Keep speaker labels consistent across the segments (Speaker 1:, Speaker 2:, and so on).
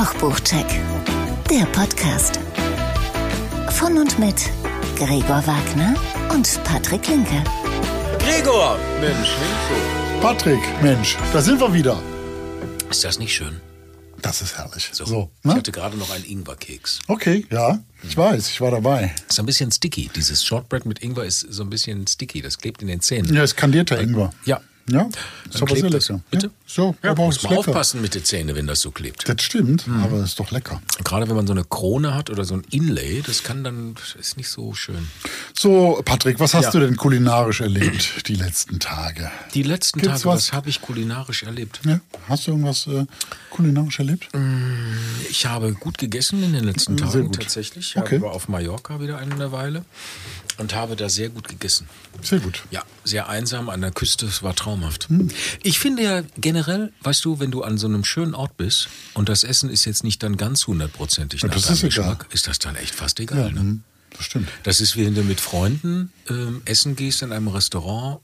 Speaker 1: Kochbuchcheck, der Podcast. Von und mit Gregor Wagner und Patrick Linke.
Speaker 2: Gregor! Mensch, Hilfe.
Speaker 3: Patrick, Mensch, da sind wir wieder.
Speaker 2: Ist das nicht schön?
Speaker 3: Das ist herrlich.
Speaker 2: So,
Speaker 3: So,
Speaker 2: ich
Speaker 3: ne?
Speaker 2: hatte gerade noch einen Ingwerkeks.
Speaker 3: Okay, ja, ich weiß, ich war dabei.
Speaker 2: Ist ein bisschen sticky. Dieses Shortbread mit Ingwer ist so ein bisschen sticky. Das klebt in den Zähnen.
Speaker 3: Ja, ist kandierter Ingwer.
Speaker 2: Ja.
Speaker 3: Ja, ist aber sehr lecker.
Speaker 2: Bitte?
Speaker 3: Ja, so,
Speaker 2: Ja,
Speaker 3: aber
Speaker 2: muss man
Speaker 3: lecker.
Speaker 2: aufpassen mit den Zähnen, wenn das so klebt.
Speaker 3: Das stimmt,
Speaker 2: Mhm.
Speaker 3: aber ist doch lecker.
Speaker 2: Gerade wenn man so eine Krone hat oder so ein Inlay, das kann dann, ist nicht so schön.
Speaker 3: So, Patrick, was hast
Speaker 2: Ja.
Speaker 3: du denn kulinarisch erlebt die letzten Tage?
Speaker 2: Die letzten
Speaker 3: Gibt's
Speaker 2: Tage, was,
Speaker 3: was?
Speaker 2: habe ich kulinarisch erlebt?
Speaker 3: Ja, hast du irgendwas äh, kulinarisch erlebt?
Speaker 2: Ich habe gut gegessen in den letzten Tagen tatsächlich. Ich
Speaker 3: Okay.
Speaker 2: war auf Mallorca wieder eine Weile und habe da sehr gut gegessen.
Speaker 3: Sehr gut.
Speaker 2: Ja, sehr einsam an der Küste, es war traumhaft.
Speaker 3: Hm.
Speaker 2: Ich finde ja generell, weißt du, wenn du an so einem schönen Ort bist und das Essen ist jetzt nicht dann ganz hundertprozentig nach deinem
Speaker 3: ist egal.
Speaker 2: Geschmack, ist das dann echt fast egal.
Speaker 3: Ja,
Speaker 2: ne?
Speaker 3: hm, das stimmt.
Speaker 2: Das ist wie wenn du mit Freunden ähm, essen gehst in einem Restaurant,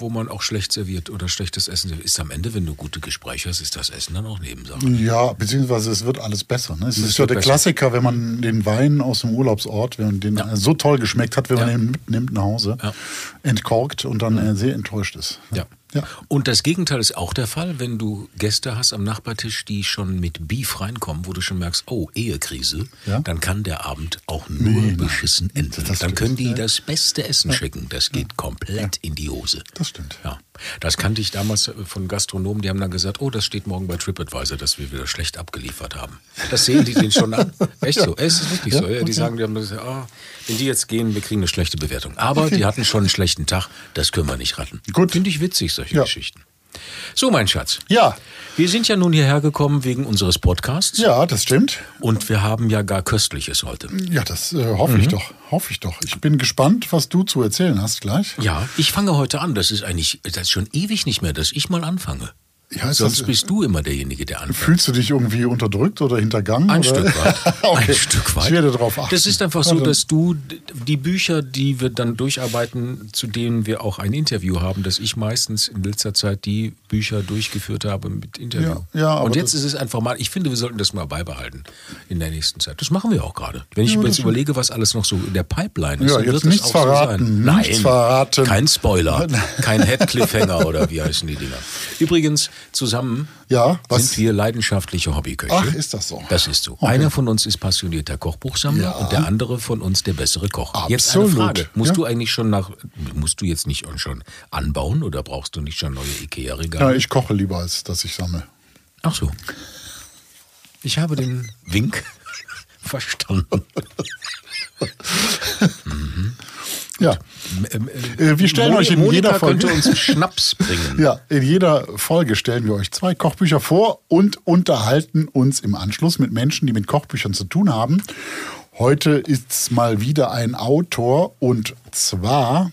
Speaker 2: wo man auch schlecht serviert oder schlechtes Essen serviert. Ist am Ende, wenn du gute Gespräche hast, ist das Essen dann auch Nebensache.
Speaker 3: Ja, beziehungsweise es wird alles besser. Ne? Es ist ja der
Speaker 2: besser.
Speaker 3: Klassiker, wenn man den Wein aus dem Urlaubsort, wenn man den
Speaker 2: Ja.
Speaker 3: so toll geschmeckt hat, wenn man
Speaker 2: Ja.
Speaker 3: den mitnimmt nach Hause, entkorkt und dann äh, sehr enttäuscht ist.
Speaker 2: Ja.
Speaker 3: Ja.
Speaker 2: Und das Gegenteil ist auch der Fall, wenn du Gäste hast am Nachbartisch, die schon mit Beef reinkommen, wo du schon merkst, oh, Ehekrise,
Speaker 3: Ja.
Speaker 2: dann kann der Abend auch nur
Speaker 3: Nee,
Speaker 2: beschissen enden. Dann können die
Speaker 3: Ja.
Speaker 2: das beste Essen schicken. Das geht komplett in die Hose.
Speaker 3: Das stimmt.
Speaker 2: Ja, das kannte ich damals äh, von Gastronomen, die haben dann gesagt, oh, das steht morgen bei TripAdvisor, dass wir wieder schlecht abgeliefert haben. Das sehen die denen schon an. Echt so, es ist wirklich
Speaker 3: Ja,
Speaker 2: so. Ja, die
Speaker 3: okay.
Speaker 2: sagen, die haben gesagt, ah, wenn die jetzt gehen, wir kriegen eine schlechte Bewertung. Aber die hatten schon einen schlechten Tag, das können wir nicht retten.
Speaker 3: Gut.
Speaker 2: Finde ich witzig, solche. Geschichten. So, mein Schatz.
Speaker 3: Ja,
Speaker 2: Wir sind ja nun hierher gekommen wegen unseres Podcasts.
Speaker 3: ja, das stimmt.
Speaker 2: Und wir haben ja gar Köstliches heute.
Speaker 3: Ja, das äh, hoffe
Speaker 2: Mhm.
Speaker 3: ich doch. Hoffe ich doch. Ich bin gespannt, was du zu erzählen hast gleich.
Speaker 2: Ja, ich fange heute an. Das ist eigentlich, das ist schon ewig nicht mehr, dass ich mal anfange.
Speaker 3: Ja,
Speaker 2: Sonst
Speaker 3: das,
Speaker 2: bist du immer derjenige, der anfängt.
Speaker 3: Fühlst du dich irgendwie unterdrückt oder hintergangen?
Speaker 2: Ein
Speaker 3: oder?
Speaker 2: Stück weit.
Speaker 3: okay.
Speaker 2: Ein Stück weit.
Speaker 3: Ich werde darauf achten.
Speaker 2: Das ist einfach so,
Speaker 3: Also,
Speaker 2: dass du die Bücher, die wir dann durcharbeiten, zu denen wir auch ein Interview haben, dass ich meistens in letzter Zeit die Bücher durchgeführt habe mit Interview.
Speaker 3: Ja, ja, aber
Speaker 2: Und jetzt
Speaker 3: das-
Speaker 2: ist es einfach mal, ich finde, wir sollten das mal beibehalten in der nächsten Zeit. Das machen wir auch gerade. Wenn ich
Speaker 3: Ja,
Speaker 2: mir
Speaker 3: das
Speaker 2: jetzt überlege, was alles noch so in der Pipeline ist,
Speaker 3: Ja,
Speaker 2: dann
Speaker 3: jetzt
Speaker 2: wird das
Speaker 3: nichts
Speaker 2: auch so
Speaker 3: verraten,
Speaker 2: sein.
Speaker 3: nichts
Speaker 2: Nein,
Speaker 3: verraten.
Speaker 2: kein Spoiler, kein Head-Cliffhanger oder wie heißen die Dinger. Übrigens, zusammen
Speaker 3: Ja,
Speaker 2: sind wir leidenschaftliche Hobbyköche.
Speaker 3: Ach, ist das so?
Speaker 2: Das ist so.
Speaker 3: Okay.
Speaker 2: Einer von uns ist passionierter Kochbuchsammler
Speaker 3: Ja.
Speaker 2: und der andere von uns der bessere Koch. Jetzt eine
Speaker 3: Absolut.
Speaker 2: Frage. Musst
Speaker 3: Ja.
Speaker 2: du eigentlich schon nach, musst du jetzt nicht schon anbauen oder brauchst du nicht schon neue
Speaker 3: Ja,
Speaker 2: Ikea-Regale?
Speaker 3: ich koche lieber, als dass ich sammle.
Speaker 2: Ach so. Ich habe den Wink verstanden.
Speaker 3: Ja. Äh, wir stellen euch in
Speaker 2: Monika
Speaker 3: jeder Folge-
Speaker 2: könnte uns Schnaps bringen.
Speaker 3: Ja, in jeder Folge stellen wir euch zwei Kochbücher vor und unterhalten uns im Anschluss mit Menschen, die mit Kochbüchern zu tun haben. Heute ist mal wieder ein Autor und zwar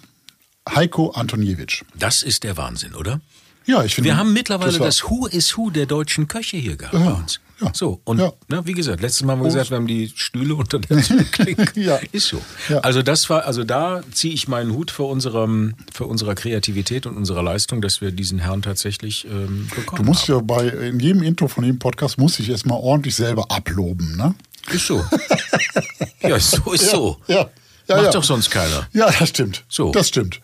Speaker 3: Heiko Antoniewicz.
Speaker 2: Das ist der Wahnsinn, oder?
Speaker 3: Ja, ich finde.
Speaker 2: Wir haben mittlerweile
Speaker 3: war-
Speaker 2: das, Who is Who der deutschen Köche hier gehabt
Speaker 3: Ja,
Speaker 2: bei uns.
Speaker 3: Ja,
Speaker 2: So, und
Speaker 3: ja.
Speaker 2: ne, wie gesagt, letztes Mal haben wir gesagt, wir haben die Stühle unter der Türklinke.
Speaker 3: Ja.
Speaker 2: Ist so.
Speaker 3: Ja.
Speaker 2: Also das war, also da ziehe ich meinen Hut für unserem, für unsere Kreativität und unsere Leistung, dass wir diesen Herrn tatsächlich ähm, bekommen
Speaker 3: Du musst
Speaker 2: haben.
Speaker 3: ja bei in jedem Intro von jedem Podcast muss ich erstmal ordentlich selber abloben, ne?
Speaker 2: Ist so. ja, so ist so.
Speaker 3: Ja.
Speaker 2: Macht doch sonst keiner.
Speaker 3: Ja, das stimmt.
Speaker 2: So.
Speaker 3: Das stimmt.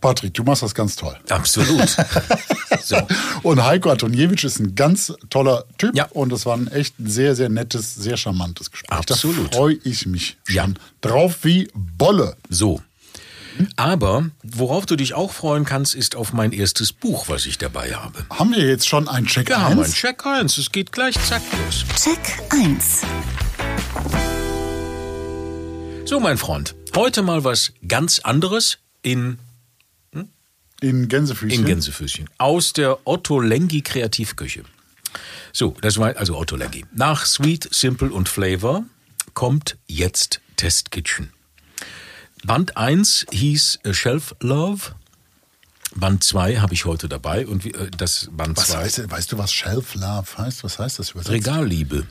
Speaker 3: Patrick, du machst das ganz toll.
Speaker 2: Absolut. so.
Speaker 3: Und Heiko Antoniewicz ist ein ganz toller Typ
Speaker 2: Ja.
Speaker 3: und es war ein echt ein sehr, sehr nettes, sehr charmantes Gespräch.
Speaker 2: Absolut.
Speaker 3: Da freue ich mich schon
Speaker 2: Ja.
Speaker 3: drauf wie Bolle.
Speaker 2: So. Aber worauf du dich auch freuen kannst, ist auf mein erstes Buch, was ich dabei habe.
Speaker 3: Haben wir jetzt schon ein Check
Speaker 2: Wir haben einen
Speaker 3: 1?
Speaker 2: Check 1. Es geht gleich zack los.
Speaker 1: Check 1.
Speaker 2: So, mein Freund. Heute mal was ganz anderes in,
Speaker 3: In Gänsefüßchen.
Speaker 2: in Gänsefüßchen. Aus der Otto Lengi Kreativküche. So, das war also Otto Lengi. Nach Sweet, Simple und Flavor kommt jetzt Test Kitchen. Band 1 hieß äh, Shelf Love. Band 2 habe ich heute dabei und äh, das Band
Speaker 3: was
Speaker 2: 2
Speaker 3: heißt, weißt du, was Shelf Love heißt? Was heißt das übersetzt?
Speaker 2: Regalliebe.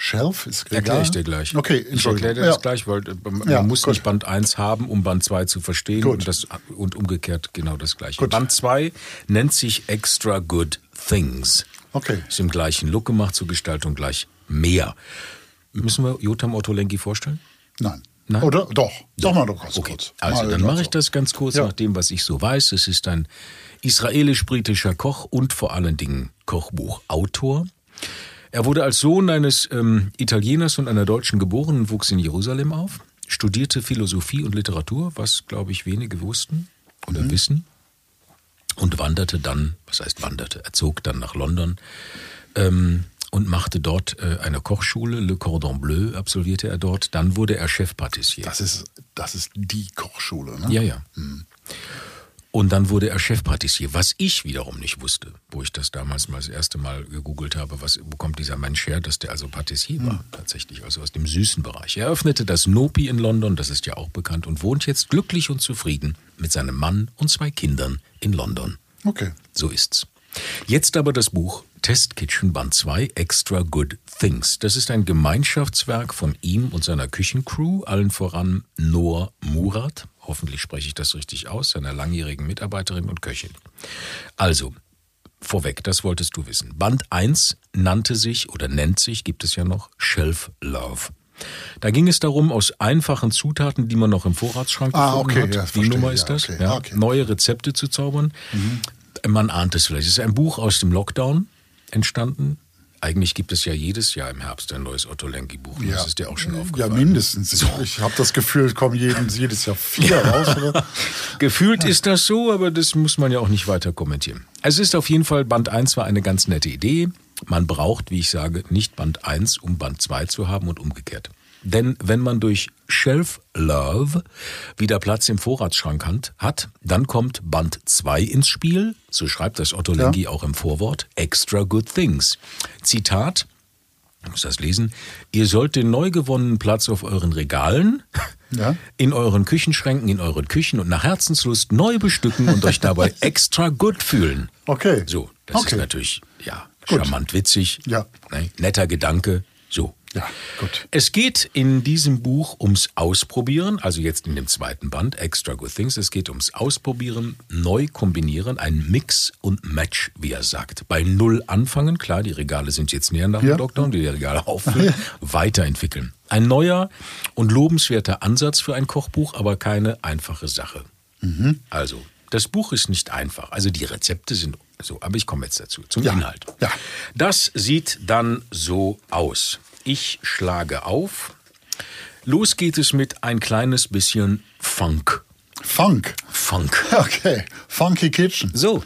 Speaker 3: Shelf ist Regal?
Speaker 2: Erkläre ich dir gleich.
Speaker 3: Okay,
Speaker 2: ich erkläre dir
Speaker 3: ja.
Speaker 2: das gleich, weil äh, man
Speaker 3: Ja,
Speaker 2: muss
Speaker 3: gut.
Speaker 2: nicht Band 1 haben, um Band 2 zu verstehen
Speaker 3: Gut.
Speaker 2: und, das, und umgekehrt genau das gleiche.
Speaker 3: Gut.
Speaker 2: Band 2 nennt sich Extra Good Things.
Speaker 3: Okay.
Speaker 2: Ist im gleichen Look gemacht, zur Gestaltung gleich mehr. Müssen wir Jotam Ottolenghi vorstellen?
Speaker 3: Nein.
Speaker 2: Nein?
Speaker 3: Oder? Doch. Doch mal doch ganz
Speaker 2: Okay,
Speaker 3: kurz.
Speaker 2: also
Speaker 3: Mal
Speaker 2: dann mache ich
Speaker 3: so.
Speaker 2: das ganz kurz
Speaker 3: Ja.
Speaker 2: nach dem, was ich so weiß. Es ist ein israelisch-britischer Koch und vor allen Dingen Kochbuchautor. Er wurde als Sohn eines ähm, Italieners und einer Deutschen geboren und wuchs in Jerusalem auf, studierte Philosophie und Literatur, was, glaube ich, wenige wussten oder
Speaker 3: Mhm.
Speaker 2: wissen, und wanderte dann, was heißt wanderte, er zog dann nach London ähm, und machte dort äh, eine Kochschule, Le Cordon Bleu absolvierte er dort. Dann wurde er Chefpatissier.
Speaker 3: Das ist, das ist die Kochschule, ne?
Speaker 2: Ja, ja. Und dann wurde er Chefpatissier, was ich wiederum nicht wusste, wo ich das damals mal das erste Mal gegoogelt habe, was, wo kommt dieser Mensch her, dass der also Patissier war, tatsächlich, also aus dem süßen Bereich. Er eröffnete das Nopi in London, das ist ja auch bekannt, und wohnt jetzt glücklich und zufrieden mit seinem Mann und zwei Kindern in London.
Speaker 3: Okay.
Speaker 2: So ist's. Jetzt aber das Buch Test Kitchen Band 2 Extra Good Things. Das ist ein Gemeinschaftswerk von ihm und seiner Küchencrew, allen voran Noor Murat. Hoffentlich spreche ich das richtig aus, seiner langjährigen Mitarbeiterin und Köchin. Also, vorweg, das wolltest du wissen. Band 1 nannte sich oder nennt sich, gibt es ja noch, Shelf Love. Da ging es darum, aus einfachen Zutaten, die man noch im Vorratsschrank
Speaker 3: Ah,
Speaker 2: gefunden
Speaker 3: okay,
Speaker 2: hat,
Speaker 3: ja,
Speaker 2: die
Speaker 3: verstehe,
Speaker 2: Nummer
Speaker 3: ja,
Speaker 2: ist das,
Speaker 3: okay,
Speaker 2: ja,
Speaker 3: okay.
Speaker 2: neue Rezepte zu zaubern. Man ahnt es vielleicht. Es ist ein Buch aus dem Lockdown entstanden. Eigentlich gibt es ja jedes Jahr im Herbst ein neues Otto Lengi-Buch.
Speaker 3: Ja.
Speaker 2: Das ist dir auch schon
Speaker 3: Ja,
Speaker 2: aufgefallen.
Speaker 3: mindestens. Ich habe das Gefühl, es kommen jeden, jedes Jahr vier raus. Oder?
Speaker 2: Gefühlt ist das so, aber das muss man ja auch nicht weiter kommentieren. Es ist auf jeden Fall, Band 1 war eine ganz nette Idee. Man braucht, wie ich sage, nicht Band 1, um Band 2 zu haben und umgekehrt. Denn wenn man durch Shelf Love wieder Platz im Vorratsschrank hat, dann kommt Band 2 ins Spiel, so schreibt das Otto Lengi auch im Vorwort, Extra Good Things. Zitat, ich muss das lesen, ihr sollt den neu gewonnenen Platz auf euren Regalen,
Speaker 3: Ja.
Speaker 2: in euren Küchenschränken, in euren Küchen und nach Herzenslust neu bestücken und euch dabei extra gut fühlen.
Speaker 3: Okay.
Speaker 2: So, das
Speaker 3: Okay.
Speaker 2: ist natürlich, ja,
Speaker 3: Gut.
Speaker 2: charmant witzig,
Speaker 3: Ja.
Speaker 2: ne, netter Gedanke, so.
Speaker 3: Ja, gut.
Speaker 2: Es geht in diesem Buch ums Ausprobieren, also jetzt in dem zweiten Band, Extra Good Things. Es geht ums Ausprobieren, neu kombinieren, ein Mix und Match, wie er sagt. Bei Null anfangen, klar, die Regale sind jetzt näher nach
Speaker 3: Ja.
Speaker 2: dem Lockdown, die Regale auffüllen, weiterentwickeln. Ein neuer und lobenswerter Ansatz für ein Kochbuch, aber keine einfache Sache.
Speaker 3: Mhm.
Speaker 2: Also, das Buch ist nicht einfach. Also die Rezepte sind so, aber ich komme jetzt dazu, zum
Speaker 3: Ja.
Speaker 2: Inhalt.
Speaker 3: Ja.
Speaker 2: Das sieht dann so aus. Ich schlage auf. Los geht es mit ein kleines bisschen Funk.
Speaker 3: Funk.
Speaker 2: Funk.
Speaker 3: Okay. Funky Kitchen.
Speaker 2: So,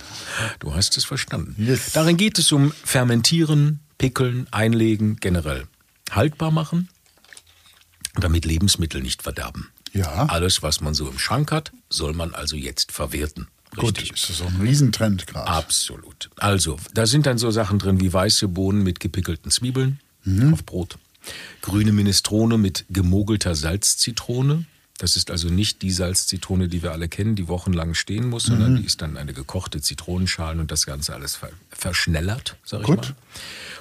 Speaker 2: du hast es verstanden.
Speaker 3: Yes.
Speaker 2: Darin geht es um Fermentieren, Pickeln, Einlegen, generell haltbar machen, damit Lebensmittel nicht verderben.
Speaker 3: Ja.
Speaker 2: Alles, was man so im Schrank hat, soll man also jetzt verwerten.
Speaker 3: Gut,
Speaker 2: Richtig.
Speaker 3: ist so ein Riesentrend gerade.
Speaker 2: Absolut. Also, da sind dann so Sachen drin wie weiße Bohnen mit gepickelten Zwiebeln auf Brot, grüne Minestrone mit gemogelter Salzzitrone. Das ist also nicht die Salzzitrone, die wir alle kennen, die wochenlang stehen muss, sondern die ist dann eine gekochte Zitronenschalen und das Ganze alles ver verschnellert, sag ich
Speaker 3: Gut.
Speaker 2: mal.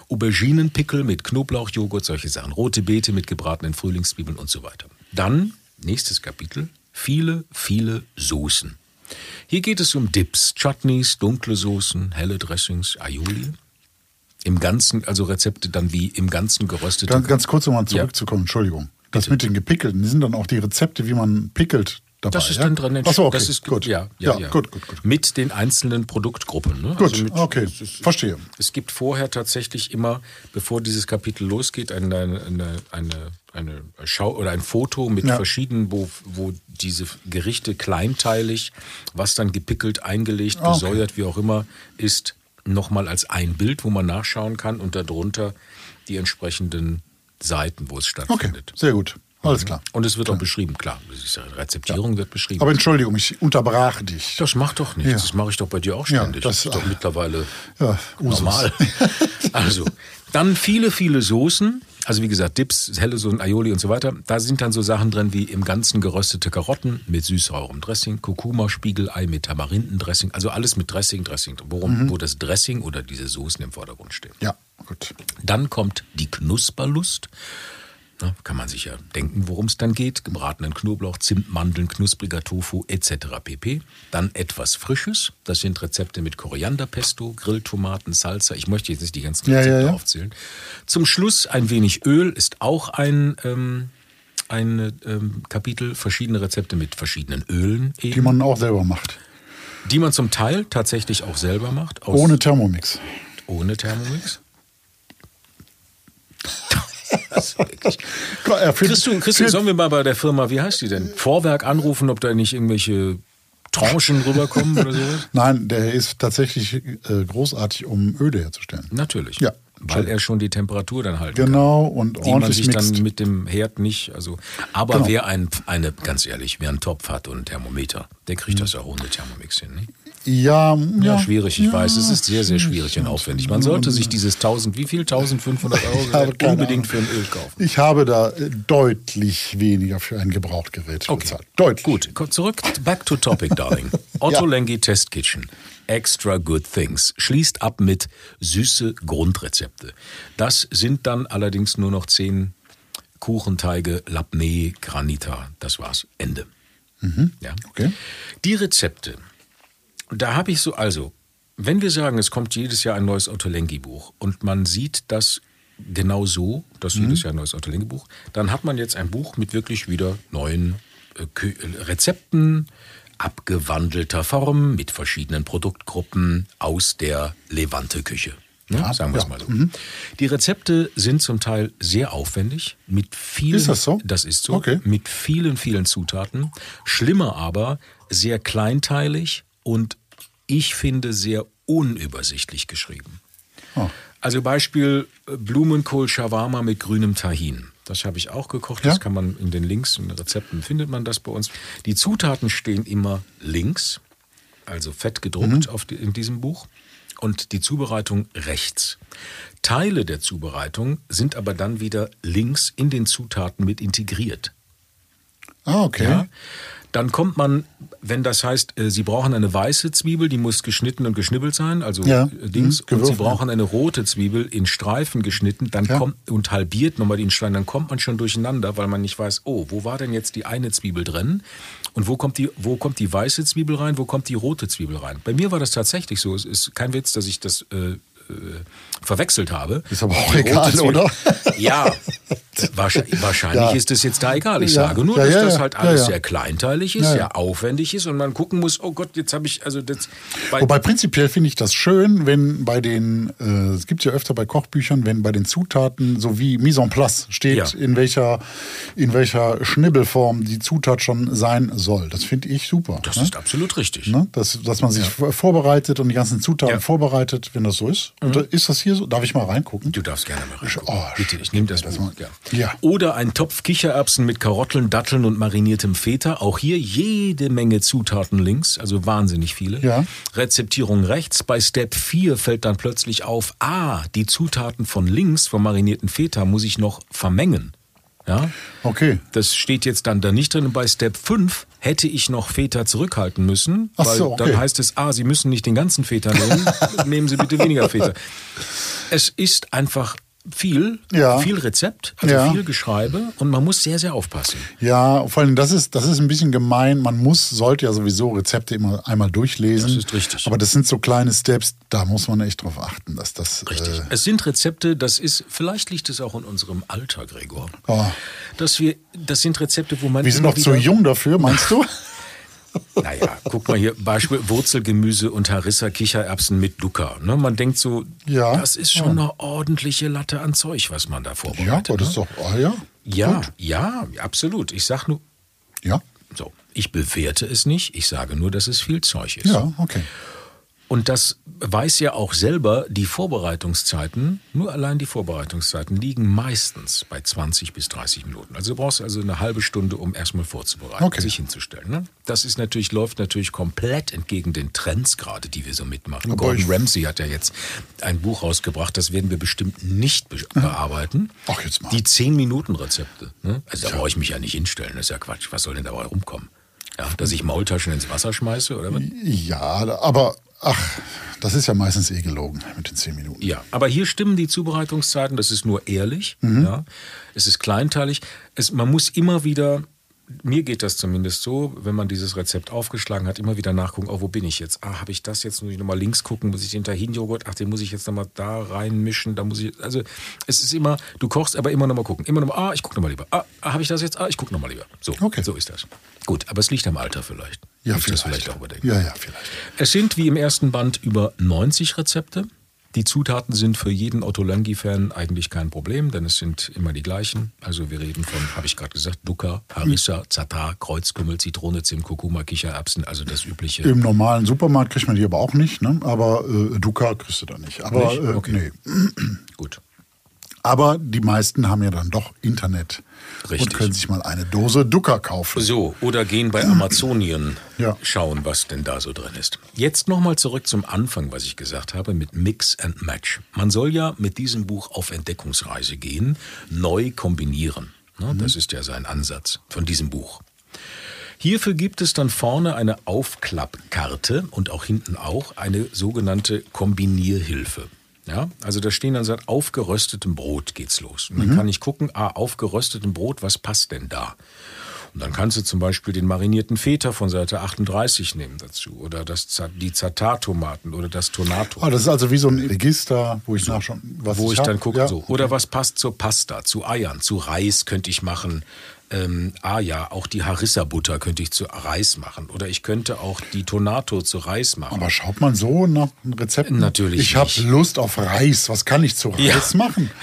Speaker 2: Auberginenpickel mit Knoblauchjoghurt, solche Sachen. Rote Beete mit gebratenen Frühlingszwiebeln und so weiter. Dann, nächstes Kapitel, viele, viele Soßen. Hier geht es um Dips, Chutneys, dunkle Soßen, helle Dressings, Aioli. Im Ganzen, also Rezepte dann wie im Ganzen geröstete.
Speaker 3: Ganz, ganz kurz, um mal
Speaker 2: Ja.
Speaker 3: zurückzukommen, Entschuldigung. Das mit den gepickelten, sind dann auch die Rezepte, wie man pickelt dabei.
Speaker 2: Das ist
Speaker 3: ja?
Speaker 2: dann drin.
Speaker 3: Ach so, okay.
Speaker 2: das ist
Speaker 3: gut.
Speaker 2: Ja, ja, ja.
Speaker 3: Gut, gut, gut.
Speaker 2: Mit den einzelnen Produktgruppen. Ne?
Speaker 3: Gut,
Speaker 2: Also mit,
Speaker 3: okay.
Speaker 2: es ist-
Speaker 3: Verstehe.
Speaker 2: Es gibt vorher tatsächlich immer, bevor dieses Kapitel losgeht, eine, eine, eine, eine Schau oder ein Foto mit
Speaker 3: Ja.
Speaker 2: verschiedenen, wo, wo diese Gerichte kleinteilig, was dann gepickelt, eingelegt,
Speaker 3: Ah, okay.
Speaker 2: gesäuert, wie auch immer, ist, nochmal als ein Bild, wo man nachschauen kann und darunter die entsprechenden Seiten, wo es
Speaker 3: Okay,
Speaker 2: stattfindet.
Speaker 3: sehr gut. Alles klar.
Speaker 2: Und es wird auch beschrieben, klar. Ist ja, Rezeptierung wird beschrieben.
Speaker 3: Aber Entschuldigung, ich unterbrach dich.
Speaker 2: Das macht doch nichts.
Speaker 3: Ja.
Speaker 2: Das mache ich doch bei dir auch
Speaker 3: Ja,
Speaker 2: ständig.
Speaker 3: das-
Speaker 2: das ist doch mittlerweile
Speaker 3: Ja,
Speaker 2: normal. also, dann viele, viele Soßen. Also wie gesagt, Dips, helle Soßen, Aioli und so weiter. Da sind dann so Sachen drin wie im Ganzen geröstete Karotten mit süß-saurem Dressing, Kurkuma, Spiegelei mit Tamarindendressing. Also alles mit Dressing, Dressing. Worum, Wo das Dressing oder diese Soßen im Vordergrund stehen.
Speaker 3: Ja, gut.
Speaker 2: Dann kommt die Knusperlust. Ne, kann man sich ja denken, worum es dann geht. Gebratenen Knoblauch, Zimt, Mandeln, knuspriger Tofu etc. pp. Dann etwas Frisches. Das sind Rezepte mit Korianderpesto, Grilltomaten, Salsa. Ich möchte jetzt nicht die ganzen
Speaker 3: Ja,
Speaker 2: Rezepte
Speaker 3: ja, ja.
Speaker 2: aufzählen. Zum Schluss ein wenig Öl ist auch ein, ähm, ein ähm, Kapitel. Verschiedene Rezepte mit verschiedenen Ölen, eben,
Speaker 3: Die man auch selber macht.
Speaker 2: die man zum Teil tatsächlich auch selber macht.
Speaker 3: Ohne Thermomix.
Speaker 2: ohne Thermomix. Christoph,
Speaker 3: findet-
Speaker 2: sollen wir mal bei der Firma, wie heißt die denn? Vorwerk anrufen, ob da nicht irgendwelche Tranchen rüberkommen oder sowas?
Speaker 3: Nein, der ist tatsächlich äh, großartig, um Öle herzustellen.
Speaker 2: Natürlich.
Speaker 3: Ja.
Speaker 2: Weil er schon die Temperatur dann halten kann.
Speaker 3: Genau, und
Speaker 2: Die man
Speaker 3: ordentlich
Speaker 2: sich
Speaker 3: mixt.
Speaker 2: dann mit dem Herd nicht, also, aber
Speaker 3: Genau.
Speaker 2: wer ein, eine, ganz ehrlich, wer einen Topf hat und ein Thermometer, der kriegt das auch ohne Thermomix hin. Ne?
Speaker 3: Ja,
Speaker 2: Ja,
Speaker 3: ja,
Speaker 2: schwierig, ich
Speaker 3: ja,
Speaker 2: weiß, es ist sehr, sehr schwierig und aufwendig. Man sollte sich dieses 1000, wie viel? 1500 Euro unbedingt für ein Öl kaufen.
Speaker 3: Ich habe da äh, deutlich weniger für ein Gebrauchtgerät
Speaker 2: Okay.
Speaker 3: bezahlt. Deutlich.
Speaker 2: Gut, zurück, back to topic, darling. Otto
Speaker 3: Ja.
Speaker 2: Lengi Test Kitchen. Extra Good Things. Schließt ab mit süße Grundrezepte. Das sind dann allerdings nur noch zehn Kuchenteige, Labneh, Granita. Das war's. Ende. Ja.
Speaker 3: Mhm. Okay.
Speaker 2: Die Rezepte. Da habe ich so, also, wenn wir sagen, es kommt jedes Jahr ein neues Otto Lengi Buch und man sieht das genau so, dass
Speaker 3: Mhm.
Speaker 2: jedes Jahr ein neues Otto Lengi Buch, dann hat man jetzt ein Buch mit wirklich wieder neuen äh, äh, Rezepten, abgewandelter Form, mit verschiedenen Produktgruppen aus der Levante-Küche. Ne?
Speaker 3: Ja,
Speaker 2: Sagen wir es
Speaker 3: ja.
Speaker 2: mal so. Die Rezepte sind zum Teil sehr aufwendig, mit vielen.
Speaker 3: Ist das so?
Speaker 2: Das ist so.
Speaker 3: Okay.
Speaker 2: Mit vielen, vielen Zutaten. Schlimmer aber, sehr kleinteilig und ich finde sehr unübersichtlich geschrieben.
Speaker 3: Oh.
Speaker 2: Also Beispiel äh, Blumenkohl Shawarma mit grünem Tahin. Das habe ich auch gekocht. Das
Speaker 3: Ja.
Speaker 2: kann man in den Links, in den Rezepten findet man das bei uns. Die Zutaten stehen immer links, also fett gedruckt
Speaker 3: Mhm.
Speaker 2: die, in diesem Buch. Und die Zubereitung rechts. Teile der Zubereitung sind aber dann wieder links in den Zutaten mit integriert.
Speaker 3: Ah, okay.
Speaker 2: Ja? Dann kommt man, wenn das heißt, äh, Sie brauchen eine weiße Zwiebel, die muss geschnitten und geschnibbelt sein, also
Speaker 3: Ja,
Speaker 2: äh, Dings,
Speaker 3: mhm,
Speaker 2: und Sie brauchen eine rote Zwiebel in Streifen geschnitten, dann
Speaker 3: Ja.
Speaker 2: kommt und halbiert nochmal den Stein, dann kommt man schon durcheinander, weil man nicht weiß, oh, wo war denn jetzt die eine Zwiebel drin und wo kommt die, wo kommt die weiße Zwiebel rein, wo kommt die rote Zwiebel rein? Bei mir war das tatsächlich so. Es ist kein Witz, dass ich das äh, äh, verwechselt habe.
Speaker 3: Ist aber auch egal, oder?
Speaker 2: Ja, wahrscheinlich, wahrscheinlich
Speaker 3: Ja.
Speaker 2: ist es jetzt da egal. Ich
Speaker 3: Ja.
Speaker 2: sage nur,
Speaker 3: Ja,
Speaker 2: dass das halt alles sehr kleinteilig ist, sehr aufwendig ist und man gucken muss, oh Gott, jetzt habe ich, also das. Bei,
Speaker 3: Wobei prinzipiell finde ich das schön, wenn bei den, äh, es gibt ja öfter bei Kochbüchern, wenn bei den Zutaten so wie Mise en place steht, in welcher in welcher Schnibbelform die Zutat schon sein soll. Das finde ich super.
Speaker 2: das
Speaker 3: ne?
Speaker 2: ist absolut richtig.
Speaker 3: Ne? Dass, dass man sich vorbereitet und die ganzen Zutaten.
Speaker 2: Mhm.
Speaker 3: vorbereitet, wenn das so ist. Und ist das hier so? Darf ich mal reingucken?
Speaker 2: Du darfst gerne mal reingucken.
Speaker 3: Oh,
Speaker 2: Bitte, ich nehme das,
Speaker 3: das mal-
Speaker 2: Ja.
Speaker 3: Ja.
Speaker 2: Oder ein Topf Kichererbsen mit Karotteln, Datteln und mariniertem Feta. Auch hier jede Menge Zutaten links, also wahnsinnig viele.
Speaker 3: Ja.
Speaker 2: Rezeptierung rechts. Bei Step 4 fällt dann plötzlich auf, ah, die Zutaten von links vom marinierten Feta muss ich noch vermengen. Ja.
Speaker 3: Okay.
Speaker 2: Das steht jetzt dann da nicht drin. Und bei Step 5 hätte ich noch Feta zurückhalten müssen,
Speaker 3: Ach
Speaker 2: weil
Speaker 3: so, okay.
Speaker 2: dann heißt es, ah, Sie müssen nicht den ganzen Feta nehmen, nehmen Sie bitte weniger Feta. Es ist einfach viel,
Speaker 3: Ja.
Speaker 2: viel Rezept, also
Speaker 3: Ja.
Speaker 2: viel Geschreibe und man muss sehr, sehr aufpassen.
Speaker 3: Ja, vor allem, das ist, das ist ein bisschen gemein. Man muss, sollte ja sowieso Rezepte immer einmal durchlesen.
Speaker 2: Das ist richtig.
Speaker 3: Aber das sind so kleine Steps, da muss man echt drauf achten, dass das.
Speaker 2: Richtig.
Speaker 3: Äh,
Speaker 2: es sind Rezepte, das ist, vielleicht liegt es auch in unserem Alter, Gregor,
Speaker 3: Oh.
Speaker 2: dass wir, das sind Rezepte, wo man
Speaker 3: wir sind noch zu jung dafür, meinst du?
Speaker 2: Naja, guck mal hier, Beispiel Wurzelgemüse und Harissa Kichererbsen mit Dukkha. Ne? Man denkt so,
Speaker 3: Ja,
Speaker 2: das ist schon eine ordentliche Latte an Zeug, was man da
Speaker 3: ja,
Speaker 2: vorbereitet.
Speaker 3: aber das ist
Speaker 2: ne?
Speaker 3: doch. Ah, ja.
Speaker 2: ja,
Speaker 3: Gut.
Speaker 2: ja, absolut. Ich sag nur,
Speaker 3: Ja.
Speaker 2: so, ich bewerte es nicht, ich sage nur, dass es viel Zeug ist.
Speaker 3: Ja, okay.
Speaker 2: Und das weiß ja auch selber, die Vorbereitungszeiten, nur allein die Vorbereitungszeiten liegen meistens bei 20 bis 30 Minuten. Also du brauchst also eine halbe Stunde, um erstmal vorzubereiten,
Speaker 3: Okay.
Speaker 2: sich hinzustellen. Ne? Das ist natürlich, läuft natürlich komplett entgegen den Trends gerade, die wir so mitmachen.
Speaker 3: Aber
Speaker 2: Gordon Ramsay hat ja jetzt ein Buch rausgebracht, das werden wir bestimmt nicht be bearbeiten.
Speaker 3: Ach, jetzt mal.
Speaker 2: Die 10-Minuten-Rezepte. Ne? Also da brauche ich mich ja nicht hinstellen, das ist ja Quatsch. Was soll denn dabei rumkommen? Ja, dass ich Maultaschen ins Wasser schmeiße oder was?
Speaker 3: Ja, aber ach, Das ist ja meistens eh gelogen mit den zehn Minuten.
Speaker 2: Ja, aber hier stimmen die Zubereitungszeiten, das ist nur ehrlich, ja. Es ist kleinteilig. Es, man muss immer wieder, mir geht das zumindest so, wenn man dieses Rezept aufgeschlagen hat, immer wieder nachgucken, oh, wo bin ich jetzt? Ah, habe ich das jetzt? Muss ich nochmal links gucken? Muss ich den Tahin-Joghurt? Ach, den muss ich jetzt nochmal da reinmischen. Da muss ich, also es ist immer, du kochst, aber immer nochmal gucken. Immer nochmal, ah, ich gucke nochmal lieber. Ah, habe ich das jetzt? Ah, ich gucke nochmal lieber. So,
Speaker 3: Okay.
Speaker 2: so ist das. Gut, aber es liegt am Alter vielleicht.
Speaker 3: Ja,
Speaker 2: ich das
Speaker 3: vielleicht.
Speaker 2: vielleicht auch überdenken.
Speaker 3: Ja, ja, vielleicht.
Speaker 2: Es sind wie im ersten Band über 90 Rezepte. Die Zutaten sind für jeden Ottolenghi-Fan eigentlich kein Problem, denn es sind immer die gleichen. Also wir reden von, habe ich gerade gesagt, Dukkha, Harissa, Zatar, Kreuzkümmel, Zitrone, Zimt, Kurkuma, Kichererbsen, also das übliche.
Speaker 3: Im normalen Supermarkt kriegt man die aber auch nicht, ne? aber äh, Duca kriegst du da nicht. Aber,
Speaker 2: Nicht?
Speaker 3: äh,
Speaker 2: Okay.
Speaker 3: nee.
Speaker 2: Gut.
Speaker 3: aber die meisten haben ja dann doch Internet
Speaker 2: Richtig.
Speaker 3: und können sich mal eine Dose Duca kaufen.
Speaker 2: So, oder gehen bei Amazonien
Speaker 3: Ja.
Speaker 2: schauen, was denn da so drin ist. Jetzt nochmal zurück zum Anfang, was ich gesagt habe, mit Mix and Match. Man soll ja mit diesem Buch auf Entdeckungsreise gehen, neu kombinieren. Ne, Das ist ja sein Ansatz von diesem Buch. Hierfür gibt es dann vorne eine Aufklappkarte und auch hinten auch eine sogenannte Kombinierhilfe. Ja, also da stehen dann seit aufgeröstetem Brot geht's los. Und dann kann ich gucken, ah, aufgeröstetem Brot, was passt denn da? Und dann kannst du zum Beispiel den marinierten Feta von Seite 38 nehmen dazu oder das, die Zatar-Tomaten oder das Tonato.
Speaker 3: Ah, das ist also wie so ein Register, wo ich nachschauen, was
Speaker 2: wo ich,
Speaker 3: hab.
Speaker 2: dann gucke,
Speaker 3: Ja.
Speaker 2: so. Oder was passt zur Pasta, zu Eiern, zu Reis könnte ich machen. Ähm, ah ja, auch die Harissa-Butter könnte ich zu Reis machen. Oder ich könnte auch die Tonato zu Reis machen.
Speaker 3: Aber schaut man so nach Rezepten?
Speaker 2: Natürlich
Speaker 3: Ich habe. Lust auf Reis. Was kann ich zu
Speaker 2: Ja.
Speaker 3: Reis machen?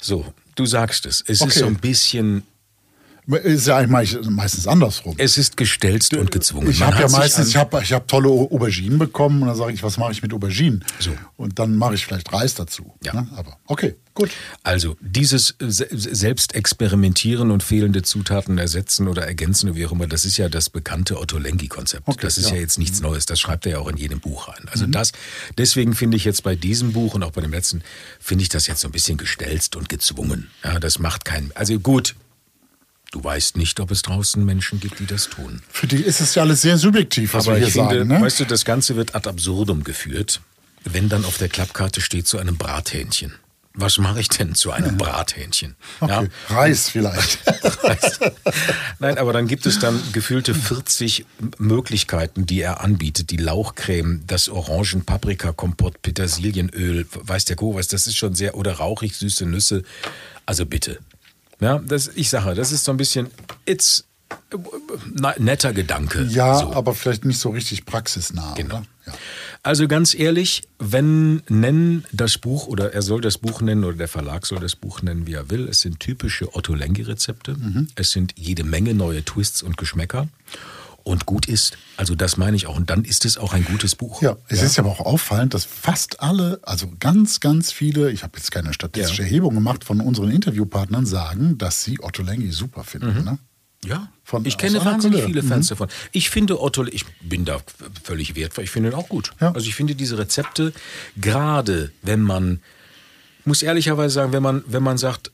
Speaker 2: So, du sagst es. Es
Speaker 3: Okay.
Speaker 2: ist so ein bisschen,
Speaker 3: Ist ja eigentlich meistens andersrum.
Speaker 2: es ist gestelzt und gezwungen.
Speaker 3: Ich habe ja meistens, ich habe ich hab tolle Au- Auberginen bekommen und dann sage ich, was mache ich mit Auberginen?
Speaker 2: So.
Speaker 3: Und dann mache ich vielleicht Reis dazu.
Speaker 2: Ja.
Speaker 3: Ne? Aber okay, gut.
Speaker 2: Also dieses Se- Selbstexperimentieren und fehlende Zutaten ersetzen oder ergänzen oder wie auch immer, das ist ja das bekannte Otto Lengi-Konzept.
Speaker 3: Okay,
Speaker 2: das ist ja.
Speaker 3: ja. Mhm.
Speaker 2: jetzt nichts Neues, das schreibt er ja auch in jedem Buch rein. Also das, deswegen finde ich jetzt bei diesem Buch und auch bei dem letzten, finde ich das jetzt so ein bisschen gestelzt und gezwungen. Ja, das macht keinen, also gut, du weißt nicht, ob es draußen Menschen gibt, die das tun.
Speaker 3: Für die ist es ja alles sehr subjektiv, was
Speaker 2: Aber
Speaker 3: wir hier
Speaker 2: ich finde,
Speaker 3: sagen. Ne?
Speaker 2: weißt du, das Ganze wird ad absurdum geführt, wenn dann auf der Klappkarte steht zu einem Brathähnchen. Was mache ich denn zu einem Brathähnchen?
Speaker 3: okay. Reis vielleicht.
Speaker 2: Reis. Nein, aber dann gibt es dann gefühlte 40 Möglichkeiten, die er anbietet. Die Lauchcreme, das Orangen-Paprika-Kompott, Petersilienöl, weiß der Kuh was, das ist schon sehr, oder rauchig süße Nüsse. Also bitte. Ja, das, ich sage, das ist so ein bisschen, it's netter Gedanke.
Speaker 3: ja,
Speaker 2: so.
Speaker 3: aber vielleicht nicht so richtig praxisnah.
Speaker 2: Genau.
Speaker 3: Oder? Ja.
Speaker 2: Also ganz ehrlich, wenn nennen das Buch oder er soll das Buch nennen oder der Verlag soll das Buch nennen, wie er will. Es sind typische Otto Lengi-Rezepte.
Speaker 3: Mhm.
Speaker 2: Es sind jede Menge neue Twists und Geschmäcker. Und gut ist, also das meine ich auch. Und dann ist es auch ein gutes Buch.
Speaker 3: Ja, es ist aber auch auffallend, dass fast alle, also ganz, ganz viele, ich habe jetzt keine statistische
Speaker 2: Ja.
Speaker 3: Erhebung gemacht, von unseren Interviewpartnern sagen, dass sie Otto Lengi super finden. Ne?
Speaker 2: Ja,
Speaker 3: Von-
Speaker 2: ich kenne wahnsinnig
Speaker 3: Couleur.
Speaker 2: viele Fans davon. Ich finde Otto, ich bin da völlig wertvoll, ich finde ihn auch gut.
Speaker 3: Ja.
Speaker 2: Also ich finde diese Rezepte, gerade wenn man, muss ehrlicherweise sagen, wenn man, wenn man sagt,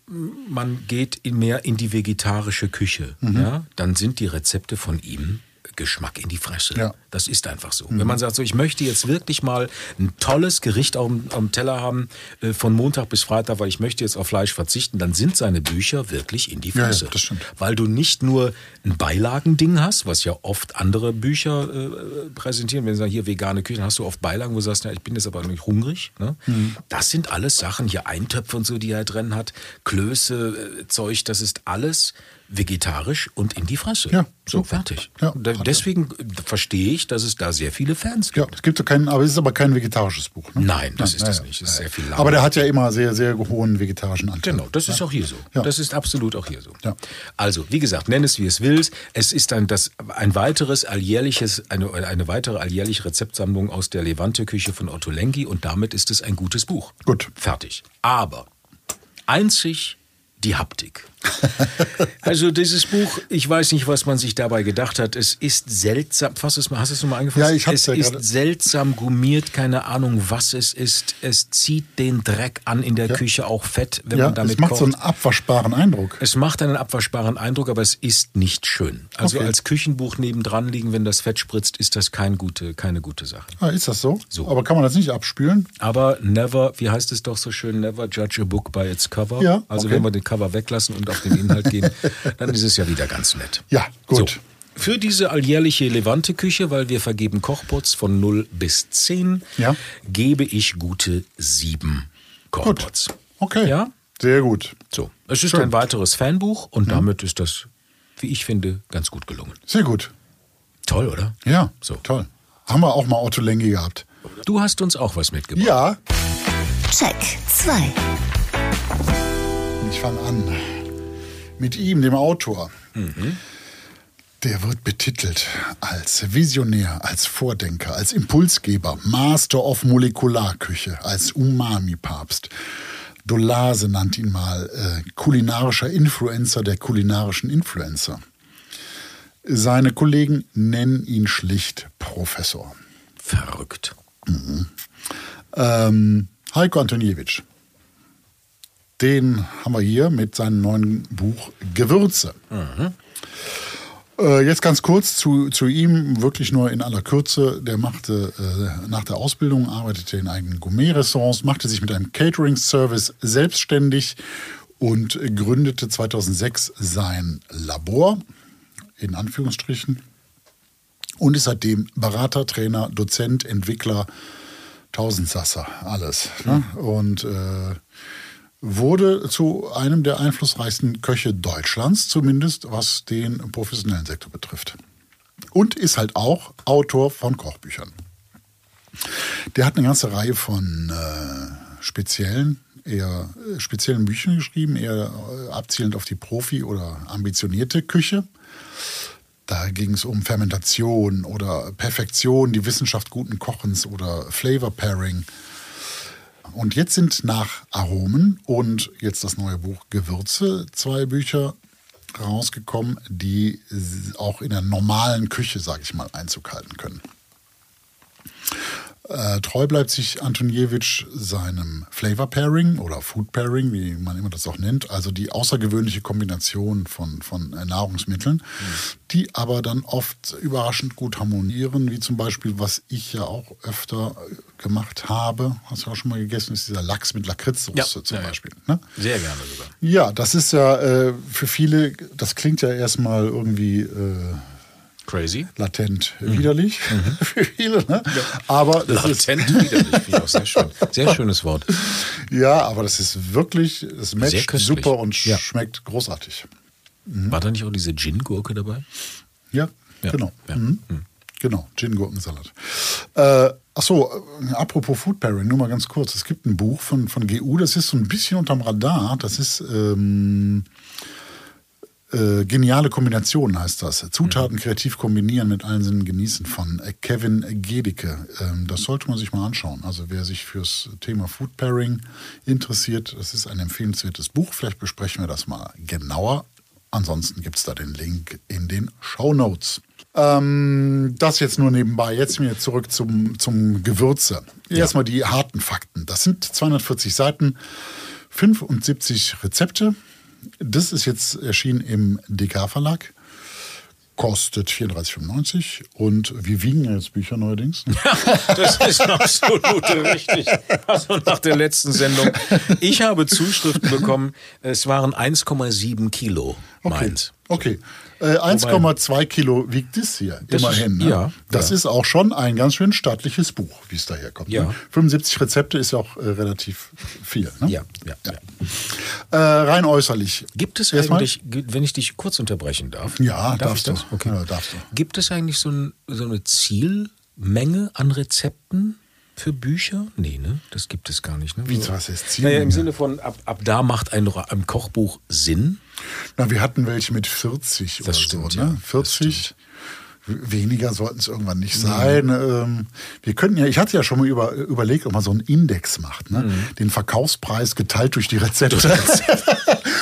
Speaker 2: man geht in mehr in die vegetarische Küche,
Speaker 3: Mhm.
Speaker 2: ja, dann sind die Rezepte von ihm Geschmack in die Fresse.
Speaker 3: Ja.
Speaker 2: Das ist einfach so. Wenn man sagt, so, ich möchte jetzt wirklich mal ein tolles Gericht auf dem, auf dem Teller haben, äh, von Montag bis Freitag, weil ich möchte jetzt auf Fleisch verzichten, dann sind seine Bücher wirklich in die
Speaker 3: Ja, ja,
Speaker 2: Fresse.
Speaker 3: das stimmt.
Speaker 2: Weil du nicht nur ein Beilagending hast, was ja oft andere Bücher äh, präsentieren. Wenn sie sagen, hier vegane Küche, dann hast du oft Beilagen, wo du sagst, ja, ich bin jetzt aber nicht hungrig. Ne?
Speaker 3: Mhm.
Speaker 2: Das sind alles Sachen, hier Eintöpfe und so, die er drin hat, Klöße, äh, Zeug, das ist alles vegetarisch und in die Fresse.
Speaker 3: Ja,
Speaker 2: so, fertig.
Speaker 3: Ja.
Speaker 2: Deswegen verstehe ich, dass es da sehr viele Fans
Speaker 3: Ja,
Speaker 2: gibt.
Speaker 3: es gibt so kein, aber es ist aber kein vegetarisches Buch. Ne?
Speaker 2: Nein, das ist das
Speaker 3: ja,
Speaker 2: nicht. Es ist
Speaker 3: ja.
Speaker 2: sehr viel Lamm.
Speaker 3: Aber der hat ja immer sehr, sehr hohen vegetarischen Anteil.
Speaker 2: Genau, das ist auch hier so.
Speaker 3: Ja.
Speaker 2: Das ist absolut auch hier so.
Speaker 3: Ja.
Speaker 2: Also, wie gesagt, nenn es wie es willst. Es ist ein, das, ein weiteres alljährliches, eine, eine weitere alljährliche Rezeptsammlung aus der Levante-Küche von Otto Lengi und damit ist es ein gutes Buch.
Speaker 3: Gut.
Speaker 2: Fertig. Aber einzig die Haptik. Also dieses Buch, ich weiß nicht, was man sich dabei gedacht hat. Es ist seltsam. Fass es mal, hast du es mal angefasst?
Speaker 3: Ja, ich hab's
Speaker 2: Es
Speaker 3: ja
Speaker 2: ist
Speaker 3: gerade.
Speaker 2: seltsam gummiert, keine Ahnung, was es ist. Es zieht den Dreck an in der Küche, auch Fett, wenn
Speaker 3: Ja,
Speaker 2: man damit
Speaker 3: es macht
Speaker 2: kocht.
Speaker 3: so einen abwaschbaren Eindruck.
Speaker 2: Es macht einen abwaschbaren Eindruck, aber es ist nicht schön. Also
Speaker 3: Okay.
Speaker 2: als Küchenbuch nebendran liegen, wenn das Fett spritzt, ist das kein gute, keine gute Sache.
Speaker 3: Ah, ist das so?
Speaker 2: So.
Speaker 3: Aber kann man das nicht abspülen?
Speaker 2: Aber never, wie heißt es doch so schön, never judge a book by its cover.
Speaker 3: Ja,
Speaker 2: also
Speaker 3: okay.
Speaker 2: wenn wir den Cover weglassen und auf den Inhalt gehen, dann ist es ja wieder ganz nett.
Speaker 3: Ja, gut.
Speaker 2: So. Für diese alljährliche Levante-Küche, weil wir vergeben Kochpots von 0 bis 10,
Speaker 3: Ja.
Speaker 2: gebe ich gute 7 Kochpots.
Speaker 3: Okay.
Speaker 2: Ja?
Speaker 3: Sehr gut.
Speaker 2: So. Es ist
Speaker 3: Schön.
Speaker 2: ein weiteres Fanbuch und damit ist das, wie ich finde, ganz gut gelungen.
Speaker 3: Sehr gut.
Speaker 2: Toll, oder?
Speaker 3: Ja,
Speaker 2: So.
Speaker 3: toll. Haben wir auch mal Otto Lengi gehabt.
Speaker 2: Du hast uns auch was mitgebracht.
Speaker 3: Ja,
Speaker 1: Check 2.
Speaker 3: ich fange an. Mit ihm, dem Autor. Der wird betitelt als Visionär, als Vordenker, als Impulsgeber, Master of Molekularküche, als Umami-Papst. Dolase nannt ihn mal äh, kulinarischer Influencer der kulinarischen Influencer. Seine Kollegen nennen ihn schlicht Professor.
Speaker 2: Verrückt.
Speaker 3: Ähm, Heiko Antoniewicz. Den haben wir hier mit seinem neuen Buch Gewürze. Äh, jetzt ganz kurz zu, zu ihm, wirklich nur in aller Kürze. Der machte äh, nach der Ausbildung, arbeitete in eigenen Gourmet-Restaurants, machte sich mit einem Catering-Service selbstständig und gründete 2006 sein Labor, in Anführungsstrichen, und ist seitdem Berater, Trainer, Dozent, Entwickler, Tausendsasser, alles. Ne? Und äh, wurde zu einem der einflussreichsten Köche Deutschlands, zumindest was den professionellen Sektor betrifft. Und ist halt auch Autor von Kochbüchern. Der hat eine ganze Reihe von äh, speziellen, eher äh, speziellen Büchern geschrieben, eher äh, abzielend auf die Profi- oder ambitionierte Küche. Da ging es um Fermentation oder Perfektion, die Wissenschaft guten Kochens oder Flavor Pairing. Und jetzt sind nach Aromen und jetzt das neue Buch Gewürze zwei Bücher rausgekommen, die auch in der normalen Küche, sage ich mal, Einzug halten können. Äh, treu bleibt sich Antoniewicz seinem Flavor Pairing oder Food Pairing, wie man immer das auch nennt, also die außergewöhnliche Kombination von, von Nahrungsmitteln, die aber dann oft überraschend gut harmonieren, wie zum Beispiel, was ich ja auch öfter gemacht habe, hast du auch schon mal gegessen, ist dieser Lachs mit Lakritzsoße zum
Speaker 2: Ja, ja.
Speaker 3: Beispiel. Ne?
Speaker 2: Sehr gerne sogar.
Speaker 3: Ja, das ist ja äh, für viele, das klingt ja erstmal irgendwie äh,
Speaker 2: Crazy.
Speaker 3: latent widerlich für viele, ne? aber das ist
Speaker 2: Latent widerlich, finde ich auch sehr schön. Sehr schönes Wort.
Speaker 3: Ja, aber das ist wirklich, es matcht super und
Speaker 2: Ja.
Speaker 3: schmeckt großartig.
Speaker 2: War da nicht auch diese Gin-Gurke dabei?
Speaker 3: Ja,
Speaker 2: Ja,
Speaker 3: genau.
Speaker 2: ja.
Speaker 3: Mhm. Genau, Gin-Gurkensalat. Äh, achso, äh, apropos Food Pairing, nur mal ganz kurz. Es gibt ein Buch von, von GU, das ist so ein bisschen unterm Radar. Das ist ähm, äh, Geniale Kombination heißt das. Zutaten kreativ kombinieren, mit allen Sinnen genießen von äh, Kevin Gedicke. Ähm, das sollte man sich mal anschauen. Also wer sich fürs Thema Food Pairing interessiert, das ist ein empfehlenswertes Buch. Vielleicht besprechen wir das mal genauer. Ansonsten gibt es da den Link in den Show Notes. Ähm, das jetzt nur nebenbei. Jetzt mir zurück zum, zum Gewürze. Erstmal die harten Fakten. Das sind 240 Seiten, 75 Rezepte. Das ist jetzt erschienen im DK-Verlag. Kostet 34,95 und wir wiegen jetzt Bücher neuerdings.
Speaker 2: Das ist absolut richtig. Also nach der letzten Sendung. Ich habe Zuschriften bekommen, es waren 1,7 Kilo meins.
Speaker 3: Okay. Äh, 1,2 Kilo wiegt es hier,
Speaker 2: Das
Speaker 3: immerhin.
Speaker 2: ist-
Speaker 3: ne?
Speaker 2: ja,
Speaker 3: das
Speaker 2: ja.
Speaker 3: ist auch schon ein ganz schön stattliches Buch, wie es daherkommt.
Speaker 2: Ja.
Speaker 3: Ne? 75 Rezepte ist ja auch äh, relativ viel. Ne?
Speaker 2: Ja, ja, ja.
Speaker 3: Äh, rein äußerlich.
Speaker 2: Gibt es
Speaker 3: Erstmal-
Speaker 2: eigentlich, wenn ich dich kurz unterbrechen darf?
Speaker 3: Ja,
Speaker 2: darf
Speaker 3: darfst
Speaker 2: ich das?
Speaker 3: du.
Speaker 2: Okay.
Speaker 3: Ja, darfst du.
Speaker 2: Gibt es eigentlich so, ein, so eine Zielmenge an Rezepten für Bücher? Nee, ne? Das gibt es gar nicht. Ne?
Speaker 3: Wie,
Speaker 2: So-
Speaker 3: was heißt
Speaker 2: Naja,
Speaker 3: Zielmenge?
Speaker 2: im Sinne von, ab, ab da macht ein, ein Kochbuch Sinn.
Speaker 3: Na, wir hatten welche mit 40 oder
Speaker 2: stimmt,
Speaker 3: so.
Speaker 2: ja.
Speaker 3: Ne?
Speaker 2: Das
Speaker 3: 40. Weniger sollten es irgendwann nicht sein. Ähm, wir könnten ja, ich hatte ja schon mal über, überlegt, ob man so einen Index macht, ne?
Speaker 2: Mhm.
Speaker 3: Den Verkaufspreis geteilt durch die Rezepte.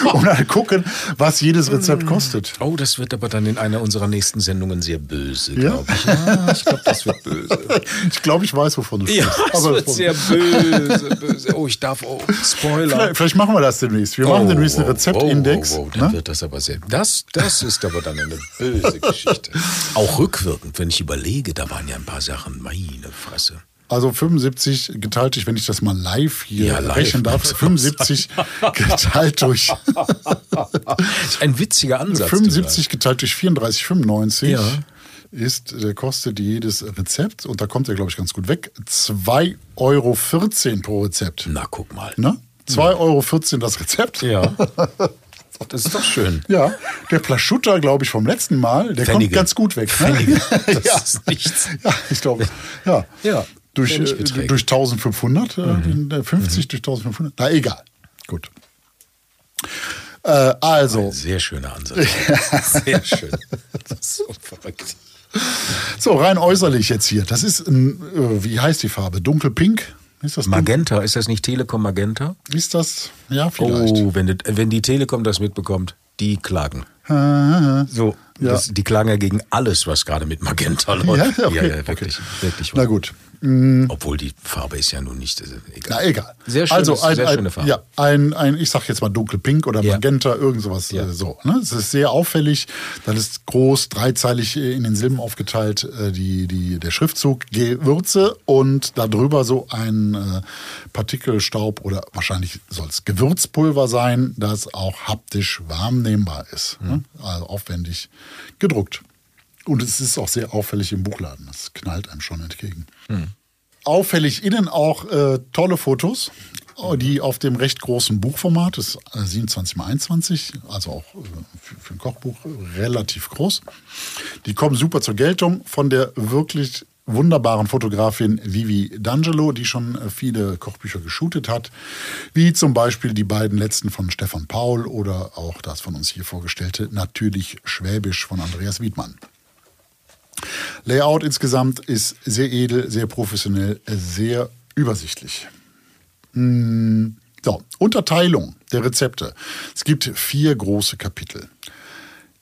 Speaker 3: und dann gucken, was jedes Rezept kostet.
Speaker 2: Oh, das wird aber dann in einer unserer nächsten Sendungen sehr böse,
Speaker 3: Ja?
Speaker 2: glaube ich. Ja, ich glaube, das wird böse.
Speaker 3: Ich glaube, ich weiß, wovon du
Speaker 2: Ja,
Speaker 3: sprichst.
Speaker 2: das wird sehr böse, böse. Oh, ich darf, oh, Spoiler.
Speaker 3: vielleicht, vielleicht machen wir das demnächst. Wir machen demnächst einen
Speaker 2: Oh,
Speaker 3: Rezeptindex.
Speaker 2: Oh, oh, oh, dann
Speaker 3: ne?
Speaker 2: wird das aber sehr. Das, das ist aber dann eine böse Geschichte. Auch rückwirkend, wenn ich überlege, da waren ja ein paar Sachen, meine Fresse.
Speaker 3: Also 75 geteilt durch, wenn ich das mal live hier
Speaker 2: Ja, live.
Speaker 3: rechnen darf, 75 geteilt durch
Speaker 2: Ist ein witziger Ansatz.
Speaker 3: 75 geteilt durch 34,95
Speaker 2: Ja.
Speaker 3: ist, der kostet jedes Rezept, und da kommt er, glaube ich, ganz gut weg, 2,14 Euro pro Rezept.
Speaker 2: Na, guck mal.
Speaker 3: Ne? 2,14 Euro das Rezept.
Speaker 2: Ja. Das ist doch schön.
Speaker 3: Ja, der Plaschutta, glaube ich, vom letzten Mal, der kommt
Speaker 2: Pfennige.
Speaker 3: ganz gut weg. Ne?
Speaker 2: Pfennige. Das
Speaker 3: ja.
Speaker 2: ist nichts.
Speaker 3: Ja, ich glaube. Ja.
Speaker 2: Ja,
Speaker 3: Durch, äh, durch 1500, äh,
Speaker 2: Mhm.
Speaker 3: den, äh, 50 durch 1500. Na, egal. Gut. Äh, also,
Speaker 2: Sehr schöner Ansatz. Sehr schön. Das ist so verrückt.
Speaker 3: so rein äußerlich jetzt hier. Das ist ein, äh, wie heißt die Farbe? Dunkelpink? Ist das dunkel?
Speaker 2: Magenta, ist das nicht Telekom Magenta?
Speaker 3: Ist das? Ja, vielleicht.
Speaker 2: Oh, wenn die, wenn die Telekom das mitbekommt, die klagen. So,
Speaker 3: Ja.
Speaker 2: das, die klagen ja gegen alles, was gerade mit Magenta läuft.
Speaker 3: Ja, okay,
Speaker 2: ja, wirklich, wirklich.
Speaker 3: Na gut.
Speaker 2: Obwohl die Farbe ist ja nun nicht äh, egal.
Speaker 3: Na, egal.
Speaker 2: Sehr schönes-
Speaker 3: also ein,
Speaker 2: sehr
Speaker 3: ein,
Speaker 2: schöne Farbe.
Speaker 3: Ja, ein, ein, ich sag jetzt mal dunkelpink oder
Speaker 2: Ja.
Speaker 3: magenta, irgend sowas
Speaker 2: Ja.
Speaker 3: äh, so. Ne? Es ist sehr auffällig. Dann ist groß, dreizeilig äh, in den Silben aufgeteilt, die, die, der Schriftzug Gewürze und darüber so ein Partikelstaub oder wahrscheinlich soll es Gewürzpulver sein, das auch haptisch wahrnehmbar ist. Ne? Also aufwendig gedruckt. Und es ist auch sehr auffällig im Buchladen. Das knallt einem schon entgegen. Auffällig innen auch äh, tolle Fotos, äh, die auf dem recht großen Buchformat, das ist äh, 27 x 21, also auch äh, für, für ein Kochbuch relativ groß. Die kommen super zur Geltung von der wirklich wunderbaren Fotografin Vivi D'Angelo, die schon äh, viele Kochbücher geshootet hat, wie zum Beispiel die beiden letzten von Stefan Paul oder auch das von uns hier vorgestellte Natürlich Schwäbisch von Andreas Wiedmann. Layout insgesamt ist sehr edel, sehr professionell, sehr übersichtlich. Mm, So, Unterteilung der Rezepte. Es gibt vier große Kapitel,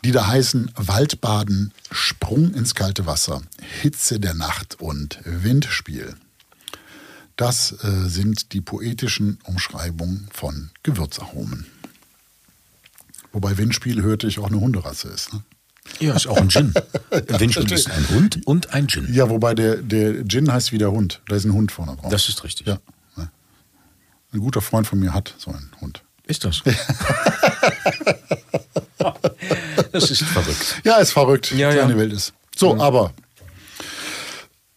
Speaker 3: die da heißen Waldbaden, Sprung ins kalte Wasser, Hitze der Nacht und Windspiel. Das äh, sind die poetischen Umschreibungen von Gewürzaromen. Wobei Windspiel hörte ich auch eine Hunderasse ist. Ne?
Speaker 2: Ja, ist auch ein Gin. Windspiel ist ein Hund und ein Gin.
Speaker 3: Ja, wobei der, der Gin heißt wie der Hund. Da ist ein Hund vorne drauf.
Speaker 2: Das ist richtig.
Speaker 3: Ja. Ein guter Freund von mir hat so einen Hund.
Speaker 2: Ist das? das ist verrückt.
Speaker 3: Ja, ist verrückt.
Speaker 2: Ja,
Speaker 3: Kleine
Speaker 2: ja.
Speaker 3: Welt ist. So, aber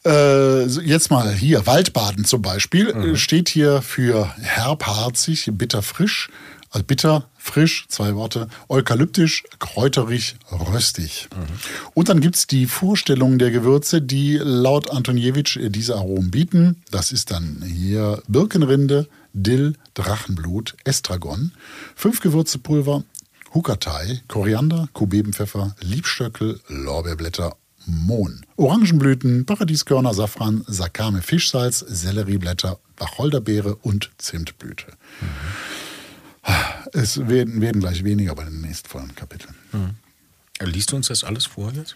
Speaker 3: äh, jetzt mal hier, Waldbaden zum Beispiel,
Speaker 2: Mhm.
Speaker 3: äh, steht hier für herbharzig, bitterfrisch, also bitter, frisch, zwei Worte, eukalyptisch, kräuterig, röstig.
Speaker 2: Mhm.
Speaker 3: Und dann gibt es die Vorstellungen der Gewürze, die laut Antoniewicz äh, diese Aromen bieten. Das ist dann hier Birkenrinde, Dill, Drachenblut, Estragon, fünf Gewürzepulver, Hukatai, Koriander, Kubebenpfeffer, Liebstöckel, Lorbeerblätter, Mohn, Orangenblüten, Paradieskörner, Safran, Sakame, Fischsalz, Sellerieblätter, Wacholderbeere und Zimtblüte. Es werden, werden gleich weniger bei den nächsten Kapiteln.
Speaker 2: Liest du uns das alles vor jetzt?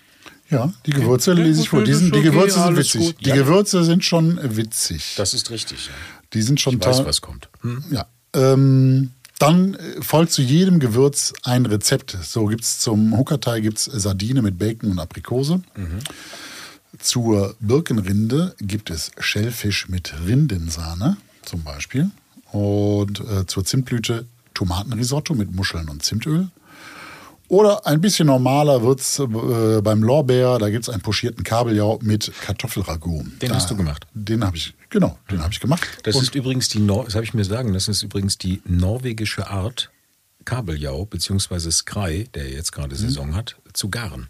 Speaker 3: Ja, die Gewürze
Speaker 2: Okay,
Speaker 3: lese ich vor. Die, sind, die
Speaker 2: okay,
Speaker 3: Gewürze sind
Speaker 2: alles
Speaker 3: witzig.
Speaker 2: gut.
Speaker 3: Die
Speaker 2: Ja.
Speaker 3: Gewürze sind schon witzig.
Speaker 2: Das ist richtig. Ja.
Speaker 3: Die sind schon
Speaker 2: Ich weiß, was kommt. Hm?
Speaker 3: Ja. Ähm, dann äh, folgt zu jedem Gewürz ein Rezept. So gibt es zum Huckerteig gibt's Sardine mit Bacon und Aprikose. Zur Birkenrinde gibt es Schellfisch mit Rindensahne zum Beispiel. Und äh, zur Zimtblüte Tomatenrisotto mit Muscheln und Zimtöl. Oder ein bisschen normaler wird es äh, beim Lorbeer, da gibt es einen pochierten Kabeljau mit Kartoffelragout.
Speaker 2: Den
Speaker 3: da,
Speaker 2: hast du gemacht?
Speaker 3: Den habe ich, genau, den habe ich gemacht.
Speaker 2: Das
Speaker 3: Und-
Speaker 2: ist übrigens die, Nor das habe ich mir sagen, das ist übrigens die norwegische Art, Kabeljau bzw. Skrei, der jetzt gerade Saison hat, zu garen.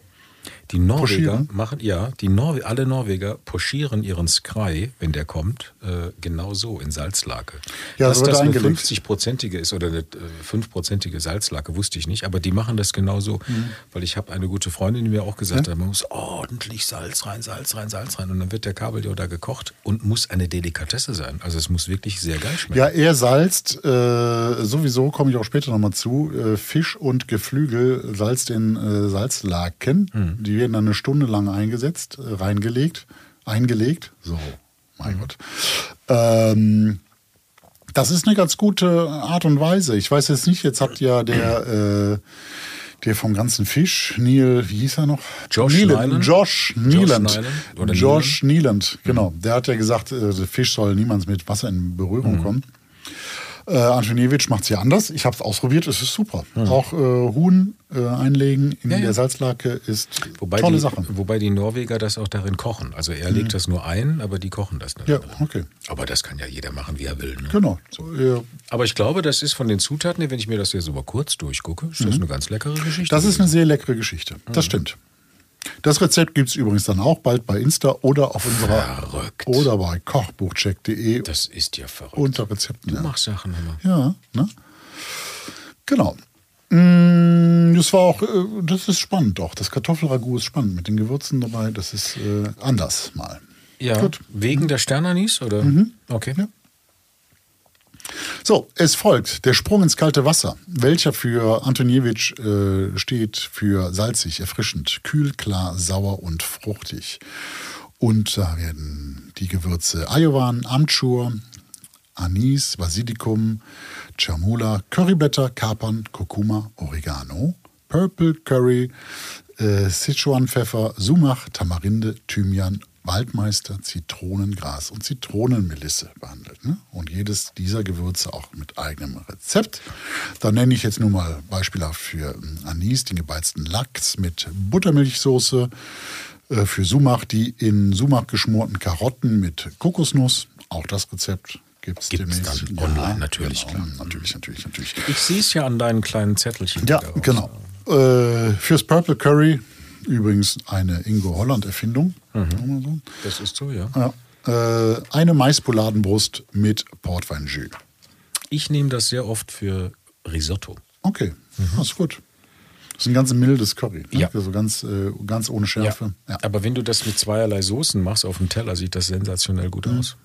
Speaker 2: Die Norweger
Speaker 3: Pochieren?
Speaker 2: machen, ja, die Norwe alle Norweger pochieren ihren Skrei, wenn der kommt, äh, genau so in Salzlake.
Speaker 3: Ja,
Speaker 2: Dass das eine
Speaker 3: eingelegt.
Speaker 2: 50-prozentige ist oder eine äh, 5-prozentige Salzlake, wusste ich nicht. Aber die machen das genau so,
Speaker 3: Mhm.
Speaker 2: weil ich habe eine gute Freundin, die mir auch gesagt hat, man muss ordentlich Salz rein, Salz rein, Salz rein. Und dann wird der Kabeljau da gekocht und muss eine Delikatesse sein. Also es muss wirklich sehr geil schmecken.
Speaker 3: Ja, er salzt, äh, sowieso komme ich auch später nochmal zu, äh, Fisch und Geflügel salzt in äh, Salzlaken.
Speaker 2: Hm.
Speaker 3: Die werden dann eine Stunde lang eingesetzt, äh, reingelegt, eingelegt. So, mein
Speaker 2: Hm.
Speaker 3: Gott. Ähm, das ist eine ganz gute Art und Weise. Ich weiß jetzt nicht, jetzt hat ja der, äh, der vom ganzen Fisch, Neil, wie hieß er noch?
Speaker 2: Josh
Speaker 3: Neeland. Josh Nieland.
Speaker 2: Nyland oder
Speaker 3: Josh Nieland, genau. Der hat ja gesagt, äh, der Fisch soll niemals mit Wasser in Berührung
Speaker 2: Mhm.
Speaker 3: kommen. Äh, Antoniewicz macht es ja anders. Ich habe es ausprobiert, es ist super. Auch äh, Huhn äh, einlegen in
Speaker 2: Mhm. Ja, ja.
Speaker 3: der Salzlake ist
Speaker 2: Wobei
Speaker 3: tolle
Speaker 2: die,
Speaker 3: Sache.
Speaker 2: Wobei die Norweger das auch darin kochen. Also er legt das nur ein, aber die kochen das nicht.
Speaker 3: Ja, okay.
Speaker 2: Aber das kann ja jeder machen, wie er will. Ne?
Speaker 3: Genau. Äh,
Speaker 2: Aber ich glaube, das ist von den Zutaten, wenn ich mir das hier so mal kurz durchgucke, ist das eine ganz leckere Geschichte.
Speaker 3: Das ist eine sehr leckere Geschichte.
Speaker 2: Mhm.
Speaker 3: Das stimmt. Das Rezept gibt es übrigens dann auch bald bei Insta oder auf unserer
Speaker 2: Verrückt.
Speaker 3: oder bei kochbuchcheck.de
Speaker 2: das ist ja verrückt.
Speaker 3: unter Rezepten.
Speaker 2: du
Speaker 3: Ja.
Speaker 2: machst Sachen immer.
Speaker 3: Ja, ne? Genau. Mm, Das war auch, äh, das ist spannend auch. Das Kartoffelragout ist spannend mit den Gewürzen dabei. Das ist äh, anders mal.
Speaker 2: Ja,
Speaker 3: Gut.
Speaker 2: wegen der Sternanis oder? Okay.
Speaker 3: Ja. So, es folgt der Sprung ins kalte Wasser, welcher für Antoniewicz äh, steht für salzig, erfrischend, kühl, klar, sauer und fruchtig. Und da werden die Gewürze Ajowan, Amchur, Anis, Basilikum, Chamula, Curryblätter, Kapern, Kurkuma, Oregano, Purple Curry, äh, Sichuan-Pfeffer, Sumach, Tamarinde, Thymian, Waldmeister, Zitronengras und Zitronenmelisse behandelt. Ne? Und jedes dieser Gewürze auch mit eigenem Rezept. Da nenne ich jetzt nur mal beispielhaft für ähm, Anis den gebeizten Lachs mit Buttermilchsoße, äh, für Sumach die in Sumach geschmorten Karotten mit Kokosnuss. Auch das Rezept gibt es
Speaker 2: Gibt's
Speaker 3: demnächst.
Speaker 2: dann online, natürlich,
Speaker 3: genau, Natürlich, natürlich, natürlich.
Speaker 2: Ich sehe es ja an deinen kleinen Zettelchen.
Speaker 3: Ja, genau. Äh, fürs Purple Curry übrigens eine Ingo Holland Erfindung.
Speaker 2: Mhm. Das ist so, ja.
Speaker 3: Ja. Äh, eine Maispoladenbrust mit Portweinjus.
Speaker 2: Ich nehme das sehr oft für Risotto.
Speaker 3: Okay, das ist gut. Das ist ein ganz mildes Curry. Ne?
Speaker 2: Ja.
Speaker 3: Also ganz, äh, ganz ohne Schärfe. Ja,
Speaker 2: Aber wenn du das mit zweierlei Soßen machst auf dem Teller, sieht das sensationell gut
Speaker 3: Mhm.
Speaker 2: aus.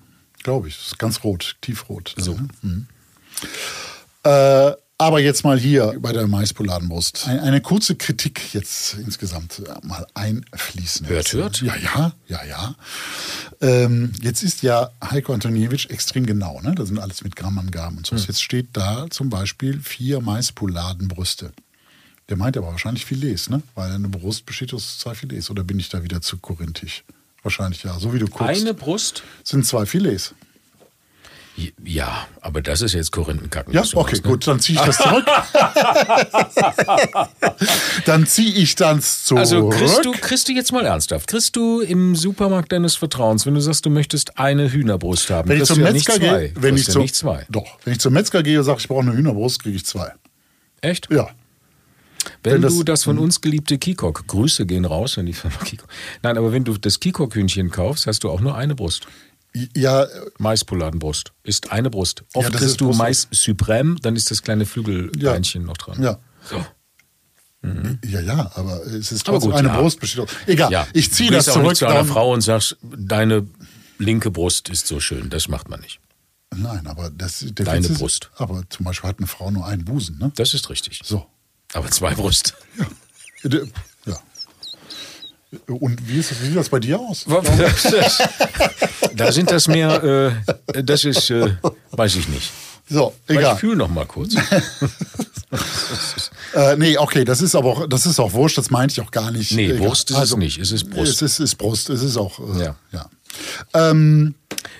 Speaker 3: glaube ich. Das ist ganz rot, tiefrot.
Speaker 2: So.
Speaker 3: Ne? Mhm. Äh, aber jetzt mal hier bei der Maispoladenbrust. Ein, eine kurze Kritik jetzt insgesamt äh, mal einfließen.
Speaker 2: Hört, hört.
Speaker 3: Ja, ja, ja, ja. Ähm, jetzt ist ja Heiko Antoniewicz extrem genau. Ne? Da sind alles mit Grammangaben und so. Jetzt steht da zum Beispiel vier Maispoladenbrüste. Der meint aber wahrscheinlich Filets, ne? Weil eine Brust besteht aus zwei Filets. Oder bin ich da wieder zu korinthisch? Wahrscheinlich ja. So wie du guckst,
Speaker 2: Eine Brust?
Speaker 3: sind zwei Filets.
Speaker 2: Ja, aber das ist jetzt Korinthenkacken.
Speaker 3: Ja,
Speaker 2: was
Speaker 3: okay,
Speaker 2: machst, ne?
Speaker 3: gut, dann ziehe ich das zurück. dann ziehe ich das zurück.
Speaker 2: Also kriegst du, kriegst du jetzt mal ernsthaft, kriegst du im Supermarkt deines Vertrauens, wenn du sagst, du möchtest eine Hühnerbrust haben,
Speaker 3: wenn ich zum Metzger
Speaker 2: zwei.
Speaker 3: gehe, wenn ich
Speaker 2: ja
Speaker 3: zum,
Speaker 2: nicht zwei.
Speaker 3: Doch, wenn ich zum Metzger gehe und sage, ich brauche eine Hühnerbrust, kriege ich zwei.
Speaker 2: Echt?
Speaker 3: Ja.
Speaker 2: Wenn,
Speaker 3: Wenn das-
Speaker 2: du das von uns geliebte Kikok, Grüße gehen raus an die Firma Kikok. Nein, aber wenn du das Kikok-Hühnchen kaufst, hast du auch nur eine Brust.
Speaker 3: Ja,
Speaker 2: Maispoladenbrust ist eine Brust. Oft
Speaker 3: Ja,
Speaker 2: kriegst du
Speaker 3: Brust-
Speaker 2: Mais Supreme, dann ist das kleine Flügelbeinchen noch dran.
Speaker 3: ja.
Speaker 2: So.
Speaker 3: Ja, ja, aber es ist trotzdem
Speaker 2: gut,
Speaker 3: eine
Speaker 2: ja.
Speaker 3: Brust besteht aus. Egal,
Speaker 2: Ja,
Speaker 3: ich ziehe
Speaker 2: du
Speaker 3: das
Speaker 2: auch
Speaker 3: zurück.
Speaker 2: nicht zu einer Frau und sagst, deine linke Brust ist so schön. Das macht man nicht.
Speaker 3: Nein, aber das der
Speaker 2: Deine
Speaker 3: Witz ist,
Speaker 2: Brust.
Speaker 3: Aber zum Beispiel hat eine Frau nur einen Busen, ne?
Speaker 2: Das ist richtig.
Speaker 3: So.
Speaker 2: Aber zwei Brust.
Speaker 3: Ja. Und wie, ist das, wie sieht das bei dir aus?
Speaker 2: da sind das mehr, äh, das ist, äh, weiß ich nicht.
Speaker 3: So,
Speaker 2: Aber
Speaker 3: egal.
Speaker 2: Ich fühle noch mal kurz.
Speaker 3: Äh, nee, okay, das ist aber auch, das ist auch Wurscht, das meinte ich auch gar nicht.
Speaker 2: Nee,
Speaker 3: Egal.
Speaker 2: Wurst ist es nicht, es ist Brust.
Speaker 3: Es ist, ist Brust, es ist auch, äh,
Speaker 2: Ja.
Speaker 3: ja. Ähm,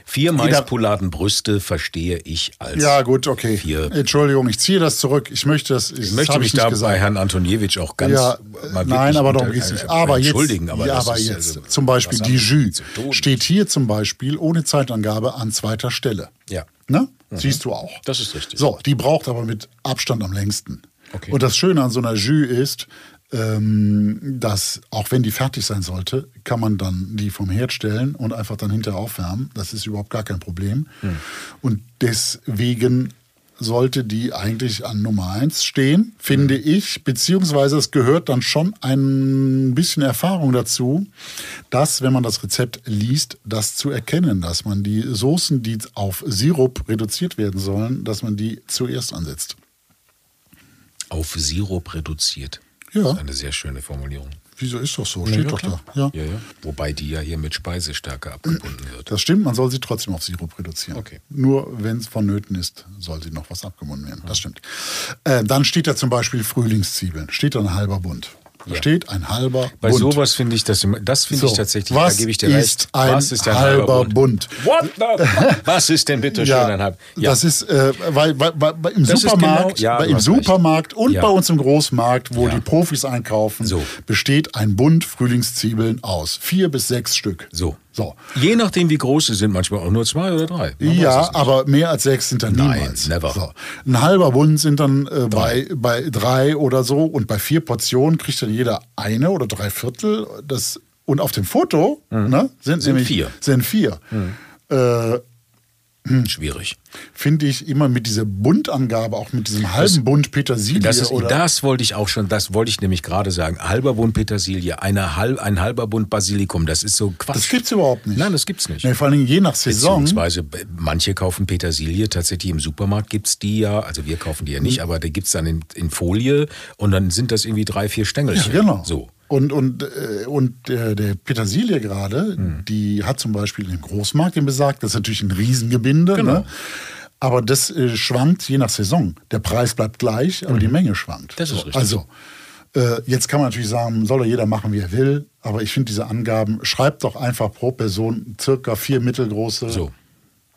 Speaker 2: Vier Maispoladenbrüste verstehe ich als.
Speaker 3: ja, gut, okay.
Speaker 2: Vier.
Speaker 3: Entschuldigung, ich ziehe das zurück. Ich möchte das,
Speaker 2: Ich möchte
Speaker 3: hab
Speaker 2: mich
Speaker 3: nicht
Speaker 2: da
Speaker 3: gesagt.
Speaker 2: bei Herrn Antoniewicz auch ganz
Speaker 3: ja,
Speaker 2: mal
Speaker 3: nein, aber darum geht's nicht.
Speaker 2: äh,
Speaker 3: Aber jetzt,
Speaker 2: entschuldigen, aber
Speaker 3: ja, aber jetzt
Speaker 2: also,
Speaker 3: zum Beispiel die
Speaker 2: tun?
Speaker 3: steht hier zum Beispiel ohne Zeitangabe an zweiter Stelle.
Speaker 2: Ja.
Speaker 3: Ne? Siehst du auch.
Speaker 2: Das ist richtig.
Speaker 3: So, die braucht aber mit Abstand am längsten.
Speaker 2: Okay.
Speaker 3: Und das Schöne an so einer Jus ist, ähm, dass auch wenn die fertig sein sollte, kann man dann die vom Herd stellen und einfach dann hinterher aufwärmen. Das ist überhaupt gar kein Problem. Und deswegen sollte die eigentlich an Nummer eins stehen, finde ich, beziehungsweise es gehört dann schon ein bisschen Erfahrung dazu, dass, wenn man das Rezept liest, das zu erkennen, dass man die Soßen, die auf Sirup reduziert werden sollen, dass man die zuerst ansetzt.
Speaker 2: Auf Sirup reduziert.
Speaker 3: Ja.
Speaker 2: Das ist eine sehr schöne Formulierung.
Speaker 3: Wieso ist doch so? Steht
Speaker 2: ja,
Speaker 3: doch
Speaker 2: klar.
Speaker 3: da. Ja.
Speaker 2: Ja. Wobei die ja hier mit Speisestärke abgebunden wird.
Speaker 3: Das stimmt, man soll sie trotzdem auf Sirup reduzieren.
Speaker 2: Okay.
Speaker 3: Nur wenn es vonnöten ist, soll sie noch was abgebunden werden. Das stimmt. Äh, dann steht da zum Beispiel Frühlingszwiebeln. Steht da ein halber Bund. Da
Speaker 2: Ja.
Speaker 3: steht ein halber
Speaker 2: Bei
Speaker 3: Bund.
Speaker 2: sowas finde ich das, immer- das finde
Speaker 3: So,
Speaker 2: ich tatsächlich,
Speaker 3: was
Speaker 2: da gebe ich dir recht.
Speaker 3: ein
Speaker 2: was ist ein
Speaker 3: halber Bund?
Speaker 2: What the? Was ist denn bitte schön
Speaker 3: ja,
Speaker 2: ein halb?
Speaker 3: das ist, äh, weil, weil, weil, weil im
Speaker 2: Das ist
Speaker 3: Supermarkt,
Speaker 2: genau- ja,
Speaker 3: bei, im Supermarkt und
Speaker 2: Ja.
Speaker 3: bei uns im Großmarkt, wo
Speaker 2: Ja.
Speaker 3: die Profis einkaufen,
Speaker 2: So.
Speaker 3: besteht ein Bund Frühlingszwiebeln aus. Vier bis sechs Stück.
Speaker 2: So.
Speaker 3: So.
Speaker 2: Je nachdem, wie groß sie sind, manchmal auch nur zwei oder drei. Man
Speaker 3: Ja, aber mehr als sechs sind dann
Speaker 2: Nein,
Speaker 3: niemals.
Speaker 2: never.
Speaker 3: So. Ein halber Bund sind dann äh, bei, bei drei oder so und bei vier Portionen kriegt dann jeder eine oder drei Viertel. Das, und auf dem Foto ne, sind,
Speaker 2: Mhm. Sind
Speaker 3: nämlich
Speaker 2: vier. Mhm.
Speaker 3: Sind vier. Äh,
Speaker 2: Schwierig.
Speaker 3: Finde ich immer mit dieser Bundangabe, auch mit diesem halben Bund Petersilie
Speaker 2: Das, ist,
Speaker 3: oder
Speaker 2: das wollte ich auch schon, das wollte ich nämlich gerade sagen. Halber Bund Petersilie, eine halb, ein halber Bund Basilikum, das ist so Quatsch.
Speaker 3: das gibt's überhaupt nicht.
Speaker 2: Nein, das gibt's nicht.
Speaker 3: Nee, vor allem je nach Saison.
Speaker 2: Beziehungsweise äh, manche kaufen Petersilie, tatsächlich im Supermarkt gibt's die ja, also wir kaufen die ja
Speaker 3: Mhm.
Speaker 2: nicht, aber die gibt's dann in, in Folie und dann sind das irgendwie drei, vier Stängelchen.
Speaker 3: Ja, genau.
Speaker 2: So.
Speaker 3: Und, und, äh, und der, der Petersilie gerade,
Speaker 2: Hm.
Speaker 3: die hat zum Beispiel im Großmarkt den besagt, das ist natürlich ein Riesengebinde.
Speaker 2: Genau.
Speaker 3: Ne? Aber das äh, schwankt je nach Saison. Der Preis bleibt gleich, aber die Menge schwankt.
Speaker 2: Mhm. Das ist richtig.
Speaker 3: Also, äh, jetzt kann man natürlich sagen, soll doch jeder machen, wie er will. Aber ich finde diese Angaben, schreibt doch einfach pro Person circa vier mittelgroße.
Speaker 2: So.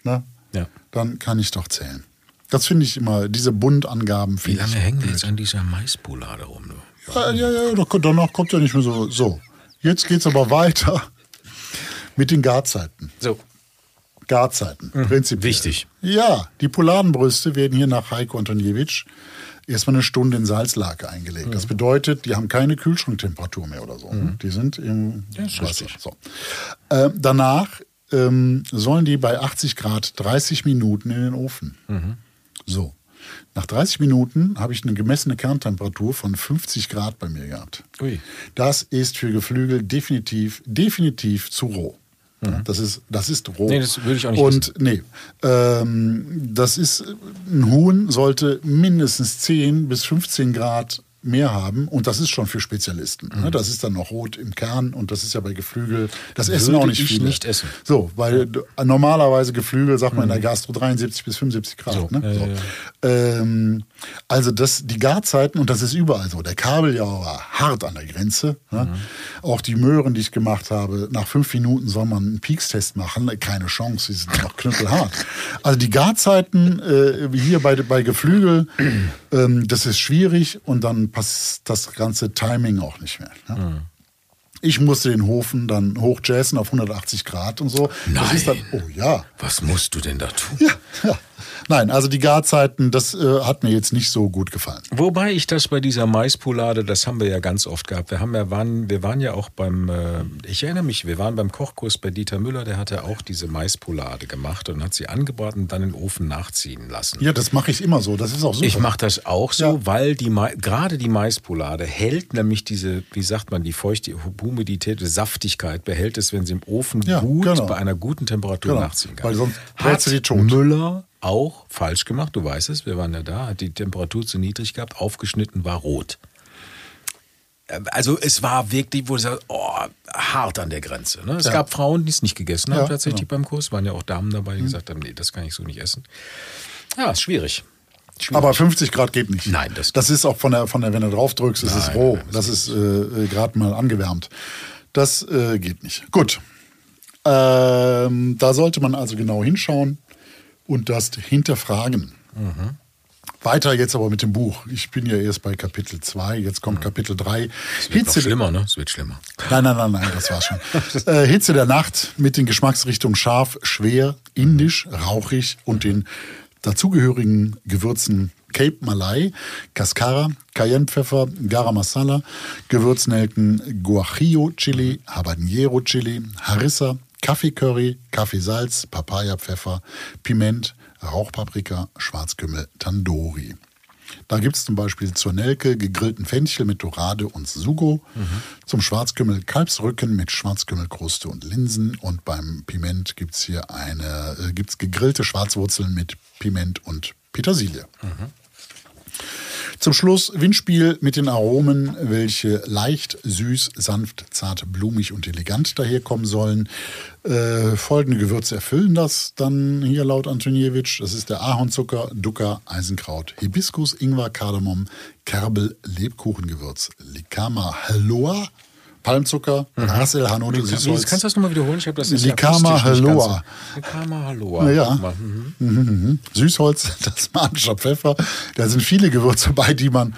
Speaker 3: Ne?
Speaker 2: Ja.
Speaker 3: Dann kann ich doch zählen. Das finde ich immer, diese Bundangaben
Speaker 2: Wie lange hängen wir jetzt an dieser Maispolade rum? Du?
Speaker 3: Ja, ja, ja, danach kommt ja nicht mehr so. So, jetzt geht's aber weiter mit den Garzeiten.
Speaker 2: So.
Speaker 3: Garzeiten, prinzipiell.
Speaker 2: Wichtig.
Speaker 3: Ja, die Poladenbrüste werden hier nach Heiko Antoniewicz erstmal eine Stunde in Salzlake eingelegt. Das bedeutet, die haben keine Kühlschranktemperatur mehr oder so. Die sind im
Speaker 2: Ja,
Speaker 3: Wasser. So. Ähm, danach ähm, sollen die bei 80 Grad 30 Minuten in den Ofen. So. Nach 30 Minuten habe ich eine gemessene Kerntemperatur von 50 Grad bei mir gehabt.
Speaker 2: Ui.
Speaker 3: Das ist für Geflügel definitiv, definitiv zu roh. Ja, Das ist, das ist roh.
Speaker 2: Mhm. Nee, das würde ich auch nicht
Speaker 3: Und nee, ähm, das ist, ein Huhn sollte mindestens 10 bis 15 Grad mehr haben und das ist schon für Spezialisten. ne? Das ist dann noch rot im Kern und das ist ja bei Geflügel, das essen
Speaker 2: Mhm. Würde
Speaker 3: auch nicht
Speaker 2: ich
Speaker 3: viele.
Speaker 2: nicht essen.
Speaker 3: So, weil d- normalerweise Geflügel sagt man in der Gastro 73 bis 75 Grad.
Speaker 2: So,
Speaker 3: ne?
Speaker 2: ja,
Speaker 3: so.
Speaker 2: ja,
Speaker 3: Ähm, also das, die Garzeiten, und das ist überall so. Der Kabeljau war hart an der Grenze. Ne?
Speaker 2: Mhm.
Speaker 3: Auch die Möhren, die ich gemacht habe, nach fünf Minuten soll man einen Peakstest machen. Keine Chance, die sind noch knüppelhart. Also die Garzeiten äh, hier bei, bei Geflügel, ähm, das ist schwierig und dann passt das ganze Timing auch nicht mehr. Ne?
Speaker 2: Mhm.
Speaker 3: Ich musste den Hofen dann hochjazzen auf 180 Grad und so. Das
Speaker 2: Nein.
Speaker 3: ist dann, oh ja,
Speaker 2: Was musst du denn da tun?
Speaker 3: ja, ja. Nein, also die Garzeiten, das äh, hat mir jetzt nicht so gut gefallen.
Speaker 2: Wobei ich das bei dieser Maispolade, das haben wir ja ganz oft gehabt. Wir haben ja waren, wir waren ja auch beim, äh, ich erinnere mich, wir waren beim Kochkurs bei Dieter Müller, der hatte auch diese Maispolade gemacht und hat sie angebraten und dann in den Ofen nachziehen lassen.
Speaker 3: Ja, das mache ich immer so. Das ist auch super.
Speaker 2: Ich mache das auch so,
Speaker 3: Ja.
Speaker 2: weil die Ma- gerade die Maispolade hält nämlich diese, wie sagt man, die feuchte Humidität, die Saftigkeit behält es, wenn sie im Ofen
Speaker 3: Ja,
Speaker 2: gut
Speaker 3: genau.
Speaker 2: bei einer guten Temperatur
Speaker 3: Genau,
Speaker 2: nachziehen kann.
Speaker 3: weil sonst
Speaker 2: Hat
Speaker 3: die tot.
Speaker 2: Müller auch falsch gemacht, du weißt es, wir waren ja da, hat die Temperatur zu niedrig gehabt, aufgeschnitten war rot. Äh, Also es war wirklich, wo du sagst, oh, hart an der Grenze. Ne? Es
Speaker 3: Ja.
Speaker 2: gab Frauen, die es nicht gegessen haben
Speaker 3: Ja,
Speaker 2: tatsächlich
Speaker 3: genau.
Speaker 2: beim Kurs, waren ja auch Damen dabei, die gesagt haben, nee, das kann ich so nicht essen. Ja, ist schwierig. schwierig.
Speaker 3: Aber 50 Grad geht nicht.
Speaker 2: Nein, das-
Speaker 3: das ist auch von der, von der wenn du drauf drückst, ist es roh.
Speaker 2: nein,
Speaker 3: das ist äh, äh, gerade mal angewärmt. Das äh, geht nicht. Gut. Ähm, da sollte man also genau hinschauen und das hinterfragen.
Speaker 2: Mhm.
Speaker 3: Weiter jetzt aber mit dem Buch. Ich bin ja erst bei Kapitel 2, jetzt kommt Kapitel 3.
Speaker 2: Mhm. Es wird schlimmer, ne? Es wird schlimmer.
Speaker 3: Nein, nein, nein, nein, das war's schon. äh, Hitze der Nacht mit den Geschmacksrichtungen scharf, schwer, indisch, rauchig und den dazugehörigen Gewürzen Cape Malay, Cascara, Cayennepfeffer, Garam Masala, Gewürznelken, Guajillo Chili, Habanero Chili, Harissa, Kaffeecurry, Kaffeesalz, Papayapfeffer, Piment, Rauchpaprika, Schwarzkümmel, Tandoori. Da gibt es zum Beispiel zur Nelke gegrillten Fenchel mit Dorade und Sugo, zum Schwarzkümmel Kalbsrücken mit Schwarzkümmelkruste und Linsen und beim Piment gibt es hier eine, äh, gibt's gegrillte Schwarzwurzeln mit Piment und Petersilie. Zum Schluss Windspiel mit den Aromen, welche leicht, süß, sanft, zart, blumig und elegant daherkommen sollen. Äh, folgende Gewürze erfüllen das dann hier laut Antoniewicz. Das ist der Ahornzucker, Dukkha, Eisenkraut, Hibiskus, Ingwer, Kardamom, Kerbel, Lebkuchengewürz, Likama, Halloa, Palmzucker, Rassel, Hanote,
Speaker 2: Kannst du
Speaker 3: Süßholz.
Speaker 2: kannst du das nochmal wiederholen? Ich habe das jetzt
Speaker 3: Likama
Speaker 2: nicht
Speaker 3: Halloa.
Speaker 2: Likama Halloa.
Speaker 3: Ja.
Speaker 2: Guck mal, mhm.
Speaker 3: Mhm. Süßholz, tasmanischer Pfeffer. Da sind viele Gewürze bei, die man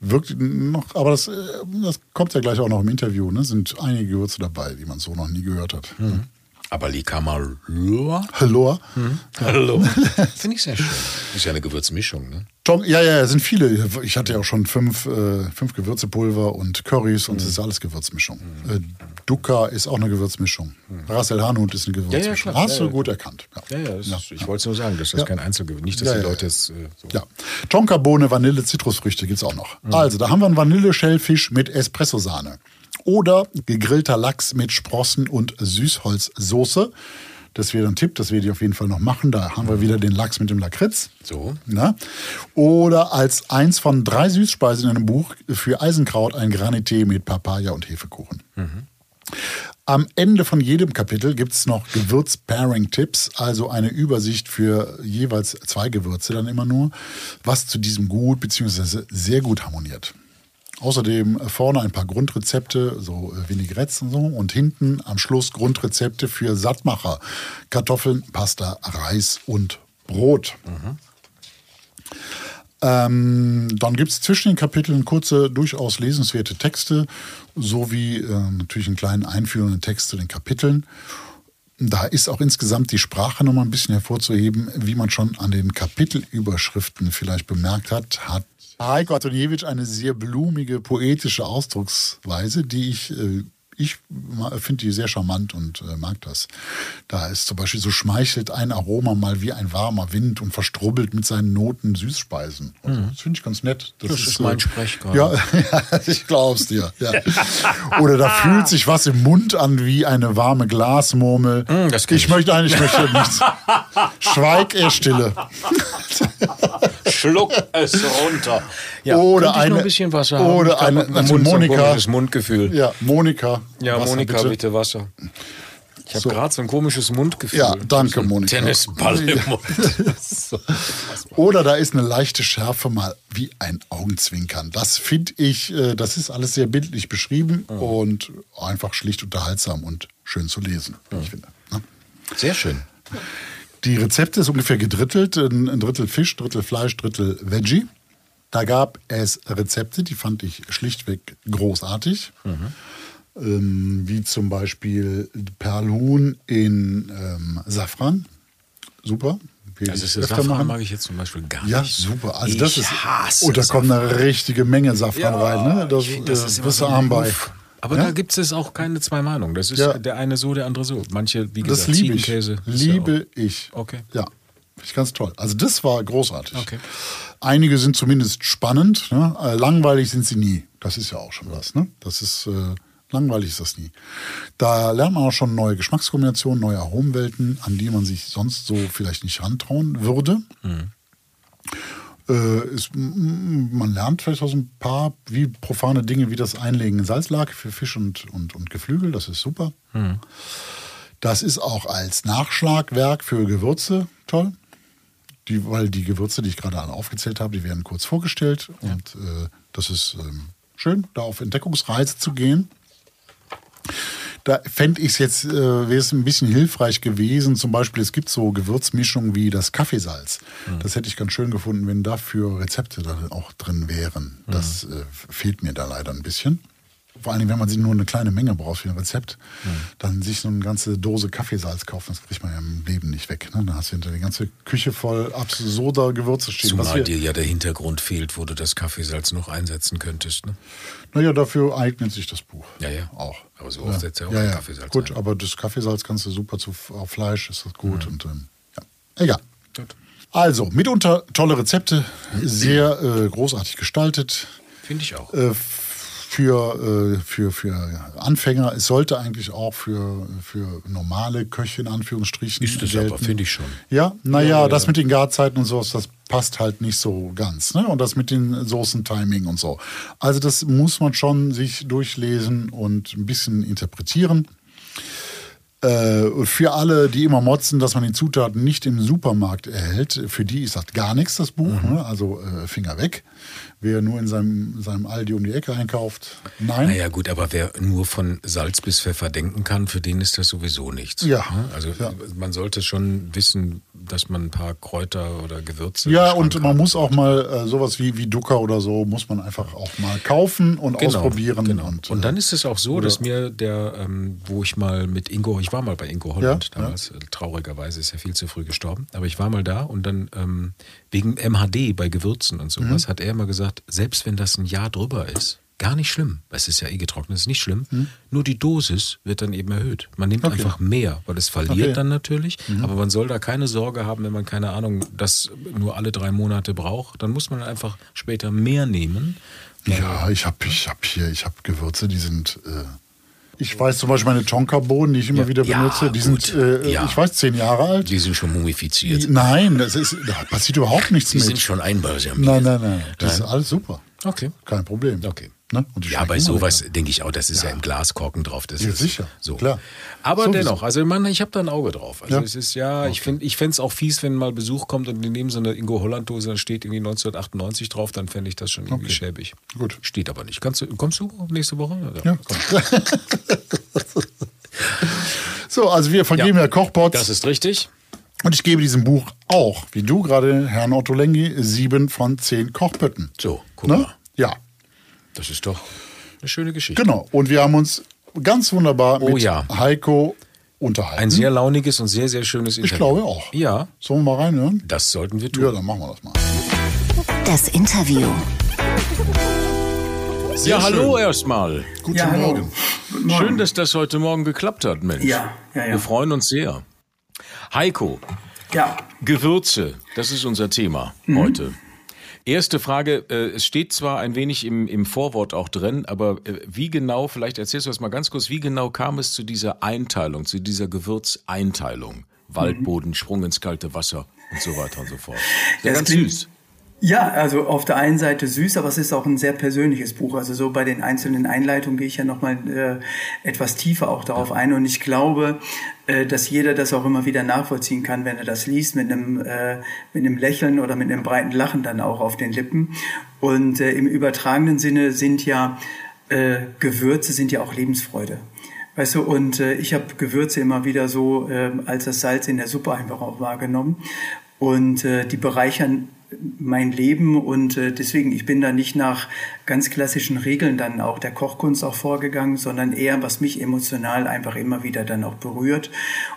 Speaker 3: wirklich noch, aber das, äh, das kommt ja gleich auch noch im Interview, ne? sind einige Gewürze dabei, die man so noch nie gehört hat.
Speaker 2: Aber Likama Halloa?
Speaker 3: Hallo.
Speaker 2: Hallo. Finde ich sehr schön. Ist ja eine Gewürzmischung, ne?
Speaker 3: Tom, ja, ja, es sind viele. Ich hatte ja auch schon fünf, äh, fünf Gewürzepulver und Currys und es ist alles Gewürzmischung. Äh, Dukkha ist auch eine Gewürzmischung. Ras El Hanout ist eine Gewürzmischung. Hast
Speaker 2: Ja,
Speaker 3: du
Speaker 2: ja.
Speaker 3: gut erkannt.
Speaker 2: Ja, ja, Ist, ich wollte es nur sagen, dass das
Speaker 3: Ja.
Speaker 2: kein Einzelgewürz Nicht, dass
Speaker 3: Ja,
Speaker 2: die
Speaker 3: ja,
Speaker 2: Leute
Speaker 3: ja.
Speaker 2: es äh, so.
Speaker 3: Ja. Tonkabohne, Vanille, Zitrusfrüchte gibt's auch noch. Also, da haben wir einen Vanille-Schellfisch mit Espresso-Sahne. Oder gegrillter Lachs mit Sprossen und Süßholzsoße. Das wäre ein Tipp, das werde ich auf jeden Fall noch machen. Da haben wir wieder den Lachs mit dem Lakritz.
Speaker 2: So.
Speaker 3: Na? Oder als eins von drei Süßspeisen in einem Buch für Eisenkraut ein Granité mit Papaya und Hefekuchen. Am Ende von jedem Kapitel gibt es noch Gewürz-Pairing-Tipps, also eine Übersicht für jeweils zwei Gewürze dann immer nur, was zu diesem gut bzw. sehr gut harmoniert. Außerdem vorne ein paar Grundrezepte, so äh, Vinaigrettes und so, und hinten am Schluss Grundrezepte für Sattmacher, Kartoffeln, Pasta, Reis und Brot. Ähm, dann gibt es zwischen den Kapiteln kurze, durchaus lesenswerte Texte, sowie äh, natürlich einen kleinen einführenden Text zu den Kapiteln. Da ist auch insgesamt die Sprache nochmal ein bisschen hervorzuheben, wie man schon an den Kapitelüberschriften vielleicht bemerkt hat, hat Heiko Antoniewicz eine sehr blumige, poetische Ausdrucksweise, die ich, äh, ich finde die sehr charmant und äh, mag das. Da ist zum Beispiel so schmeichelt ein Aroma mal wie ein warmer Wind und verstrubbelt mit seinen Noten Süßspeisen. Also, Das finde ich ganz nett.
Speaker 2: Das ist mein Sprech gerade.
Speaker 3: Ja, ja, ich glaub's dir. Ja. Oder da fühlt sich was im Mund an wie eine warme Glasmurmel.
Speaker 2: Das kenn
Speaker 3: ich
Speaker 2: ich.
Speaker 3: möchte eigentlich ich möchte nichts. Schweig er stille.
Speaker 2: Schluck es runter. Ja,
Speaker 3: Oder eine-
Speaker 2: noch ein bisschen Wasser
Speaker 3: oder
Speaker 2: haben?
Speaker 3: eine- also
Speaker 2: so ein
Speaker 3: Monika-
Speaker 2: komisches Mundgefühl.
Speaker 3: Ja, Monika.
Speaker 2: Ja,
Speaker 3: Wasser,
Speaker 2: Monika,
Speaker 3: bitte.
Speaker 2: bitte, Wasser. Ich habe
Speaker 3: So.
Speaker 2: gerade so ein komisches Mundgefühl.
Speaker 3: Ja, danke,
Speaker 2: so
Speaker 3: Monika.
Speaker 2: Tennisball im Mund. So.
Speaker 3: Oder da ist eine leichte Schärfe mal wie ein Augenzwinkern. Das finde ich, äh, das ist alles sehr bildlich beschrieben
Speaker 2: Mhm.
Speaker 3: und einfach schlicht unterhaltsam und schön zu lesen, wie ich finde. ne?
Speaker 2: Sehr schön.
Speaker 3: Die Rezepte ist ungefähr gedrittelt, ein Drittel Fisch, Drittel Fleisch, Drittel Veggie. Da gab es Rezepte, die fand ich schlichtweg großartig. Ähm, wie zum Beispiel Perlhuhn in ähm, Safran. Super.
Speaker 2: Also das Safran
Speaker 3: machen.
Speaker 2: mag ich jetzt zum Beispiel gar
Speaker 3: Ja,
Speaker 2: nicht.
Speaker 3: super. Also
Speaker 2: ich
Speaker 3: das ist.
Speaker 2: hasse
Speaker 3: und da kommt eine richtige Menge Safran
Speaker 2: Ja,
Speaker 3: rein. Ne? Das,
Speaker 2: ich find,
Speaker 3: das
Speaker 2: das ist immer so ein
Speaker 3: arm bei.
Speaker 2: Aber
Speaker 3: Ja?
Speaker 2: da gibt es auch keine zwei Meinungen. Das ist
Speaker 3: Ja.
Speaker 2: der eine so, der andere so. Manche, wie
Speaker 3: Das
Speaker 2: gesagt,
Speaker 3: liebe ich.
Speaker 2: Ziegenkäse. ja
Speaker 3: Liebe ich.
Speaker 2: Okay.
Speaker 3: Ja, finde ich ganz toll. Also das war großartig.
Speaker 2: Okay.
Speaker 3: Einige sind zumindest spannend. Ne? Äh, langweilig sind sie nie. Das ist ja auch schon was. Ne? Das ist äh, langweilig ist das nie. Da lernt man auch schon neue Geschmackskombinationen, neue Aromenwelten, an die man sich sonst so vielleicht nicht rantrauen würde. Äh, ist, m- m- man lernt vielleicht auch so ein paar wie profane Dinge wie das Einlegen in Salzlake für Fisch und, und, und Geflügel. Das ist super. Das ist auch als Nachschlagwerk für Gewürze toll. Die, weil die Gewürze, die ich gerade alle aufgezählt habe, die werden kurz vorgestellt. Und äh, das ist ähm, schön, da auf Entdeckungsreise zu gehen. Da fände ich es jetzt, äh, wäre es ein bisschen hilfreich gewesen. Zum Beispiel, es gibt so Gewürzmischungen wie das Kaffeesalz. Das hätte ich ganz schön gefunden, wenn dafür Rezepte da auch drin wären. Das äh, fehlt mir da leider ein bisschen. Vor allem wenn man sich nur eine kleine Menge braucht für ein Rezept, dann sich so eine ganze Dose Kaffeesalz kaufen, das kriegt man ja im Leben nicht weg. Ne? Da hast du hinter die ganze Küche voll absurder Gewürze stehen.
Speaker 2: Zumal dir ja der Hintergrund fehlt, wo du das Kaffeesalz noch einsetzen könntest. Ne?
Speaker 3: Naja, dafür eignet sich das Buch.
Speaker 2: Ja, ja.
Speaker 3: Auch.
Speaker 2: Aber so oft setzt er auch
Speaker 3: ja, ja.
Speaker 2: Kaffeesalz
Speaker 3: Gut,
Speaker 2: ein.
Speaker 3: aber das Kaffeesalz kannst du super zu auf Fleisch, ist das gut. Und, ähm, ja. Egal.
Speaker 2: Gut.
Speaker 3: Also, mitunter tolle Rezepte, sehr äh, großartig gestaltet.
Speaker 2: Finde ich auch.
Speaker 3: Äh, für, äh, für, für Anfänger, es sollte eigentlich auch für, für normale Köche in Anführungsstrichen
Speaker 2: Ist es
Speaker 3: gelten.
Speaker 2: aber, finde ich schon.
Speaker 3: Ja, naja,
Speaker 2: Ja, ja,
Speaker 3: das mit den Garzeiten und sowas, das passt halt nicht so ganz. Ne? Und das mit den Soßen-Timing und so. Also das muss man schon sich durchlesen und ein bisschen interpretieren. Äh, für alle, die immer motzen, dass man die Zutaten nicht im Supermarkt erhält, für die ist das gar nichts, das Buch.
Speaker 2: Mhm.
Speaker 3: Ne? Also äh, Finger weg. Wer nur in seinem, seinem Aldi um die Ecke einkauft, nein.
Speaker 2: Naja, gut, aber wer nur von Salz bis Pfeffer denken kann, für den ist das sowieso nichts.
Speaker 3: Ja.
Speaker 2: Ne? Also
Speaker 3: Ja.
Speaker 2: man sollte schon wissen, dass man ein paar Kräuter oder Gewürze.
Speaker 3: Ja, und man muss auch mal äh, sowas wie, wie Ducker oder so, muss man einfach auch mal kaufen und ausprobieren.
Speaker 2: Genau.
Speaker 3: Und,
Speaker 2: Und,
Speaker 3: äh,
Speaker 2: dann ist es auch so, dass mir der, ähm, wo ich mal mit Ingo, ich war mal bei Ingo Holland
Speaker 3: Ja,
Speaker 2: damals, äh, traurigerweise ist er viel zu früh gestorben, aber ich war mal da und dann ähm, wegen MHD bei Gewürzen und
Speaker 3: Mhm.
Speaker 2: sowas hat er immer gesagt, selbst wenn das ein Jahr drüber ist, gar nicht schlimm. Es ist ja eh getrocknet, ist nicht schlimm. Nur die Dosis wird dann eben erhöht. Man nimmt
Speaker 3: Mhm. Okay.
Speaker 2: einfach mehr, weil es verliert
Speaker 3: Okay. Mhm.
Speaker 2: dann natürlich. Aber man soll da keine Sorge haben, wenn man keine Ahnung, das nur alle drei Monate braucht. Dann muss man einfach später mehr nehmen.
Speaker 3: Ja, ich habe ich hab hier, ich habe Gewürze, die sind. Äh, ich weiß zum Beispiel meine Tonkabohnen, die ich immer
Speaker 2: Ja.
Speaker 3: wieder
Speaker 2: Ja,
Speaker 3: benutze, die
Speaker 2: gut.
Speaker 3: sind, äh,
Speaker 2: Ja.
Speaker 3: ich weiß, zehn Jahre alt.
Speaker 2: Die sind schon mumifiziert.
Speaker 3: Nein, das ist, da passiert überhaupt nichts
Speaker 2: Die
Speaker 3: mit.
Speaker 2: sind schon einbalsamiert.
Speaker 3: nein, nein, nein, das
Speaker 2: Nein.
Speaker 3: ist alles super.
Speaker 2: Okay.
Speaker 3: Kein Problem.
Speaker 2: Okay.
Speaker 3: Ne?
Speaker 2: Ja, bei sowas
Speaker 3: lecker.
Speaker 2: denke ich auch, das ist ja, im Glaskorken drauf. Das
Speaker 3: Ja,
Speaker 2: ist
Speaker 3: sicher,
Speaker 2: So.
Speaker 3: klar.
Speaker 2: Aber
Speaker 3: Sowieso.
Speaker 2: dennoch, also man, ich habe da ein Auge drauf. Also
Speaker 3: Ja.
Speaker 2: es ist ja, ich finde, ich fände es auch fies, wenn mal Besuch kommt und die nehmen so eine Ingo Holland Dose, da steht irgendwie 1998 drauf, dann fände ich das schon irgendwie
Speaker 3: Okay.
Speaker 2: schäbig.
Speaker 3: Gut.
Speaker 2: Steht aber nicht. Kannst du, kommst du nächste Woche?
Speaker 3: Ja, komm. so, also wir vergeben ja, Kochpots.
Speaker 2: Das ist richtig.
Speaker 3: Und ich gebe diesem Buch auch, wie du gerade, Herrn Otto Lengi, sieben von zehn Kochbötten.
Speaker 2: So, guck
Speaker 3: Ne?
Speaker 2: mal.
Speaker 3: Ja,
Speaker 2: Das ist doch eine schöne Geschichte.
Speaker 3: genau. Und wir haben uns ganz wunderbar
Speaker 2: Oh
Speaker 3: mit
Speaker 2: ja.
Speaker 3: Heiko unterhalten.
Speaker 2: Ein sehr launiges und sehr, sehr schönes
Speaker 3: ich
Speaker 2: Interview.
Speaker 3: glaube auch.
Speaker 2: Ja,
Speaker 3: Sollen wir mal reinhören?
Speaker 2: das sollten wir
Speaker 3: Ja,
Speaker 2: tun.
Speaker 3: dann machen wir das mal.
Speaker 1: Das Interview.
Speaker 2: Ja, hallo
Speaker 3: schön.
Speaker 2: erstmal.
Speaker 3: Guten
Speaker 4: Ja, hallo.
Speaker 3: Morgen.
Speaker 4: Guten Morgen.
Speaker 2: Schön, dass das heute Morgen geklappt hat, Mensch.
Speaker 4: Ja, ja, ja.
Speaker 2: Wir freuen uns sehr. Heiko,
Speaker 4: Ja,
Speaker 2: Gewürze, das ist unser Thema
Speaker 4: Mhm.
Speaker 2: heute. Erste Frage, äh, es steht zwar ein wenig im, im Vorwort auch drin, aber äh, wie genau, vielleicht erzählst du das mal ganz kurz, wie genau kam es zu dieser Einteilung, zu dieser Gewürzeinteilung? Waldboden, Sprung ins kalte Wasser und so weiter und so fort. Sehr
Speaker 4: Das
Speaker 2: ganz
Speaker 4: klingt-
Speaker 2: süß.
Speaker 4: Ja, also auf der einen Seite süß, aber es ist auch ein sehr persönliches Buch. Also so bei den einzelnen Einleitungen gehe ich ja nochmal äh, etwas tiefer auch darauf ein. Und ich glaube, äh, dass jeder das auch immer wieder nachvollziehen kann, wenn er das liest, mit einem, äh, mit einem Lächeln oder mit einem breiten Lachen dann auch auf den Lippen. Und äh, im übertragenen Sinne sind ja äh, Gewürze sind ja auch Lebensfreude. Weißt du, und äh, ich habe Gewürze immer wieder so äh, als das Salz in der Suppe einfach auch wahrgenommen. Und äh, die bereichern mein Leben und äh, deswegen, ich bin da nicht nach ganz klassischen Regeln dann auch der Kochkunst auch vorgegangen, sondern eher, was mich emotional einfach immer wieder dann auch berührt.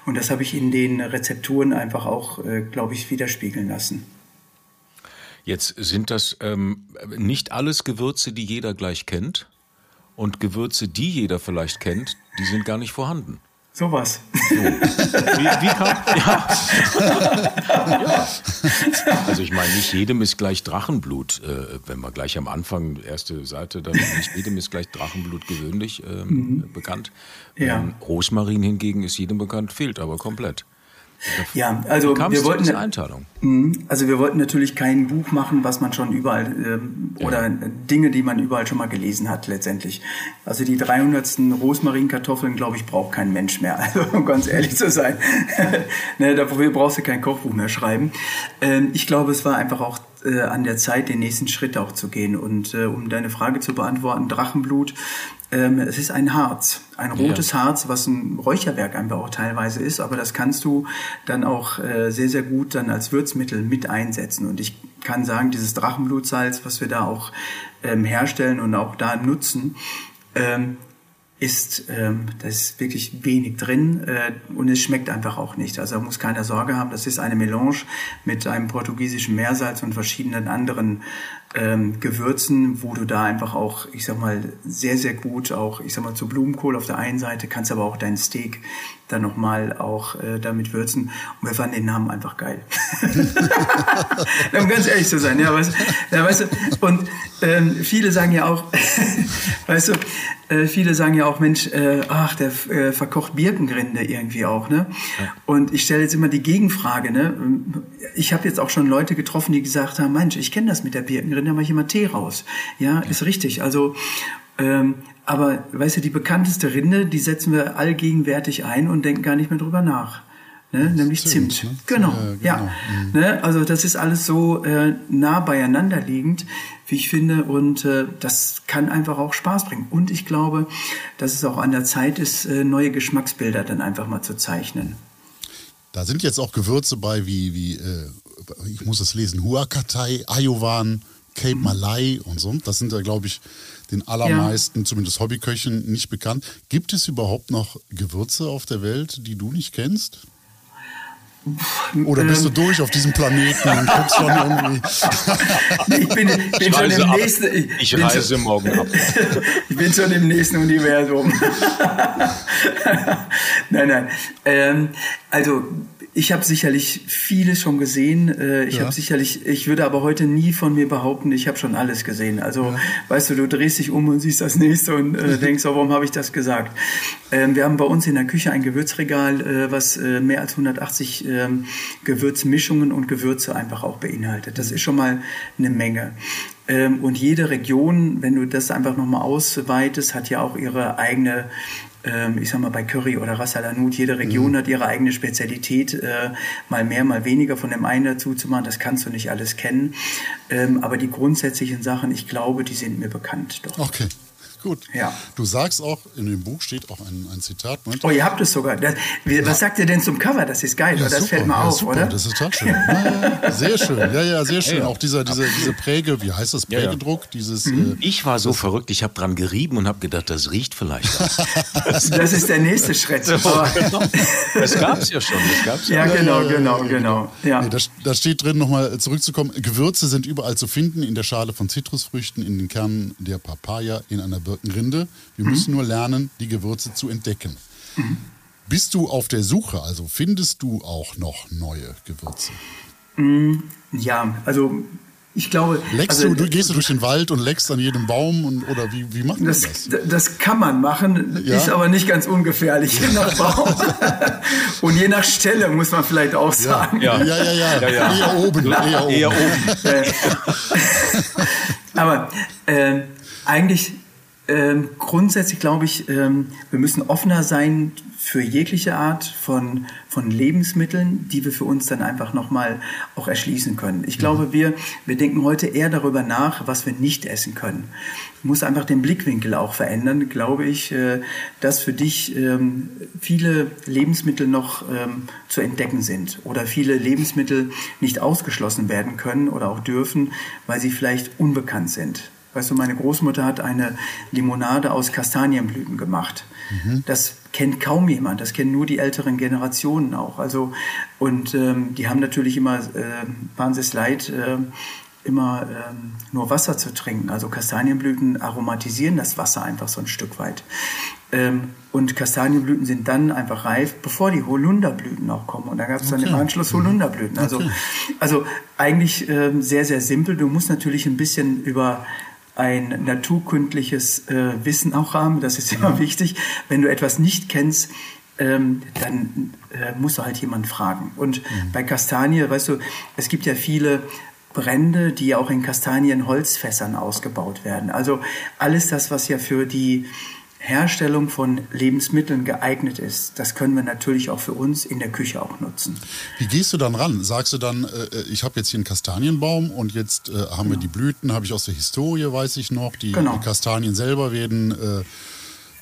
Speaker 4: Und das habe ich in den Rezepturen einfach auch, äh, glaube ich, widerspiegeln lassen.
Speaker 2: Jetzt sind das ähm, nicht alles Gewürze, die jeder gleich kennt. Und Gewürze, die jeder vielleicht kennt, die sind gar nicht vorhanden.
Speaker 4: Sowas.
Speaker 2: Wie, wie kam, ja. ja. Also ich meine, nicht jedem ist gleich Drachenblut, äh, wenn wir gleich am Anfang, erste Seite, dann nicht jedem ist gleich Drachenblut gewöhnlich ähm, bekannt.
Speaker 4: Ja.
Speaker 2: Ähm, Rosmarin hingegen ist jedem bekannt, fehlt aber komplett.
Speaker 4: Ja, also wir wollten
Speaker 2: dieser Einteilung?
Speaker 4: Mhm. Also wir wollten natürlich kein Buch machen, was man schon überall ähm, oder Dinge, die man überall schon mal gelesen hat letztendlich. Also die 300. Rosmarinkartoffeln, glaube ich, braucht kein Mensch mehr. Also um ganz ehrlich zu sein, ne, dafür brauchst du kein Kochbuch mehr schreiben. Ähm, ich glaube, es war einfach auch äh, an der Zeit, den nächsten Schritt auch zu gehen. Und äh, um deine Frage zu beantworten, Drachenblut, ähm, es ist ein Harz, ein rotes Harz, was ein Räucherwerk einfach auch teilweise ist, aber das kannst du dann auch äh, sehr, sehr gut dann als Würzmittel mit einsetzen. Und ich kann sagen, dieses Drachenblutsalz, was wir da auch ähm, herstellen und auch da nutzen, ähm, ist, ähm, da ist wirklich wenig drin äh, und es schmeckt einfach auch nicht. Also muss keiner Sorge haben. Das ist eine Melange mit einem portugiesischen Meersalz und verschiedenen anderen ähm, Gewürzen, wo du da einfach auch, ich sag mal, sehr, sehr gut auch, ich sag mal, zu Blumenkohl auf der einen Seite, kannst aber auch dein Steak dann nochmal auch äh, damit würzen. Und wir fanden den Namen einfach geil. um ganz ehrlich zu sein, ja, weißt, ja, weißt du, und ähm, viele sagen ja auch, weißt du, äh, viele sagen ja auch, Mensch, äh, ach, der äh, verkocht Birkengrinde irgendwie auch, ne? Ja. Und ich stelle jetzt immer die Gegenfrage, ne? Ich habe jetzt auch schon Leute getroffen, die gesagt haben, Mensch, ich kenne das mit der Birkenrinde, da mache ich immer Tee raus. Ja, ja. ist richtig. Also ähm, aber weißt du, die bekannteste Rinde, die setzen wir allgegenwärtig ein und denken gar nicht mehr drüber nach. Ne? Nämlich Zimt. Zimt. Ne? Genau, äh, genau. ja. Mhm. Ne? Also das ist alles so äh, nah beieinander liegend, wie ich finde, und äh, das kann einfach auch Spaß bringen. Und ich glaube, dass es auch an der Zeit ist, äh, neue Geschmacksbilder dann einfach mal zu zeichnen.
Speaker 3: Da sind jetzt auch Gewürze bei wie, wie äh, ich muss es lesen, Huacatai, Ayovan, Cape mhm. Malay und so. Das sind ja, glaube ich, den allermeisten, ja. zumindest Hobbyköchen, nicht bekannt. Gibt es überhaupt noch Gewürze auf der Welt, die du nicht kennst? Oder bist du ähm. durch auf diesem Planeten und guckst schon irgendwie?
Speaker 4: ich bin, bin ich schon im ab. nächsten.
Speaker 2: Ich, ich reise schon, morgen ab.
Speaker 4: ich bin schon im nächsten Universum. nein, nein. Ähm, also ich habe sicherlich vieles schon gesehen. Äh, ich ja. habe sicherlich, ich würde aber heute nie von mir behaupten, ich habe schon alles gesehen. Also, ja. weißt du, du drehst dich um und siehst das nächste und äh, denkst, oh, warum habe ich das gesagt? Ähm, wir haben bei uns in der Küche ein Gewürzregal, äh, was äh, mehr als 180 ähm, Gewürzmischungen und Gewürze einfach auch beinhaltet. Das ist schon mal eine Menge. Ähm, und jede Region, wenn du das einfach nochmal ausweitest, hat ja auch ihre eigene ähm, ich sag mal bei Curry oder Ras Al Hanout, jede Region mhm. hat ihre eigene Spezialität, äh, mal mehr, mal weniger von dem einen dazu zu machen, das kannst du nicht alles kennen. Ähm, aber die grundsätzlichen Sachen, ich glaube, die sind mir bekannt.
Speaker 3: Doch. Okay. Gut. Ja. Du sagst auch, in dem Buch steht auch ein, ein Zitat.
Speaker 4: Moment. Oh, ihr habt es sogar. Das, wie, ja. Was sagt ihr denn zum Cover? Das ist geil, ja, das super, fällt mir ja, auf, super, oder?
Speaker 3: Das ist total schön. Ja, sehr schön, ja, ja, sehr schön. Auch dieser, diese, diese Präge, wie heißt das, Prägedruck? Dieses,
Speaker 2: mhm. äh, ich war so verrückt, ich habe dran gerieben und habe gedacht, das riecht vielleicht.
Speaker 4: das ist der nächste Schritt. das
Speaker 2: gab es ja schon. Das gab's
Speaker 4: ja, genau, genau, genau. Ja.
Speaker 3: Nee, da, da steht drin, nochmal zurückzukommen, Gewürze sind überall zu finden, in der Schale von Zitrusfrüchten, in den Kernen der Papaya, in einer Birkenrinde. Wir mhm. müssen nur lernen, die Gewürze zu entdecken. Mhm. Bist du auf der Suche? Also findest du auch noch neue Gewürze?
Speaker 4: Mhm. Ja, also ich glaube.
Speaker 3: Leckst also, du, du, gehst du durch den Wald und leckst an jedem Baum und, oder wie, wie macht man das?
Speaker 4: Das, das kann man machen, ja? ist aber nicht ganz ungefährlich, je nach Baum. und je nach Stelle muss man vielleicht auch sagen.
Speaker 3: Ja, ja, ja, ja. ja, ja. Eher oben. Eher oben. Eher oben.
Speaker 4: aber äh, eigentlich ähm, grundsätzlich glaube ich, ähm, wir müssen offener sein für jegliche Art von, von Lebensmitteln, die wir für uns dann einfach nochmal auch erschließen können. Ich glaube, mhm. wir, wir denken heute eher darüber nach, was wir nicht essen können. muss einfach den Blickwinkel auch verändern, glaube ich, äh, dass für dich ähm, viele Lebensmittel noch ähm, zu entdecken sind oder viele Lebensmittel nicht ausgeschlossen werden können oder auch dürfen, weil sie vielleicht unbekannt sind. Weißt du, meine Großmutter hat eine Limonade aus Kastanienblüten gemacht. Mhm. Das kennt kaum jemand, das kennen nur die älteren Generationen auch. Also, und ähm, die haben natürlich immer, äh, waren sie es leid, äh, immer ähm, nur Wasser zu trinken. Also Kastanienblüten aromatisieren das Wasser einfach so ein Stück weit. Ähm, und Kastanienblüten sind dann einfach reif, bevor die Holunderblüten auch kommen. Und da gab es okay. dann im Anschluss mhm. Holunderblüten. Also, okay. also eigentlich ähm, sehr, sehr simpel. Du musst natürlich ein bisschen über ein naturkundliches äh, Wissen auch haben. Das ist immer wichtig. Wenn du etwas nicht kennst, ähm, dann äh, musst du halt jemanden fragen. Und mhm. bei Kastanie, weißt du, es gibt ja viele Brände, die auch in Kastanienholzfässern ausgebaut werden. Also alles das, was ja für die Herstellung von Lebensmitteln geeignet ist, das können wir natürlich auch für uns in der Küche auch nutzen.
Speaker 3: Wie gehst du dann ran? Sagst du dann, äh, ich habe jetzt hier einen Kastanienbaum und jetzt äh, haben genau. wir die Blüten, habe ich aus der Historie, weiß ich noch, die, genau. die Kastanien selber werden, äh,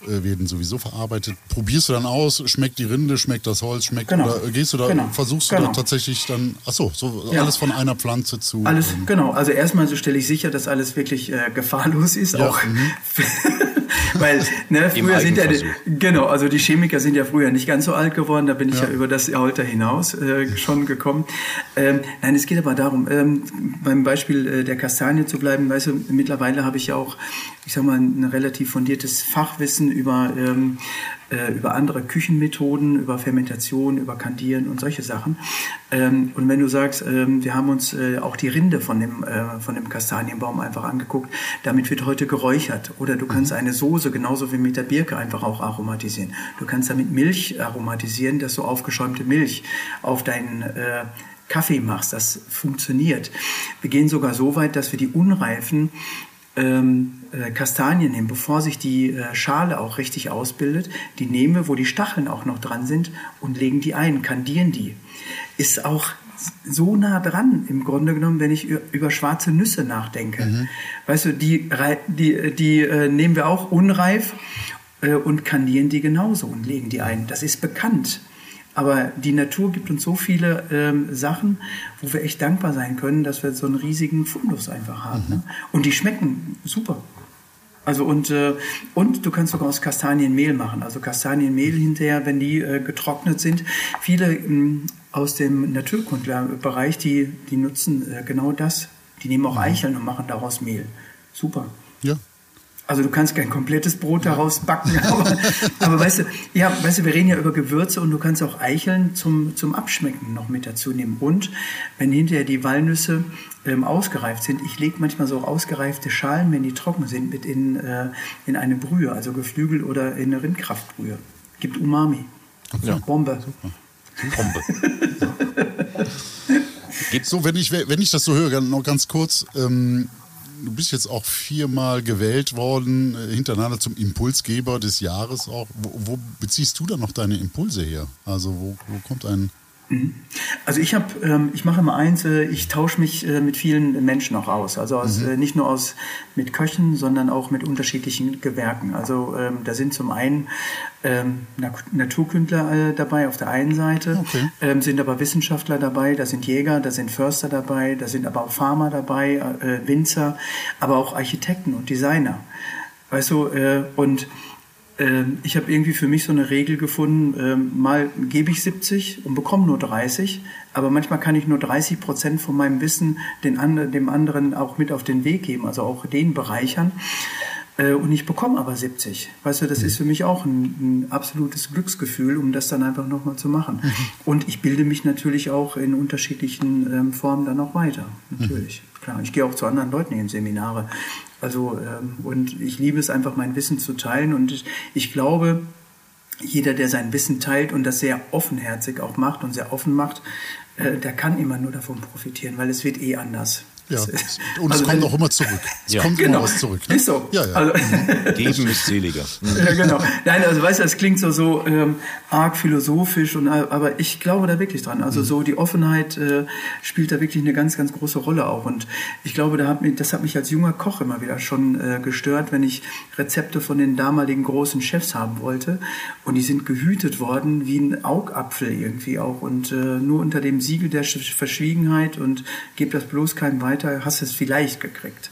Speaker 3: äh, werden sowieso verarbeitet. Probierst du dann aus, schmeckt die Rinde, schmeckt das Holz, schmeckt genau. oder gehst du da, genau. versuchst du da genau. tatsächlich dann, achso, so ja. alles von einer Pflanze zu.
Speaker 4: Alles, ähm, genau. Also erstmal so stelle ich sicher, dass alles wirklich äh, gefahrlos ist, ja. auch mhm. Weil ne, früher sind ja genau, also die Chemiker sind ja früher nicht ganz so alt geworden. Da bin ich ja, über das Alter hinaus äh, schon gekommen. Ähm, nein, es geht aber darum, ähm, beim Beispiel äh, der Kastanie zu bleiben. Weißt du, mittlerweile habe ich ja auch, ich sag mal, ein relativ fundiertes Fachwissen über ähm, äh, über andere Küchenmethoden, über Fermentation, über Kandieren und solche Sachen. Ähm, und wenn du sagst, ähm, wir haben uns äh, auch die Rinde von dem, äh, von dem Kastanienbaum einfach angeguckt, damit wird heute geräuchert. Oder du kannst eine Soße genauso wie mit der Birke einfach auch aromatisieren. Du kannst damit Milch aromatisieren, dass du aufgeschäumte Milch auf deinen äh, Kaffee machst. Das funktioniert. Wir gehen sogar so weit, dass wir die unreifen ähm, äh, Kastanien nehmen, bevor sich die äh, Schale auch richtig ausbildet. Die nehmen wir, wo die Stacheln auch noch dran sind und legen die ein, kandieren die. Ist auch so nah dran im Grunde genommen, wenn ich über schwarze Nüsse nachdenke. Weißt du, die, die, die äh, nehmen wir auch unreif äh, und kandieren die genauso und legen die ein. Das ist bekannt. Aber die Natur gibt uns so viele ähm, Sachen, wo wir echt dankbar sein können, dass wir so einen riesigen Fundus einfach haben. Ne? Und die schmecken super. Also und, äh, und du kannst sogar aus Kastanienmehl machen. Also Kastanienmehl hinterher, wenn die äh, getrocknet sind. Viele ähm, aus dem Naturkundlerbereich, die, die nutzen äh, genau das. Die nehmen auch Eicheln und machen daraus Mehl. Super. Also du kannst kein komplettes Brot daraus backen, aber, aber weißt du, ja, weißt du, wir reden ja über Gewürze und du kannst auch Eicheln zum, zum Abschmecken noch mit dazu nehmen. Und wenn hinterher die Walnüsse ähm, ausgereift sind, ich lege manchmal so ausgereifte Schalen, wenn die trocken sind, mit in, äh, in eine Brühe, also Geflügel oder in eine Rindkraftbrühe. Gibt Umami.
Speaker 2: Ja.
Speaker 4: Bombe.
Speaker 2: Bombe.
Speaker 3: So, wenn ich, wenn ich das so höre, noch ganz kurz. Ähm, du bist jetzt auch viermal gewählt worden, äh, hintereinander zum Impulsgeber des Jahres auch. Wo, wo beziehst du dann noch deine Impulse her? Also, wo, wo kommt ein.
Speaker 4: Also ich habe, ähm, ich mache immer eins, äh, ich tausche mich äh, mit vielen Menschen auch aus. Also aus, äh, nicht nur aus mit Köchen, sondern auch mit unterschiedlichen Gewerken. Also ähm, da sind zum einen ähm, Na- Naturkündler äh, dabei auf der einen Seite,
Speaker 3: Okay.
Speaker 4: ähm, sind aber Wissenschaftler dabei, da sind Jäger, da sind Förster dabei, da sind aber auch Farmer dabei, äh, Winzer, aber auch Architekten und Designer. Weißt du, äh, und ich habe irgendwie für mich so eine Regel gefunden, ähm, mal gebe ich 70 und bekomme nur 30, aber manchmal kann ich nur 30 Prozent von meinem Wissen den andre, dem anderen auch mit auf den Weg geben, also auch den bereichern. Äh, Und ich bekomme aber 70. Weißt du, das ist für mich auch ein, ein absolutes Glücksgefühl, um das dann einfach nochmal zu machen. Und ich bilde mich natürlich auch in unterschiedlichen ähm, Formen dann auch weiter. Natürlich. Klar, ich gehe auch zu anderen Leuten in Seminare. Also, ähm, und ich liebe es einfach, mein Wissen zu teilen. Und ich, ich glaube, jeder, der sein Wissen teilt und das sehr offenherzig auch macht und sehr offen macht, äh, der kann immer nur davon profitieren, weil es wird eh anders.
Speaker 3: Ja,
Speaker 4: Es
Speaker 3: und es
Speaker 4: also
Speaker 3: kommt
Speaker 4: wenn-
Speaker 3: auch immer zurück. Es
Speaker 2: Ja.
Speaker 3: kommt
Speaker 4: Genau,
Speaker 3: immer was zurück. Ne?
Speaker 4: ist so.
Speaker 3: Ja, ja.
Speaker 4: Also,
Speaker 2: Geben ist seliger.
Speaker 4: ja, genau. Nein, also weißt du, es klingt so, so ähm, arg philosophisch, und, äh, aber ich glaube da wirklich dran. Also so die Offenheit äh, spielt da wirklich eine ganz, ganz große Rolle auch. Und ich glaube, da hat mich, das hat mich als junger Koch immer wieder schon äh, gestört, wenn ich Rezepte von den damaligen großen Chefs haben wollte. Und die sind gehütet worden wie ein Augapfel irgendwie auch. Und äh, nur unter dem Siegel der Sch- Verschwiegenheit und gib das bloß keinem weiter, hast du es vielleicht gekriegt.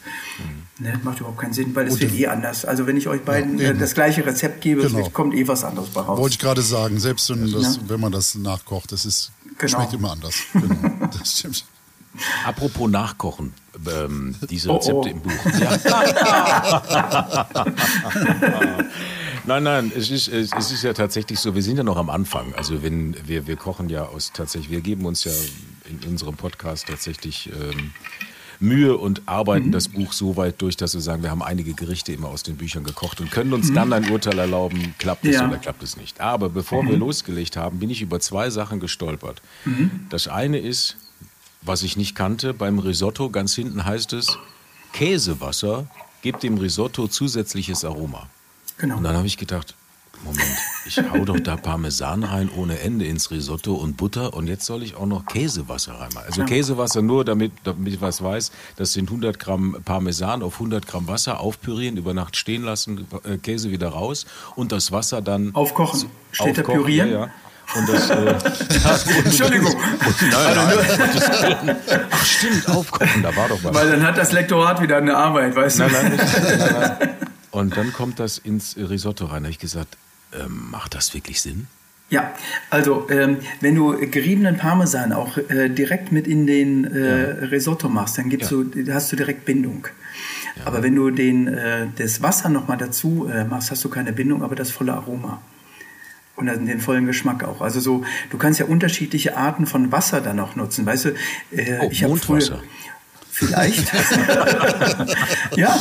Speaker 4: Ne, macht überhaupt keinen Sinn, weil es wird eh anders. Also wenn ich euch beiden
Speaker 3: Ja,
Speaker 4: äh, das gleiche Rezept gebe,
Speaker 3: Genau.
Speaker 4: wird, kommt eh was anderes bei raus.
Speaker 3: Wollte ich gerade sagen, selbst wenn, das,
Speaker 4: Ja.
Speaker 3: wenn man das nachkocht, das ist,
Speaker 4: Genau.
Speaker 3: schmeckt immer anders. Genau, das stimmt.
Speaker 2: Apropos Nachkochen, ähm, diese
Speaker 4: Oh,
Speaker 2: Rezepte
Speaker 4: oh.
Speaker 2: im Buch. Ja. nein, nein, es ist, es, es ist ja tatsächlich so, wir sind ja noch am Anfang. Also wenn wir, wir kochen ja aus tatsächlich, wir geben uns ja in unserem Podcast tatsächlich ähm, Mühe und arbeiten das Buch so weit durch, dass wir sagen, wir haben einige Gerichte immer aus den Büchern gekocht und können uns dann ein Urteil erlauben, klappt es
Speaker 4: Ja.
Speaker 2: oder klappt es nicht. Aber bevor wir losgelegt haben, bin ich über zwei Sachen gestolpert. Das eine ist, was ich nicht kannte, beim Risotto ganz hinten heißt es, Käsewasser gibt dem Risotto zusätzliches Aroma.
Speaker 4: Genau.
Speaker 2: Und dann habe ich gedacht, Moment, ich hau doch da Parmesan rein ohne Ende ins Risotto und Butter und jetzt soll ich auch noch Käsewasser reinmachen. Also. Käsewasser nur, damit, damit ich was weiß, das sind 100 Gramm Parmesan auf 100 Gramm Wasser aufpürieren, über Nacht stehen lassen, äh, Käse wieder raus und das Wasser dann
Speaker 4: Aufkochen. Steht da
Speaker 2: aufkochen,
Speaker 4: pürieren?
Speaker 2: Ja, ja. Und das, äh,
Speaker 4: Entschuldigung.
Speaker 2: nein, nein, Willen. Ach stimmt, aufkochen, da war doch was.
Speaker 4: Weil dann hat das Lektorat wieder eine Arbeit, weißt du?
Speaker 2: Nein, nein, nicht, nein, nein. Und dann kommt das ins Risotto rein. Da habe ich gesagt, ähm, macht das wirklich Sinn?
Speaker 4: Ja, also ähm, wenn du geriebenen Parmesan auch äh, direkt mit in den äh, Risotto machst, dann gibst
Speaker 2: Ja.
Speaker 4: du, hast du direkt Bindung. Aber wenn du den, äh, das Wasser nochmal dazu äh, machst, hast du keine Bindung, aber das volle Aroma. Und dann den vollen Geschmack auch. Also so, du kannst ja unterschiedliche Arten von Wasser dann auch nutzen. Weißt du, äh,
Speaker 2: Oh,
Speaker 4: ich habe früher. Vielleicht. ja.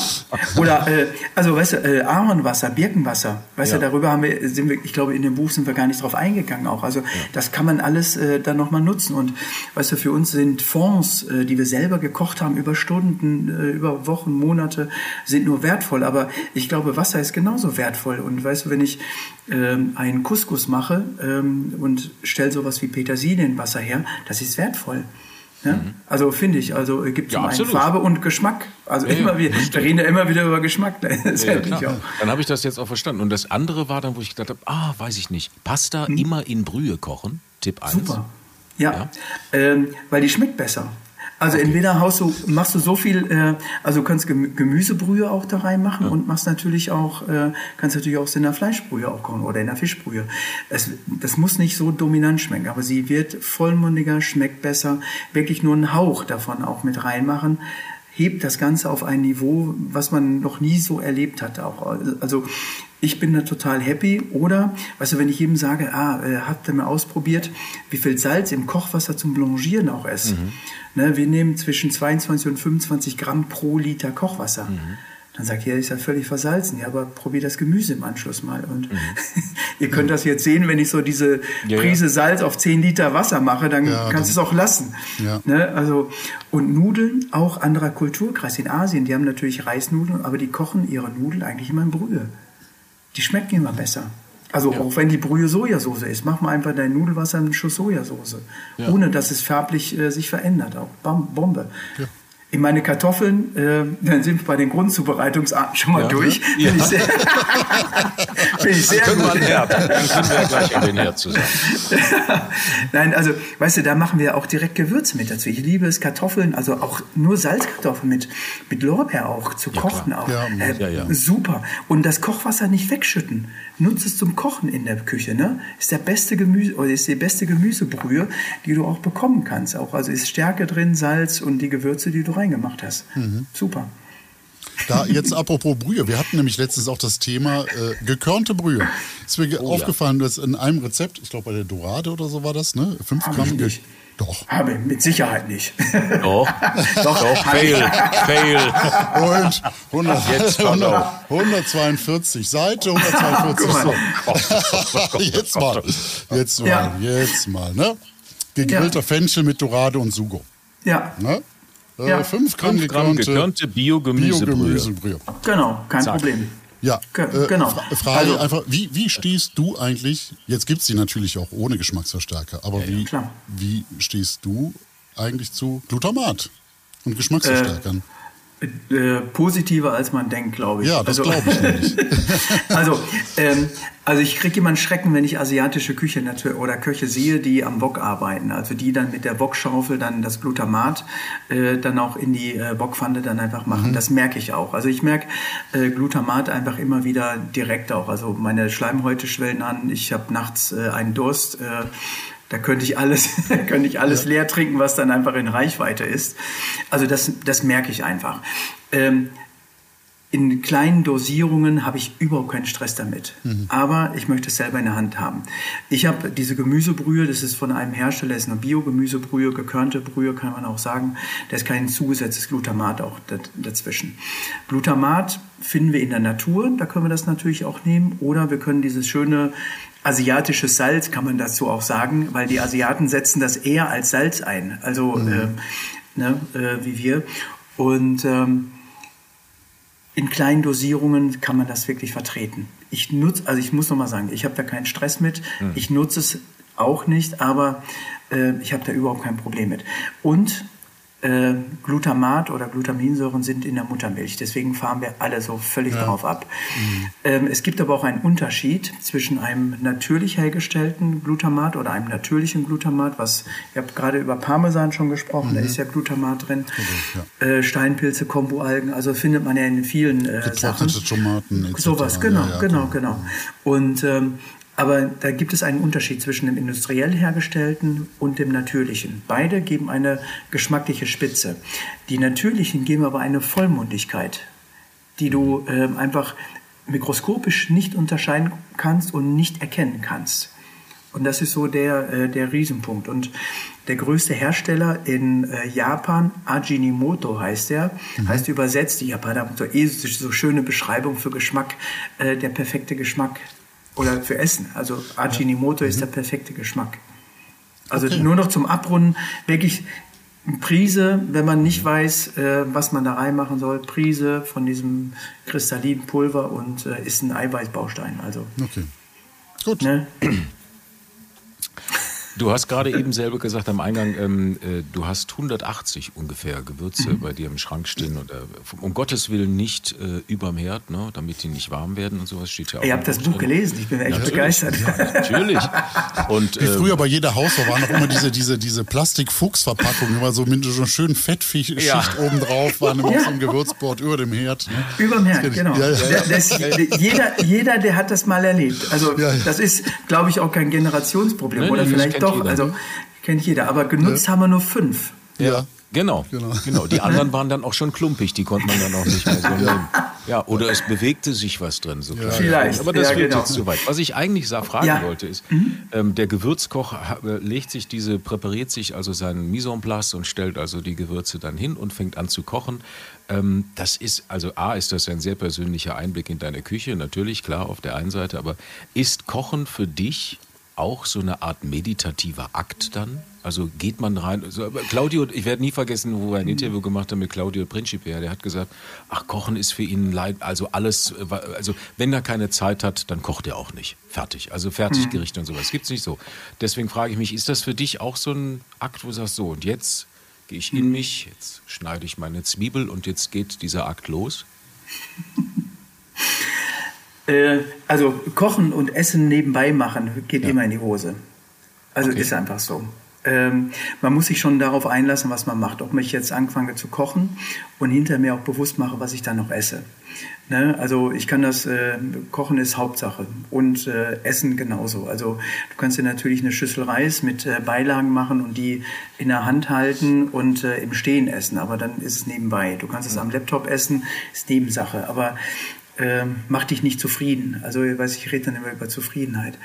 Speaker 4: Oder äh, also weißt du, äh, Ahornwasser, Birkenwasser, weißt
Speaker 2: Ja.
Speaker 4: du, darüber haben wir, sind wir, ich glaube, in dem Buch sind wir gar nicht drauf eingegangen auch. Also das kann man alles äh, dann nochmal nutzen. Und weißt du, für uns sind Fonds, äh, die wir selber gekocht haben, über Stunden, äh, über Wochen, Monate, sind nur wertvoll. Aber ich glaube, Wasser ist genauso wertvoll. Und weißt du, wenn ich ähm, einen Couscous mache ähm, und stelle sowas wie Petersilienwasser her, das ist wertvoll. Ja? Also finde ich, also gibt
Speaker 2: Ja,
Speaker 4: einen
Speaker 2: absolut.
Speaker 4: Farbe und Geschmack. Also
Speaker 2: Ja, ja,
Speaker 4: immer wieder, wir reden ja immer wieder über Geschmack.
Speaker 2: Ja,
Speaker 4: auch.
Speaker 2: Dann habe ich das jetzt auch verstanden. Und das andere war dann, wo ich gedacht habe, ah, weiß ich nicht. Pasta immer in Brühe kochen. Tipp 1.
Speaker 4: Hm. Super. Ja,
Speaker 2: Ja.
Speaker 4: Ähm, weil die schmeckt besser. Also entweder haust du, machst du so viel, äh, also du kannst Gemü Gemüsebrühe auch da reinmachen und machst natürlich auch, äh, kannst natürlich auch in der Fleischbrühe auch kochen oder in der Fischbrühe. Es, das muss nicht so dominant schmecken, aber sie wird vollmundiger, schmeckt besser. Wirklich nur einen Hauch davon auch mit reinmachen hebt das Ganze auf ein Niveau, was man noch nie so erlebt hat. Auch. Also ich bin da total happy. Oder, weißt du, wenn ich jedem sage, ah, äh, habt ihr mal ausprobiert, wie viel Salz im Kochwasser zum Blanchieren auch ist. Ne, wir nehmen zwischen 22 und 25 Gramm pro Liter Kochwasser. Dann sagt ihr, ist ja völlig versalzen. Ja, aber probier das Gemüse im Anschluss mal. Und ihr könnt das jetzt sehen, wenn ich so diese
Speaker 2: Ja, ja.
Speaker 4: Prise Salz auf 10 Liter Wasser mache, dann
Speaker 3: Ja,
Speaker 4: kannst du es auch lassen.
Speaker 3: Ja.
Speaker 4: Ne? Also, und Nudeln, auch anderer Kulturkreis in Asien, die haben natürlich Reisnudeln, aber die kochen ihre Nudeln eigentlich immer in Brühe. Die schmecken immer besser. Also auch wenn die Brühe Sojasauce ist, mach mal einfach dein Nudelwasser in einen Schuss Sojasauce.
Speaker 2: Ja.
Speaker 4: Ohne dass es färblich äh, sich verändert. Auch Bam Bombe. In meine Kartoffeln, äh, dann sind wir bei den Grundzubereitungsarten schon mal
Speaker 2: Ja.
Speaker 4: durch.
Speaker 2: Ja.
Speaker 4: Bin ich sehr, bin ich sehr
Speaker 2: Können wir
Speaker 4: gut.
Speaker 2: Herd. Dann können wir ja gleich an den Herd zusammen.
Speaker 4: Nein, also, weißt du, da machen wir auch direkt Gewürze mit dazu. Ich liebe es, Kartoffeln, also auch nur Salzkartoffeln mit, mit Lorbeer auch zu kochen auch.
Speaker 3: Ja,
Speaker 4: äh,
Speaker 2: ja, ja.
Speaker 4: Super. Und das Kochwasser nicht wegschütten. Nutze es zum Kochen in der Küche, ne? Ist der beste Gemüse, oder ist die beste Gemüsebrühe, die du auch bekommen kannst. Auch, also ist Stärke drin, Salz und die Gewürze, die du reingemacht hast.
Speaker 3: Mhm.
Speaker 4: Super.
Speaker 3: Da jetzt apropos Brühe, wir hatten nämlich letztens auch das Thema äh, gekörnte Brühe. Ist mir
Speaker 2: Oh,
Speaker 3: aufgefallen, dass in einem Rezept, ich glaube bei der Dorade oder so war das, ne? 5
Speaker 4: Hab
Speaker 3: Gramm.
Speaker 4: ich.
Speaker 3: Doch.
Speaker 4: Habe mit Sicherheit nicht.
Speaker 2: Doch, doch, fail, fail.
Speaker 3: Und 100,
Speaker 2: Jetzt, pass
Speaker 3: 100, 142, Seite 142.
Speaker 4: Guck
Speaker 3: so. jetzt mal, jetzt mal,
Speaker 4: Ja.
Speaker 3: jetzt mal, ne? Gegrillter
Speaker 4: Ja.
Speaker 3: Fenchel mit Dorade und Sugo.
Speaker 4: ja,
Speaker 3: Ne? Äh,
Speaker 4: Ja.
Speaker 3: 5 Gramm,
Speaker 2: 5 Gramm
Speaker 3: gekörnte
Speaker 2: gekörnte Bio-Gemüsebrühe.
Speaker 3: Bio-Gemüsebrühe.
Speaker 4: genau, kein
Speaker 2: Zack.
Speaker 4: Problem.
Speaker 3: Ja,
Speaker 4: Ge-
Speaker 3: äh,
Speaker 4: genau.
Speaker 3: Fra Frage
Speaker 4: Also-
Speaker 3: einfach, wie, wie stehst du eigentlich, jetzt gibt es die natürlich auch ohne Geschmacksverstärker, aber wie,
Speaker 4: klar.
Speaker 3: wie stehst du eigentlich zu Glutamat und Geschmacksverstärkern?
Speaker 4: äh, positiver als man denkt, glaube ich.
Speaker 3: ja, das
Speaker 4: Also-
Speaker 3: glaube ich nämlich.
Speaker 4: also, ähm, also ich kriege immer einen Schrecken, wenn ich asiatische Küche oder Köche sehe, die am Wok arbeiten. Also die dann mit der Wokschaufel dann das Glutamat äh, dann auch in die äh, Wokpfanne dann einfach machen. Das merke ich auch. Also ich merke äh, Glutamat einfach immer wieder direkt auch. Also meine Schleimhäute schwellen an. Ich habe nachts äh, einen Durst. Äh, da könnte ich alles, könnte ich alles leer trinken, was dann einfach in Reichweite ist. Also das, das merke ich einfach. Ähm, in kleinen Dosierungen habe ich überhaupt keinen Stress damit. Aber ich möchte es selber in der Hand haben. Ich habe diese Gemüsebrühe, das ist von einem Hersteller, das ist eine Bio-Gemüsebrühe, gekörnte Brühe, kann man auch sagen. Da ist kein zugesetztes Glutamat auch da- dazwischen. Glutamat finden wir in der Natur, da können wir das natürlich auch nehmen. Oder wir können dieses schöne asiatische Salz, kann man dazu auch sagen, weil die Asiaten setzen das eher als Salz ein, also äh, ne, äh, wie wir. Und ähm, in kleinen Dosierungen kann man das wirklich vertreten. Ich nutze, also ich muss noch mal sagen, ich habe da keinen Stress mit. Ich nutze es auch nicht, aber äh, ich habe da überhaupt kein Problem mit. Und äh, Glutamat oder Glutaminsäuren sind in der Muttermilch. Deswegen fahren wir alle so völlig ja. drauf ab. Mhm. Ähm, es gibt aber auch einen Unterschied zwischen einem natürlich hergestellten Glutamat oder einem natürlichen Glutamat, was, ich habe gerade über Parmesan schon gesprochen, mhm. da ist ja Glutamat drin. Okay, ja. Äh, Steinpilze, Komboalgen, also findet man ja in vielen äh, Sachen.
Speaker 3: Tomaten etc.
Speaker 4: Sowas, genau, ja, genau, genau. Und ähm, aber da gibt es einen Unterschied zwischen dem industriell hergestellten und dem natürlichen. Beide geben eine geschmackliche Spitze. Die natürlichen geben aber eine Vollmundigkeit, die du äh, einfach mikroskopisch nicht unterscheiden kannst und nicht erkennen kannst. Und das ist so der, äh, der Riesenpunkt. Und der größte Hersteller in äh, Japan, Ajinomoto heißt er, mhm. heißt übersetzt, die Japaner haben so, eh so schöne Beschreibung für Geschmack, äh, der perfekte Geschmack oder für Essen. Also Ajinomoto ja. ist mhm. der perfekte Geschmack. Also okay. nur noch zum Abrunden, wirklich Prise, wenn man nicht weiß, äh, was man da reinmachen soll, Prise von diesem kristallinen Pulver und äh, ist ein Eiweißbaustein. Also,
Speaker 3: okay. Gut.
Speaker 2: Ne? Du hast gerade eben selber gesagt am Eingang, ähm, äh, du hast 180 ungefähr Gewürze mhm. bei dir im Schrank stehen und äh, um Gottes Willen nicht äh, überm Herd, ne, damit die nicht warm werden und sowas steht ja auch.
Speaker 4: Ihr habt das Buch drin. gelesen, ich bin echt ja, begeistert.
Speaker 2: Ja, natürlich. Und,
Speaker 3: Wie ähm, früher bei jeder Hausfrau waren noch immer diese, diese, diese Plastik-Fuchs-Verpackung, immer so mit so einer schönen Fettschicht ja. oben drauf, waren immer ja. so ein Gewürzbord über dem Herd. Ne?
Speaker 4: Über dem Herd, genau. Ja, ja. Das, jeder, jeder, der hat das mal erlebt. Also das ist, glaube ich, auch kein Generationsproblem. Nee, oder vielleicht doch, jeder. also kennt jeder. Aber genutzt ja. haben wir nur fünf.
Speaker 2: Ja. Genau, genau, genau. Die anderen waren dann auch schon klumpig, die konnte man dann auch nicht mehr so nehmen. Ja, oder es bewegte sich was drin. So
Speaker 4: ja, vielleicht.
Speaker 2: Aber das ja, wird genau. jetzt zu weit. Was ich eigentlich fragen ja. wollte, ist, mhm. ähm, der Gewürzkoch äh, legt sich diese, präpariert sich also seinen Mise en place und stellt also die Gewürze dann hin und fängt an zu kochen. Ähm, das ist, also A, ist das ein sehr persönlicher Einblick in deine Küche, natürlich, klar, auf der einen Seite, aber ist Kochen für dich auch so eine Art meditativer Akt dann? Also geht man rein. Also Claudio, ich werde nie vergessen, wo wir ein Interview gemacht haben mit Claudio Principe. Der hat gesagt, ach, Kochen ist für ihn leid, also alles, also wenn er keine Zeit hat, dann kocht er auch nicht. Fertig. Also Fertiggerichte mhm. und sowas. Gibt es nicht so. Deswegen frage ich mich, ist das für dich auch so ein Akt, wo du sagst, so und jetzt gehe ich in mich, jetzt schneide ich meine Zwiebel und jetzt geht dieser Akt los?
Speaker 4: Äh, also Kochen und Essen nebenbei machen geht ja. immer in die Hose. Also okay. ist einfach so. Ähm, man muss sich schon darauf einlassen, was man macht. Ob ich jetzt anfange zu kochen und hinterher mir auch bewusst mache, was ich dann noch esse. Ne? Also ich kann das, äh, Kochen ist Hauptsache und äh, Essen genauso. Also du kannst dir natürlich eine Schüssel Reis mit äh, Beilagen machen und die in der Hand halten und äh, im Stehen essen, aber dann ist es nebenbei. Du kannst es am Laptop essen, ist Nebensache. Aber ähm, mach dich nicht zufrieden. Also, ich weiß, ich rede dann immer über Zufriedenheit.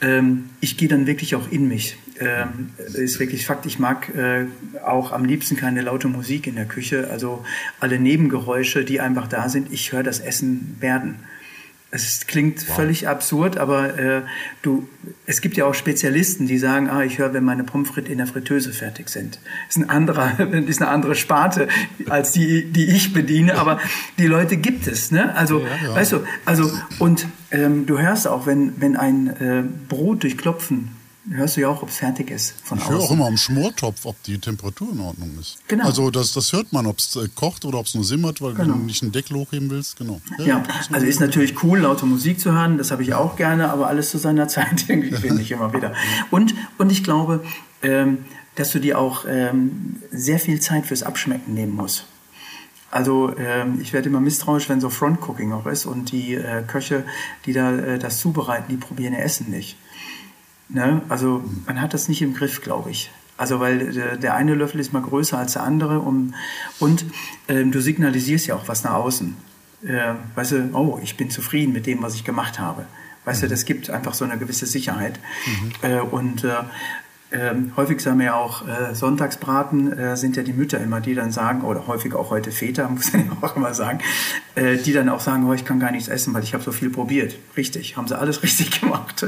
Speaker 4: Ähm, ich gehe dann wirklich auch in mich. Ähm, ist wirklich Fakt, ich mag äh, auch am liebsten keine laute Musik in der Küche. Also alle Nebengeräusche, die einfach da sind, ich höre das Essen werden. Es klingt wow. völlig absurd, aber äh, du, es gibt ja auch Spezialisten, die sagen, ah, ich höre, wenn meine Pommes frites in der Fritteuse fertig sind. Das ist, ein anderer, ist eine andere Sparte als die, die ich bediene, aber die Leute gibt es. Ne? Also, ja, ja. weißt du, also und ähm, du hörst auch, wenn, wenn ein äh, Brot durch Klopfen hörst du ja auch, ob es fertig ist von
Speaker 3: ich
Speaker 4: außen.
Speaker 3: höre auch immer am Schmortopf, ob die Temperatur in Ordnung ist. Genau. Also das, das hört man, ob es äh, kocht oder ob es nur simmert, weil genau. du nicht einen Deckel hochheben willst. Genau.
Speaker 4: Ja, ja. also ist natürlich cool, laute Musik zu hören, das habe ich auch gerne, aber alles zu seiner Zeit irgendwie finde ich immer wieder. Und, und ich glaube, ähm, dass du dir auch ähm, sehr viel Zeit fürs Abschmecken nehmen musst. Also ähm, ich werde immer misstrauisch, wenn so Front-Cooking auch ist und die äh, Köche, die da äh, das zubereiten, die probieren ihr Essen nicht. Ne? Also man hat das nicht im Griff, glaube ich. Also weil der, der, eine Löffel ist mal größer als der andere und, und äh, du signalisierst ja auch was nach außen. Äh, weißt du, oh, ich bin zufrieden mit dem, was ich gemacht habe. Weißt mhm. du, das gibt einfach so eine gewisse Sicherheit. Mhm. Äh, und äh, ähm, häufig sagen wir ja auch, äh, Sonntagsbraten äh, sind ja die Mütter immer, die dann sagen, oder häufig auch heute Väter, muss man ja auch immer sagen, äh, die dann auch sagen, oh, ich kann gar nichts essen, weil ich habe so viel probiert. Richtig, haben sie alles richtig gemacht.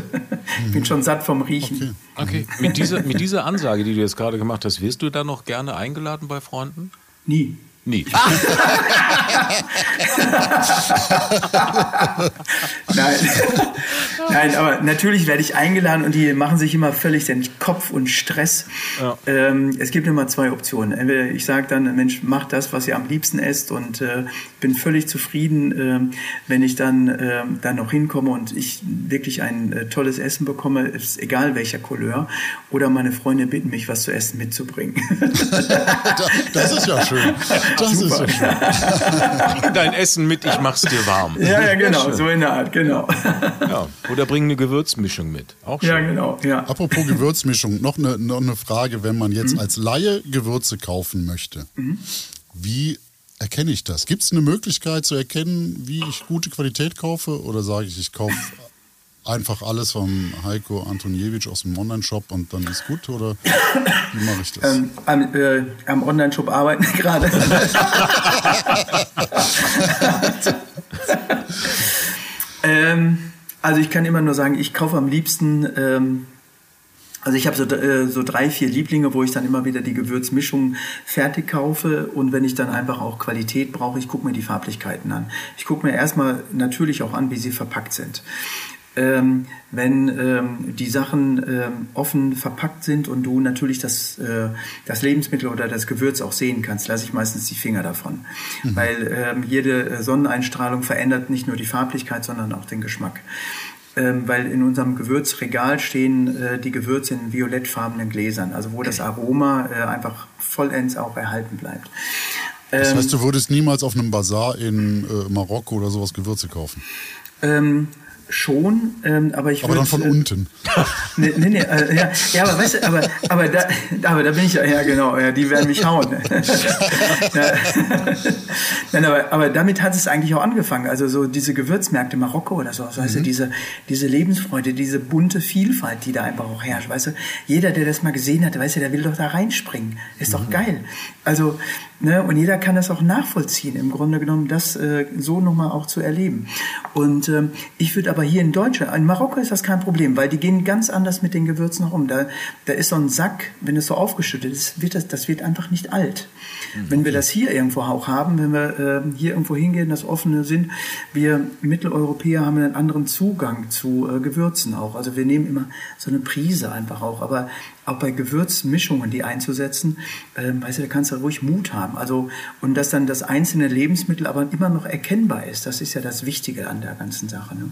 Speaker 4: ich bin schon satt vom Riechen.
Speaker 2: Okay, okay. Mit, dieser, mit dieser Ansage, die du jetzt gerade gemacht hast, wirst du da noch gerne eingeladen bei Freunden?
Speaker 4: Nie.
Speaker 2: Nie.
Speaker 4: Nein. Nein, aber natürlich werde ich eingeladen und die machen sich immer völlig den Kopf und Stress.
Speaker 2: Ja.
Speaker 4: Ähm, es gibt immer zwei Optionen. Entweder ich sage dann, Mensch, macht das, was ihr am liebsten esst und äh, bin völlig zufrieden, äh, wenn ich dann, äh, dann noch hinkomme und ich wirklich ein äh, tolles Essen bekomme, ist egal welcher Couleur. Oder meine Freunde bitten mich, was zu essen mitzubringen.
Speaker 3: das ist ja schön. Das
Speaker 4: Super.
Speaker 3: ist ja schön.
Speaker 2: Dein Essen mit, ich mach's dir warm.
Speaker 4: ja, ja, genau, so in der Art, genau.
Speaker 2: Ja. Oder bring eine Gewürzmischung mit. Auch schön.
Speaker 4: ja, genau, ja.
Speaker 3: Apropos Gewürzmischung, noch eine, noch eine Frage, wenn man jetzt als Laie Gewürze kaufen möchte. Wie erkenne ich das? Gibt es eine Möglichkeit zu erkennen, wie ich gute Qualität kaufe? Oder sage ich, ich kaufe einfach alles vom Heiko Antoniewicz aus dem Online-Shop und dann ist gut? Oder wie mache ich das?
Speaker 4: Ähm, am, äh, am Online-Shop arbeiten gerade. ähm, also ich kann immer nur sagen, ich kaufe am liebsten, ähm, also ich habe so, äh, so drei, vier Lieblinge, wo ich dann immer wieder die Gewürzmischung fertig kaufe und wenn ich dann einfach auch Qualität brauche, ich gucke mir die Farblichkeiten an. Ich gucke mir erstmal natürlich auch an, wie sie verpackt sind. Ähm, wenn ähm, die Sachen ähm, offen verpackt sind und du natürlich das, äh, das Lebensmittel oder das Gewürz auch sehen kannst, lasse ich meistens die Finger davon. Weil ähm, jede äh, Sonneneinstrahlung verändert nicht nur die Farblichkeit, sondern auch den Geschmack. Ähm, weil in unserem Gewürzregal stehen äh, die Gewürze in violettfarbenen Gläsern, also wo das Aroma äh, einfach vollends auch erhalten bleibt.
Speaker 3: Das
Speaker 4: Ähm,
Speaker 3: heißt, du würdest niemals auf einem Bazar in äh, Marokko oder sowas Gewürze kaufen.
Speaker 4: Ähm, schon, ähm, aber ich
Speaker 3: Aber dann von
Speaker 4: äh,
Speaker 3: unten.
Speaker 4: Nee, nee, nee äh, ja, ja, aber weißt du, aber, aber, da, aber da bin ich ja, ja genau, ja, die werden mich hauen. ja. Nein, aber, aber damit hat es eigentlich auch angefangen. Also so diese Gewürzmärkte Marokko oder so, weißt du, diese, diese Lebensfreude, diese bunte Vielfalt, die da einfach auch herrscht, weißt du. Jeder, der das mal gesehen hat, weißt du, der will doch da reinspringen. Ist doch geil. Also, ne, und jeder kann das auch nachvollziehen, im Grunde genommen, das äh, so nochmal auch zu erleben. Und ähm, ich würde aber hier in Deutschland, in Marokko ist das kein Problem, weil die gehen ganz anders mit den Gewürzen um. Da, da ist so ein Sack, wenn es so aufgeschüttet ist, wird das, das wird einfach nicht alt. Wenn wir das hier irgendwo auch haben, wenn wir äh, hier irgendwo hingehen, das offene sind, wir Mitteleuropäer haben einen anderen Zugang zu äh, Gewürzen auch. Also wir nehmen immer so eine Prise einfach auch. Aber auch bei Gewürzmischungen, die einzusetzen, ähm, weißt du, da kannst du ruhig Mut haben. Also, und dass dann das einzelne Lebensmittel aber immer noch erkennbar ist, das ist ja das Wichtige an der ganzen Sache. Ne?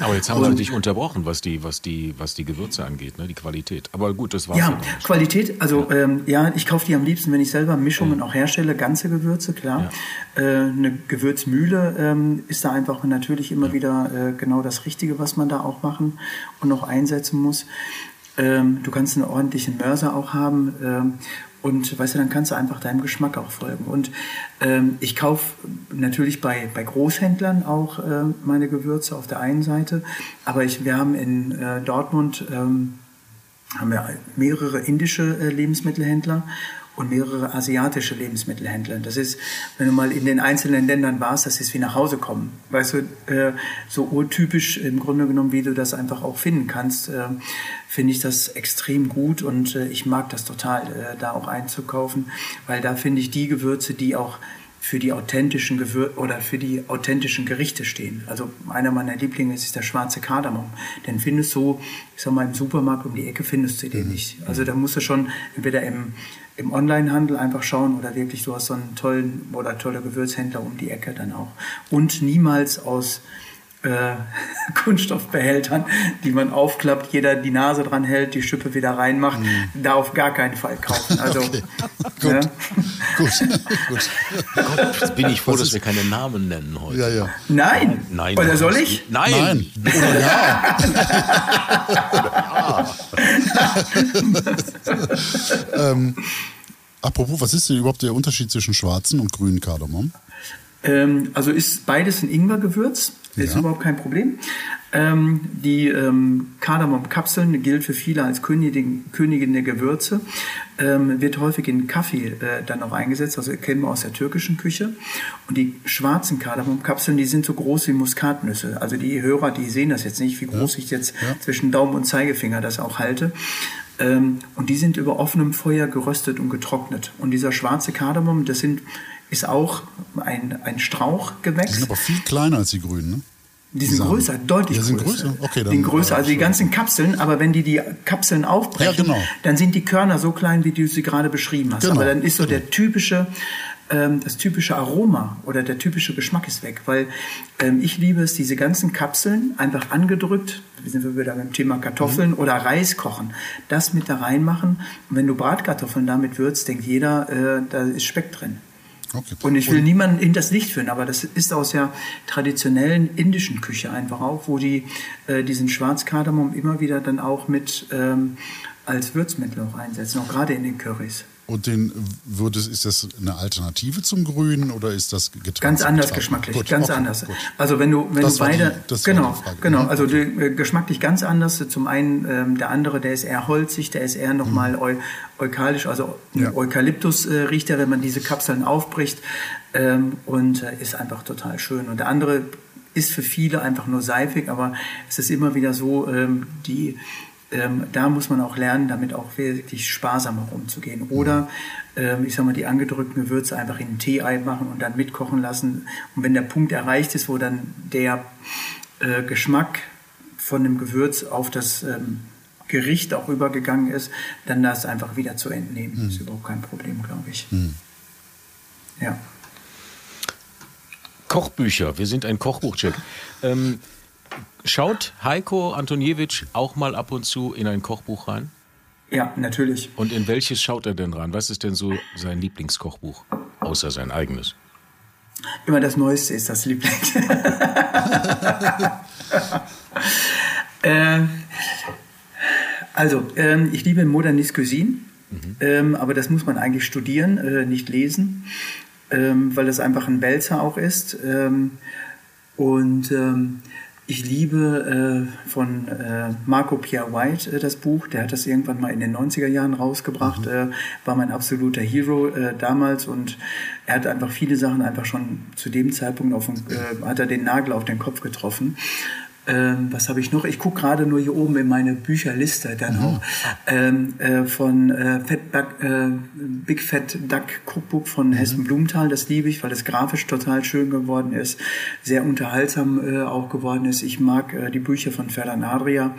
Speaker 2: Aber jetzt haben wir dich unterbrochen, was die, was die, was die Gewürze angeht, ne? die Qualität. Aber gut, das war's
Speaker 4: Ja,
Speaker 2: auch.
Speaker 4: Qualität, also ja, ähm, ja ich kaufe die am liebsten, wenn ich selber Mischungen auch herstelle, ganze Gewürze, klar. Äh, eine Gewürzmühle ähm, ist da einfach natürlich immer wieder äh, genau das Richtige, was man da auch machen und noch einsetzen muss. Ähm, du kannst einen ordentlichen Mörser auch haben. Ähm, und weißt du, dann kannst du einfach deinem Geschmack auch folgen. Und ähm, ich kaufe natürlich bei, bei Großhändlern auch äh, meine Gewürze auf der einen Seite. Aber ich, wir haben in äh, Dortmund ähm, haben wir mehrere indische äh, Lebensmittelhändler und mehrere asiatische Lebensmittelhändler. Das ist, wenn du mal in den einzelnen Ländern warst, das ist wie nach Hause kommen. Weißt du, äh, so urtypisch im Grunde genommen, wie du das einfach auch finden kannst, äh, finde ich das extrem gut und äh, ich mag das total, äh, da auch einzukaufen, weil da finde ich die Gewürze, die auch für die authentischen Gewür oder für die authentischen Gerichte stehen. Also einer meiner Lieblinge ist der schwarze Kardamom. Den findest du, ich sag mal, im Supermarkt um die Ecke findest du den nicht. Also da musst du schon entweder im, im Onlinehandel einfach schauen oder wirklich du hast so einen tollen oder tolle Gewürzhändler um die Ecke dann auch. Und niemals aus äh, Kunststoffbehältern, die man aufklappt, jeder die Nase dran hält, die Schippe wieder reinmacht, mhm. da auf gar keinen Fall kaufen. Also
Speaker 3: Okay.
Speaker 4: ja.
Speaker 3: Gut. Gut.
Speaker 2: Gott, jetzt bin ich froh, dass wir keine Namen nennen heute.
Speaker 3: Ja, ja.
Speaker 4: Nein.
Speaker 2: Nein.
Speaker 4: Oder soll ich?
Speaker 2: Nein.
Speaker 3: Nein. Oder ja. ähm, apropos, was ist denn überhaupt der Unterschied zwischen schwarzen und grünen Kardamom?
Speaker 4: Ähm, also ist beides ein Ingwergewürz, ist
Speaker 3: Ja.
Speaker 4: überhaupt kein Problem. Ähm, die ähm, Kardamom-Kapseln gilt für viele als Königin, Königin der Gewürze, ähm, wird häufig in Kaffee äh, dann auch eingesetzt, also kennen wir aus der türkischen Küche. Und die schwarzen Kardamom-Kapseln, die sind so groß wie Muskatnüsse. Also die Hörer, die sehen das jetzt nicht, wie groß ich jetzt zwischen Daumen und Zeigefinger das auch halte. Ähm, und die sind über offenem Feuer geröstet und getrocknet. Und dieser schwarze Kardamom, das sind, ist auch ein, ein Strauchgewächs.
Speaker 3: Die sind aber viel kleiner als die grünen, ne?
Speaker 4: Die sind größer, deutlich
Speaker 3: ja, sind
Speaker 4: größer.
Speaker 3: größer. Okay,
Speaker 4: die
Speaker 3: dann
Speaker 4: sind größer, also die ganzen Kapseln, aber wenn die die Kapseln aufbrechen,
Speaker 3: Ja, genau.
Speaker 4: dann sind die Körner so klein, wie du sie gerade beschrieben hast.
Speaker 3: Genau,
Speaker 4: Aber dann ist so
Speaker 3: genau.
Speaker 4: der typische, ähm, das typische Aroma oder der typische Geschmack ist weg, weil ähm, ich liebe es, diese ganzen Kapseln einfach angedrückt, wir sind wir wieder beim Thema Kartoffeln
Speaker 3: Mhm.
Speaker 4: oder Reis kochen, das mit da reinmachen. Und wenn du Bratkartoffeln damit würzt, denkt jeder, äh, da ist Speck drin.
Speaker 3: Okay.
Speaker 4: Und ich will niemanden in das Licht führen, aber das ist aus der traditionellen indischen Küche einfach auch, wo die äh, diesen Schwarzkardamom immer wieder dann auch mit ähm, als Würzmittel auch einsetzen, auch gerade in den Currys.
Speaker 3: Und den würde, ist das eine Alternative zum Grünen oder ist das getrennt?
Speaker 4: Ganz anders
Speaker 3: betrachtet?
Speaker 4: geschmacklich,
Speaker 3: Gut,
Speaker 4: ganz
Speaker 3: okay,
Speaker 4: anders.
Speaker 3: gut.
Speaker 4: Also wenn du, wenn
Speaker 3: Das
Speaker 4: du
Speaker 3: die-
Speaker 4: beide, genau,
Speaker 3: die Frage.
Speaker 4: genau,
Speaker 3: Mhm.
Speaker 4: also die, äh, geschmacklich ganz anders. Zum einen ähm, der andere, der ist eher holzig, der ist eher nochmal eu, eukalisch, also
Speaker 3: Mhm. Ja.
Speaker 4: Eukalyptus äh, riecht er, wenn man diese Kapseln aufbricht ähm, und äh, ist einfach total schön. Und der andere ist für viele einfach nur seifig, aber es ist immer wieder so, ähm, die ähm, da muss man auch lernen, damit auch wirklich sparsamer umzugehen. Oder ähm, ich sag mal, die angedrückten Gewürze einfach in ein Tee-Ei machen und dann mitkochen lassen. Und wenn der Punkt erreicht ist, wo dann der äh, Geschmack von dem Gewürz auf das ähm, Gericht auch übergegangen ist, dann das einfach wieder zu entnehmen. Ist überhaupt kein Problem, glaube ich. Ja.
Speaker 2: Kochbücher, wir sind ein Kochbuchcheck. Ähm, schaut Heiko Antoniewicz auch mal ab und zu in ein Kochbuch rein?
Speaker 4: Ja, natürlich.
Speaker 2: Und in welches schaut er denn rein? Was ist denn so sein Lieblingskochbuch, außer sein eigenes?
Speaker 4: Immer das Neueste ist das Liebling. äh, also, ähm, ich liebe Modernist Cuisine, ähm, aber das muss man eigentlich studieren, äh, nicht lesen, ähm, weil das einfach ein Wälzer auch ist. Ähm, und ähm, ich liebe äh, von äh, Marco Pierre White äh, das Buch. Der hat das irgendwann mal in den 90er Jahren rausgebracht. Äh, war mein absoluter Hero äh, damals und er hat einfach viele Sachen einfach schon zu dem Zeitpunkt auf den, äh, hat er den Nagel auf den Kopf getroffen. Ähm, was habe ich noch? Ich gucke gerade nur hier oben in meine Bücherliste dann auch ähm, äh, von äh, Fat Duck, äh, Big Fat Duck Cookbook von Hessen Blumenthal. Das liebe ich, weil das grafisch total schön geworden ist, sehr unterhaltsam äh, auch geworden ist. Ich mag äh, die Bücher von Ferdan Adria.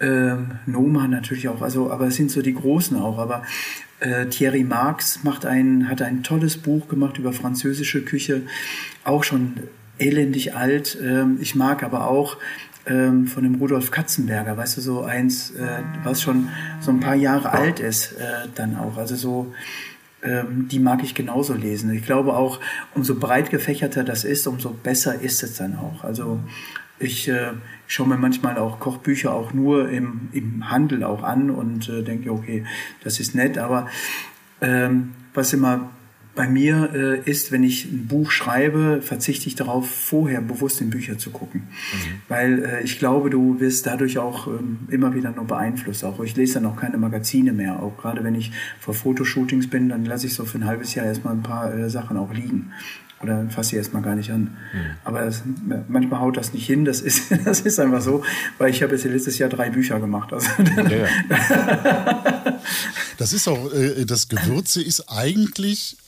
Speaker 4: Ähm, Noma natürlich auch, also, aber es sind so die großen auch. Aber äh, Thierry Marx macht ein, hat ein tolles Buch gemacht über französische Küche, auch schon elendig alt. Ähm, ich mag aber auch ähm, von dem Rudolf Katzenberger, weißt du, so eins, äh, was schon so ein paar Jahre alt ist, äh, dann auch. Also so, ähm, die mag ich genauso lesen. Ich glaube auch, umso breit gefächerter das ist, umso besser ist es dann auch. Also ich äh, schaue mir manchmal auch Kochbücher auch nur im, im Handel auch an und äh, denke, okay, das ist nett, aber ähm, was immer bei mir äh, ist, wenn ich ein Buch schreibe, verzichte ich darauf, vorher bewusst in Bücher zu gucken. Weil äh, ich glaube, du wirst dadurch auch ähm, immer wieder nur beeinflusst. Auch ich lese dann auch keine Magazine mehr. Auch gerade wenn ich vor Fotoshootings bin, dann lasse ich so für ein halbes Jahr erstmal ein paar äh, Sachen auch liegen. Oder fasse sie erstmal gar nicht an. Aber es, manchmal haut das nicht hin. Das ist, das ist einfach so, weil ich habe jetzt letztes Jahr drei Bücher gemacht. Also,
Speaker 2: Ja, ja.
Speaker 3: Das ist auch, äh, das Gewürze ist eigentlich,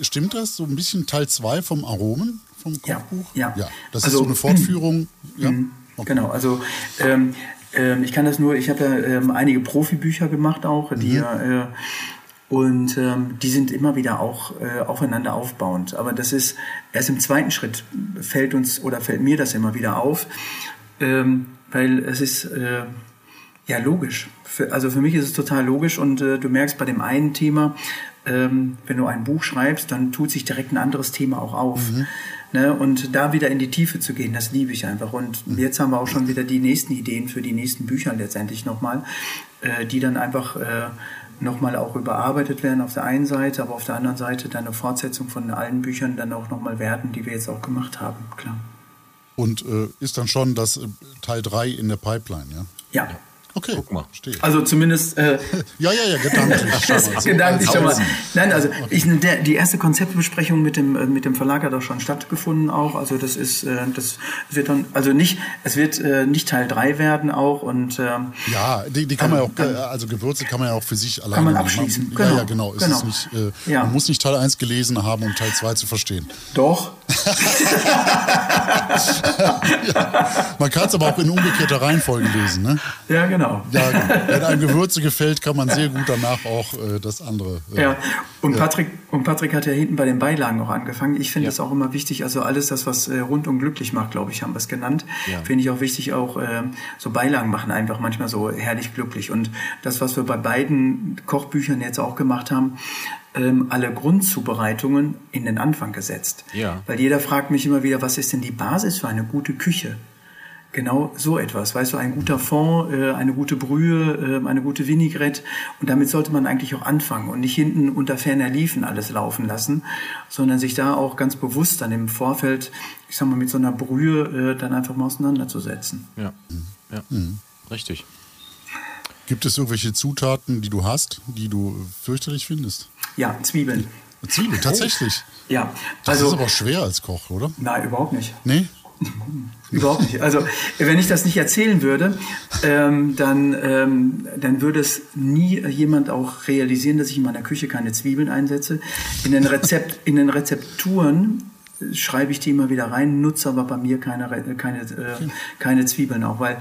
Speaker 3: stimmt das, so ein bisschen Teil 2 vom Aromen, vom
Speaker 4: Ja,
Speaker 3: Kochbuch?
Speaker 4: ja.
Speaker 3: ja. Das
Speaker 4: Also-
Speaker 3: ist so eine Fortführung. Ja. Okay.
Speaker 4: Genau, also ähm, ähm, ich kann das nur, ich habe ja ähm, einige Profibücher gemacht auch, die äh, und ähm, die sind immer wieder auch äh, aufeinander aufbauend. Aber das ist erst im zweiten Schritt fällt uns oder fällt mir das immer wieder auf, ähm, weil es ist äh, ja logisch. Für, also für mich ist es total logisch und äh, du merkst bei dem einen Thema, ähm, wenn du ein Buch schreibst, dann tut sich direkt ein anderes Thema auch auf. Ne? Und da wieder in die Tiefe zu gehen, das liebe ich einfach. Und jetzt haben wir auch schon wieder die nächsten Ideen für die nächsten Bücher letztendlich nochmal, äh, die dann einfach äh, nochmal auch überarbeitet werden auf der einen Seite, aber auf der anderen Seite dann eine Fortsetzung von allen Büchern dann auch nochmal werden, die wir jetzt auch gemacht haben, klar.
Speaker 3: Und äh, ist dann schon das äh, Teil 3 in der Pipeline, ja?
Speaker 4: Ja,
Speaker 3: Okay,
Speaker 2: Guck mal.
Speaker 3: Stehe.
Speaker 4: Also zumindest äh,
Speaker 3: Ja, ja, ja, gedanklich. schon mal.
Speaker 4: Gedanklich schon mal. Nein, also ich, der, die erste Konzeptbesprechung mit dem äh, mit dem Verlag hat auch schon stattgefunden auch. Also das ist äh, das wird dann also nicht es wird äh, nicht Teil 3 werden auch und ähm,
Speaker 3: Ja, die, die kann man ja auch, äh, also Gewürze kann man ja auch für sich alleine
Speaker 4: man
Speaker 3: nehmen.
Speaker 4: abschließen.
Speaker 3: Ja,
Speaker 4: Genau.
Speaker 3: ja, genau. Es
Speaker 4: Genau.
Speaker 3: Ist nicht, äh,
Speaker 4: Ja.
Speaker 3: Man muss nicht Teil 1 gelesen haben, um Teil 2 zu verstehen.
Speaker 4: doch
Speaker 3: Man kann es aber auch in umgekehrter Reihenfolge lesen. Ne?
Speaker 4: ja genau.
Speaker 3: Ja, genau. Wenn einem Gewürze gefällt, kann man sehr gut danach auch äh, das andere. Äh,
Speaker 4: Ja, und Patrick, und Patrick hat ja hinten bei den Beilagen auch angefangen. Ich finde es auch immer wichtig, also alles das, was äh, rundum glücklich macht, glaube ich, haben wir es genannt, finde ich auch wichtig, auch äh, so Beilagen machen einfach manchmal so herrlich glücklich. Und das, was wir bei beiden Kochbüchern jetzt auch gemacht haben, ähm, alle Grundzubereitungen in den Anfang gesetzt.
Speaker 2: Ja.
Speaker 4: Weil jeder fragt mich immer wieder, was ist denn die Basis für eine gute Küche? Genau so etwas, weißt du, ein guter Fond, äh, eine gute Brühe, äh, eine gute Vinaigrette und damit sollte man eigentlich auch anfangen und nicht hinten unter ferner Liefen alles laufen lassen, sondern sich da auch ganz bewusst dann im Vorfeld, ich sag mal, mit so einer Brühe äh, dann einfach mal auseinanderzusetzen.
Speaker 2: Ja, ja. richtig.
Speaker 3: Gibt es irgendwelche Zutaten, die du hast, die du fürchterlich findest?
Speaker 4: Ja, Zwiebeln.
Speaker 3: Zwiebeln, tatsächlich.
Speaker 4: Ja,
Speaker 3: Das
Speaker 4: also
Speaker 3: ist aber schwer als Koch, oder?
Speaker 4: nein, überhaupt nicht.
Speaker 3: Nee?
Speaker 4: Überhaupt nicht. Also wenn ich das nicht erzählen würde, ähm, dann, ähm, dann würde es nie jemand auch realisieren, dass ich in meiner Küche keine Zwiebeln einsetze. In den, Rezept, in den Rezepturen äh, schreibe ich die immer wieder rein, nutze aber bei mir keine, Re- keine, äh, keine Zwiebeln auch, weil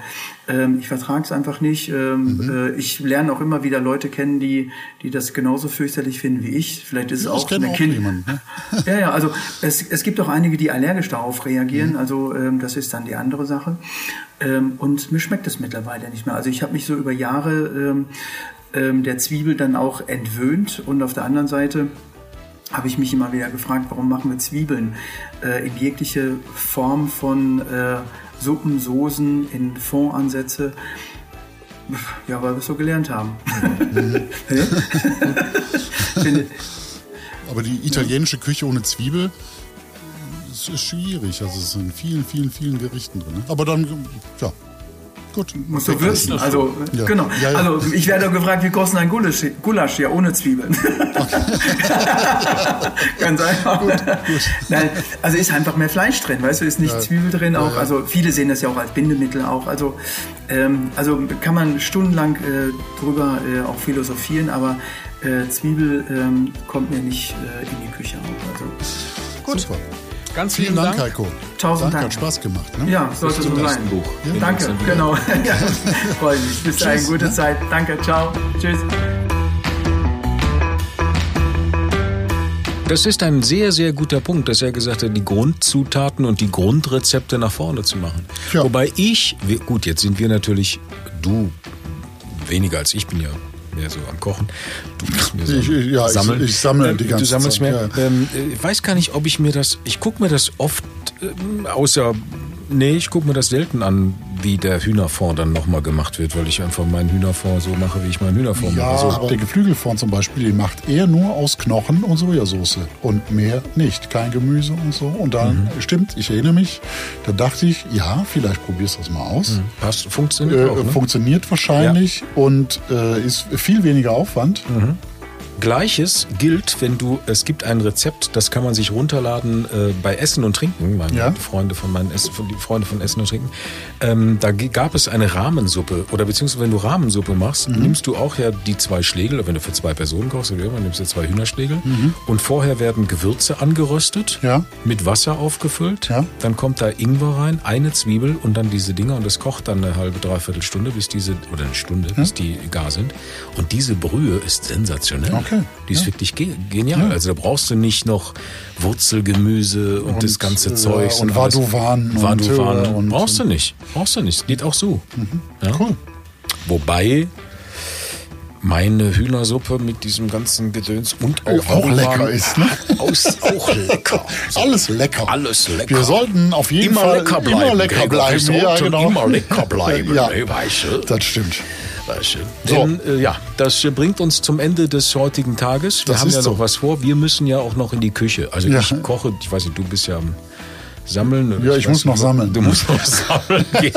Speaker 4: ähm, ich vertrage es einfach nicht. Ähm, äh, ich lerne auch immer wieder Leute kennen, die, die das genauso fürchterlich finden wie ich. Vielleicht ist es
Speaker 3: Ja, ich
Speaker 4: auch eine Kind.
Speaker 3: ne?
Speaker 4: Ja, ja, also es, es gibt auch einige, die allergisch darauf reagieren. Also ähm, das ist dann die andere Sache. Ähm, und mir schmeckt es mittlerweile nicht mehr. Also ich habe mich so über Jahre ähm, ähm, der Zwiebel dann auch entwöhnt. Und auf der anderen Seite habe ich mich immer wieder gefragt, warum machen wir Zwiebeln äh, in jegliche Form von äh, Suppen, Soßen, in Fondsansätze. Ja, weil wir es so gelernt haben.
Speaker 3: Aber die italienische Küche ohne Zwiebel ist schwierig. Also es ist in vielen, vielen, vielen Gerichten drin. Aber dann, ja, gut.
Speaker 4: Musst du würzen. Also,
Speaker 3: Ja.
Speaker 4: genau.
Speaker 3: Ja, ja.
Speaker 4: Also, ich werde auch gefragt, wie kostet ein Gulasch, Gulasch ja ohne Zwiebeln? Ganz einfach. Nein, also ist einfach mehr Fleisch drin, weißt du, ist nicht Zwiebel drin auch. Also, viele sehen das ja auch als Bindemittel auch. Also, ähm, also kann man stundenlang äh, drüber äh, auch philosophieren, aber äh, Zwiebel ähm, kommt mir nicht äh, in die Küche auch. Also,
Speaker 2: Gut.
Speaker 3: Super.
Speaker 2: Ganz
Speaker 3: Vielen
Speaker 2: vielen
Speaker 3: Dank,
Speaker 2: Dank.
Speaker 3: Heiko.
Speaker 4: Tausend Dank.
Speaker 3: hat Spaß gemacht. Ne?
Speaker 4: ja, sollte
Speaker 2: zum
Speaker 4: so sein.
Speaker 2: Buch.
Speaker 4: Ja, Danke, genau. ja, freue mich. Bis dahin,
Speaker 3: Tschüss,
Speaker 4: gute
Speaker 3: ne?
Speaker 4: Zeit. Danke, ciao. Tschüss.
Speaker 2: Das ist ein sehr, sehr guter Punkt, dass er gesagt hat, die Grundzutaten und die Grundrezepte nach vorne zu machen.
Speaker 3: Ja.
Speaker 2: Wobei ich, gut, jetzt sind wir natürlich, du weniger als ich bin ja mehr so am Kochen. Du bist mir so
Speaker 3: Ich- ich- ja, ich-
Speaker 2: sammeln.
Speaker 3: ich sammle
Speaker 2: Ähm,
Speaker 3: die ganze
Speaker 2: Du sammelst
Speaker 3: Zeit,
Speaker 2: mehr.
Speaker 3: ja.
Speaker 2: Ähm, äh, ich weiß gar nicht, ob ich mir das, ich gucke mir das oft, ähm, außer, nee, ich gucke mir das selten an, wie der Hühnerfond dann nochmal gemacht wird, weil ich einfach meinen Hühnerfond so mache, wie ich meinen Hühnerfond
Speaker 3: Ja,
Speaker 2: mache. So,
Speaker 3: aber der Geflügelfond zum Beispiel, den macht er nur aus Knochen und Sojasauce und mehr nicht. Kein Gemüse und so. Und dann,
Speaker 2: Mhm.
Speaker 3: stimmt, ich erinnere mich, da dachte ich, ja, vielleicht probierst du das mal aus.
Speaker 2: passt, funktioniert
Speaker 3: Äh,
Speaker 2: auch, ne?
Speaker 3: Funktioniert wahrscheinlich und äh, ist viel weniger Aufwand.
Speaker 2: Mhm. Gleiches gilt, wenn du, es gibt ein Rezept, das kann man sich runterladen äh, bei Essen und Trinken, meine
Speaker 3: Ja.
Speaker 2: Freunde von meinen Essen, von, die Freunde von Essen und Trinken. Ähm, da gab es eine Rahmensuppe oder beziehungsweise wenn du Rahmensuppe machst,
Speaker 3: Mhm.
Speaker 2: nimmst du auch ja die zwei Schlegel, oder wenn du für zwei Personen kochst oder irgendwann nimmst du zwei Hühnerschlegel
Speaker 3: Mhm.
Speaker 2: und vorher werden Gewürze angeröstet,
Speaker 3: Ja.
Speaker 2: mit Wasser aufgefüllt,
Speaker 3: Ja.
Speaker 2: dann kommt da Ingwer rein, eine Zwiebel und dann diese Dinger und es kocht dann eine halbe, dreiviertel Stunde, bis diese, oder eine Stunde, bis die gar sind. Und diese Brühe ist sensationell.
Speaker 3: Okay.
Speaker 2: Die ist wirklich ge genial. Also da brauchst du nicht noch Wurzelgemüse und,
Speaker 3: Und,
Speaker 2: das ganze
Speaker 3: ja,
Speaker 2: Zeugs.
Speaker 3: und
Speaker 2: alles.
Speaker 3: Vaduvan und,
Speaker 2: Vaduvan.
Speaker 3: äh, und-
Speaker 2: brauchst du nicht. Brauchst du nicht. Geht auch so. Ja?
Speaker 3: Cool.
Speaker 2: Wobei meine Hühnersuppe mit diesem ganzen Gedöns und auch,
Speaker 3: Auch
Speaker 2: Vaduvan
Speaker 3: lecker ist, ne?
Speaker 2: Aus, auch lecker.
Speaker 3: Alles lecker.
Speaker 2: Alles lecker.
Speaker 3: Wir sollten auf jeden
Speaker 2: immer
Speaker 3: Fall
Speaker 2: lecker bleiben.
Speaker 3: immer lecker
Speaker 2: Gregor.
Speaker 3: bleiben.
Speaker 2: Wir
Speaker 3: Ja, genau.
Speaker 2: immer lecker bleiben.
Speaker 3: Ja.
Speaker 2: weißt du?
Speaker 3: Das stimmt.
Speaker 2: Du.
Speaker 3: So.
Speaker 2: Denn, äh, ja, das bringt uns zum Ende des heutigen Tages. Wir
Speaker 3: Das
Speaker 2: haben ja noch
Speaker 3: so.
Speaker 2: was vor. Wir müssen ja auch noch in die Küche. Also
Speaker 3: Ja.
Speaker 2: ich koche, ich weiß nicht, du bist ja am Sammeln?
Speaker 3: Ja, ich muss noch sammeln.
Speaker 2: Du musst noch sammeln gehen.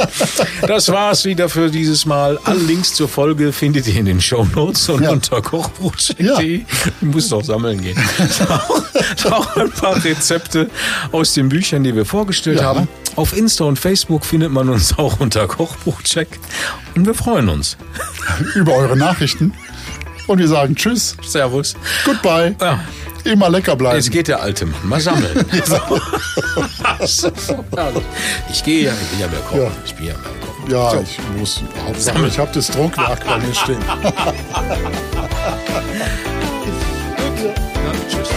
Speaker 2: Das war's wieder für dieses Mal. Alle Links zur Folge findet ihr in den Shownotes und
Speaker 3: Ja.
Speaker 2: unter kochbuch.de.
Speaker 3: Ja.
Speaker 2: Du musst noch sammeln gehen. auch, auch ein paar Rezepte aus den Büchern, die wir vorgestellt
Speaker 3: Ja.
Speaker 2: haben. Auf Insta und Facebook findet man uns auch unter Kochbuchcheck. Und wir freuen uns.
Speaker 3: Über eure Nachrichten. Und wir sagen Tschüss,
Speaker 2: Servus.
Speaker 3: Goodbye.
Speaker 2: Ja.
Speaker 3: Immer lecker bleiben.
Speaker 2: Jetzt geht der alte Mann mal sammeln. Ich gehe ja, ich bin ja kochen.
Speaker 3: Ja.
Speaker 2: Ich bin ja kochen.
Speaker 3: Ja,
Speaker 2: So.
Speaker 3: ich muss.
Speaker 2: Sammeln.
Speaker 3: ich habe das Druckwerk bei mir stehen.
Speaker 2: Dann tschüss.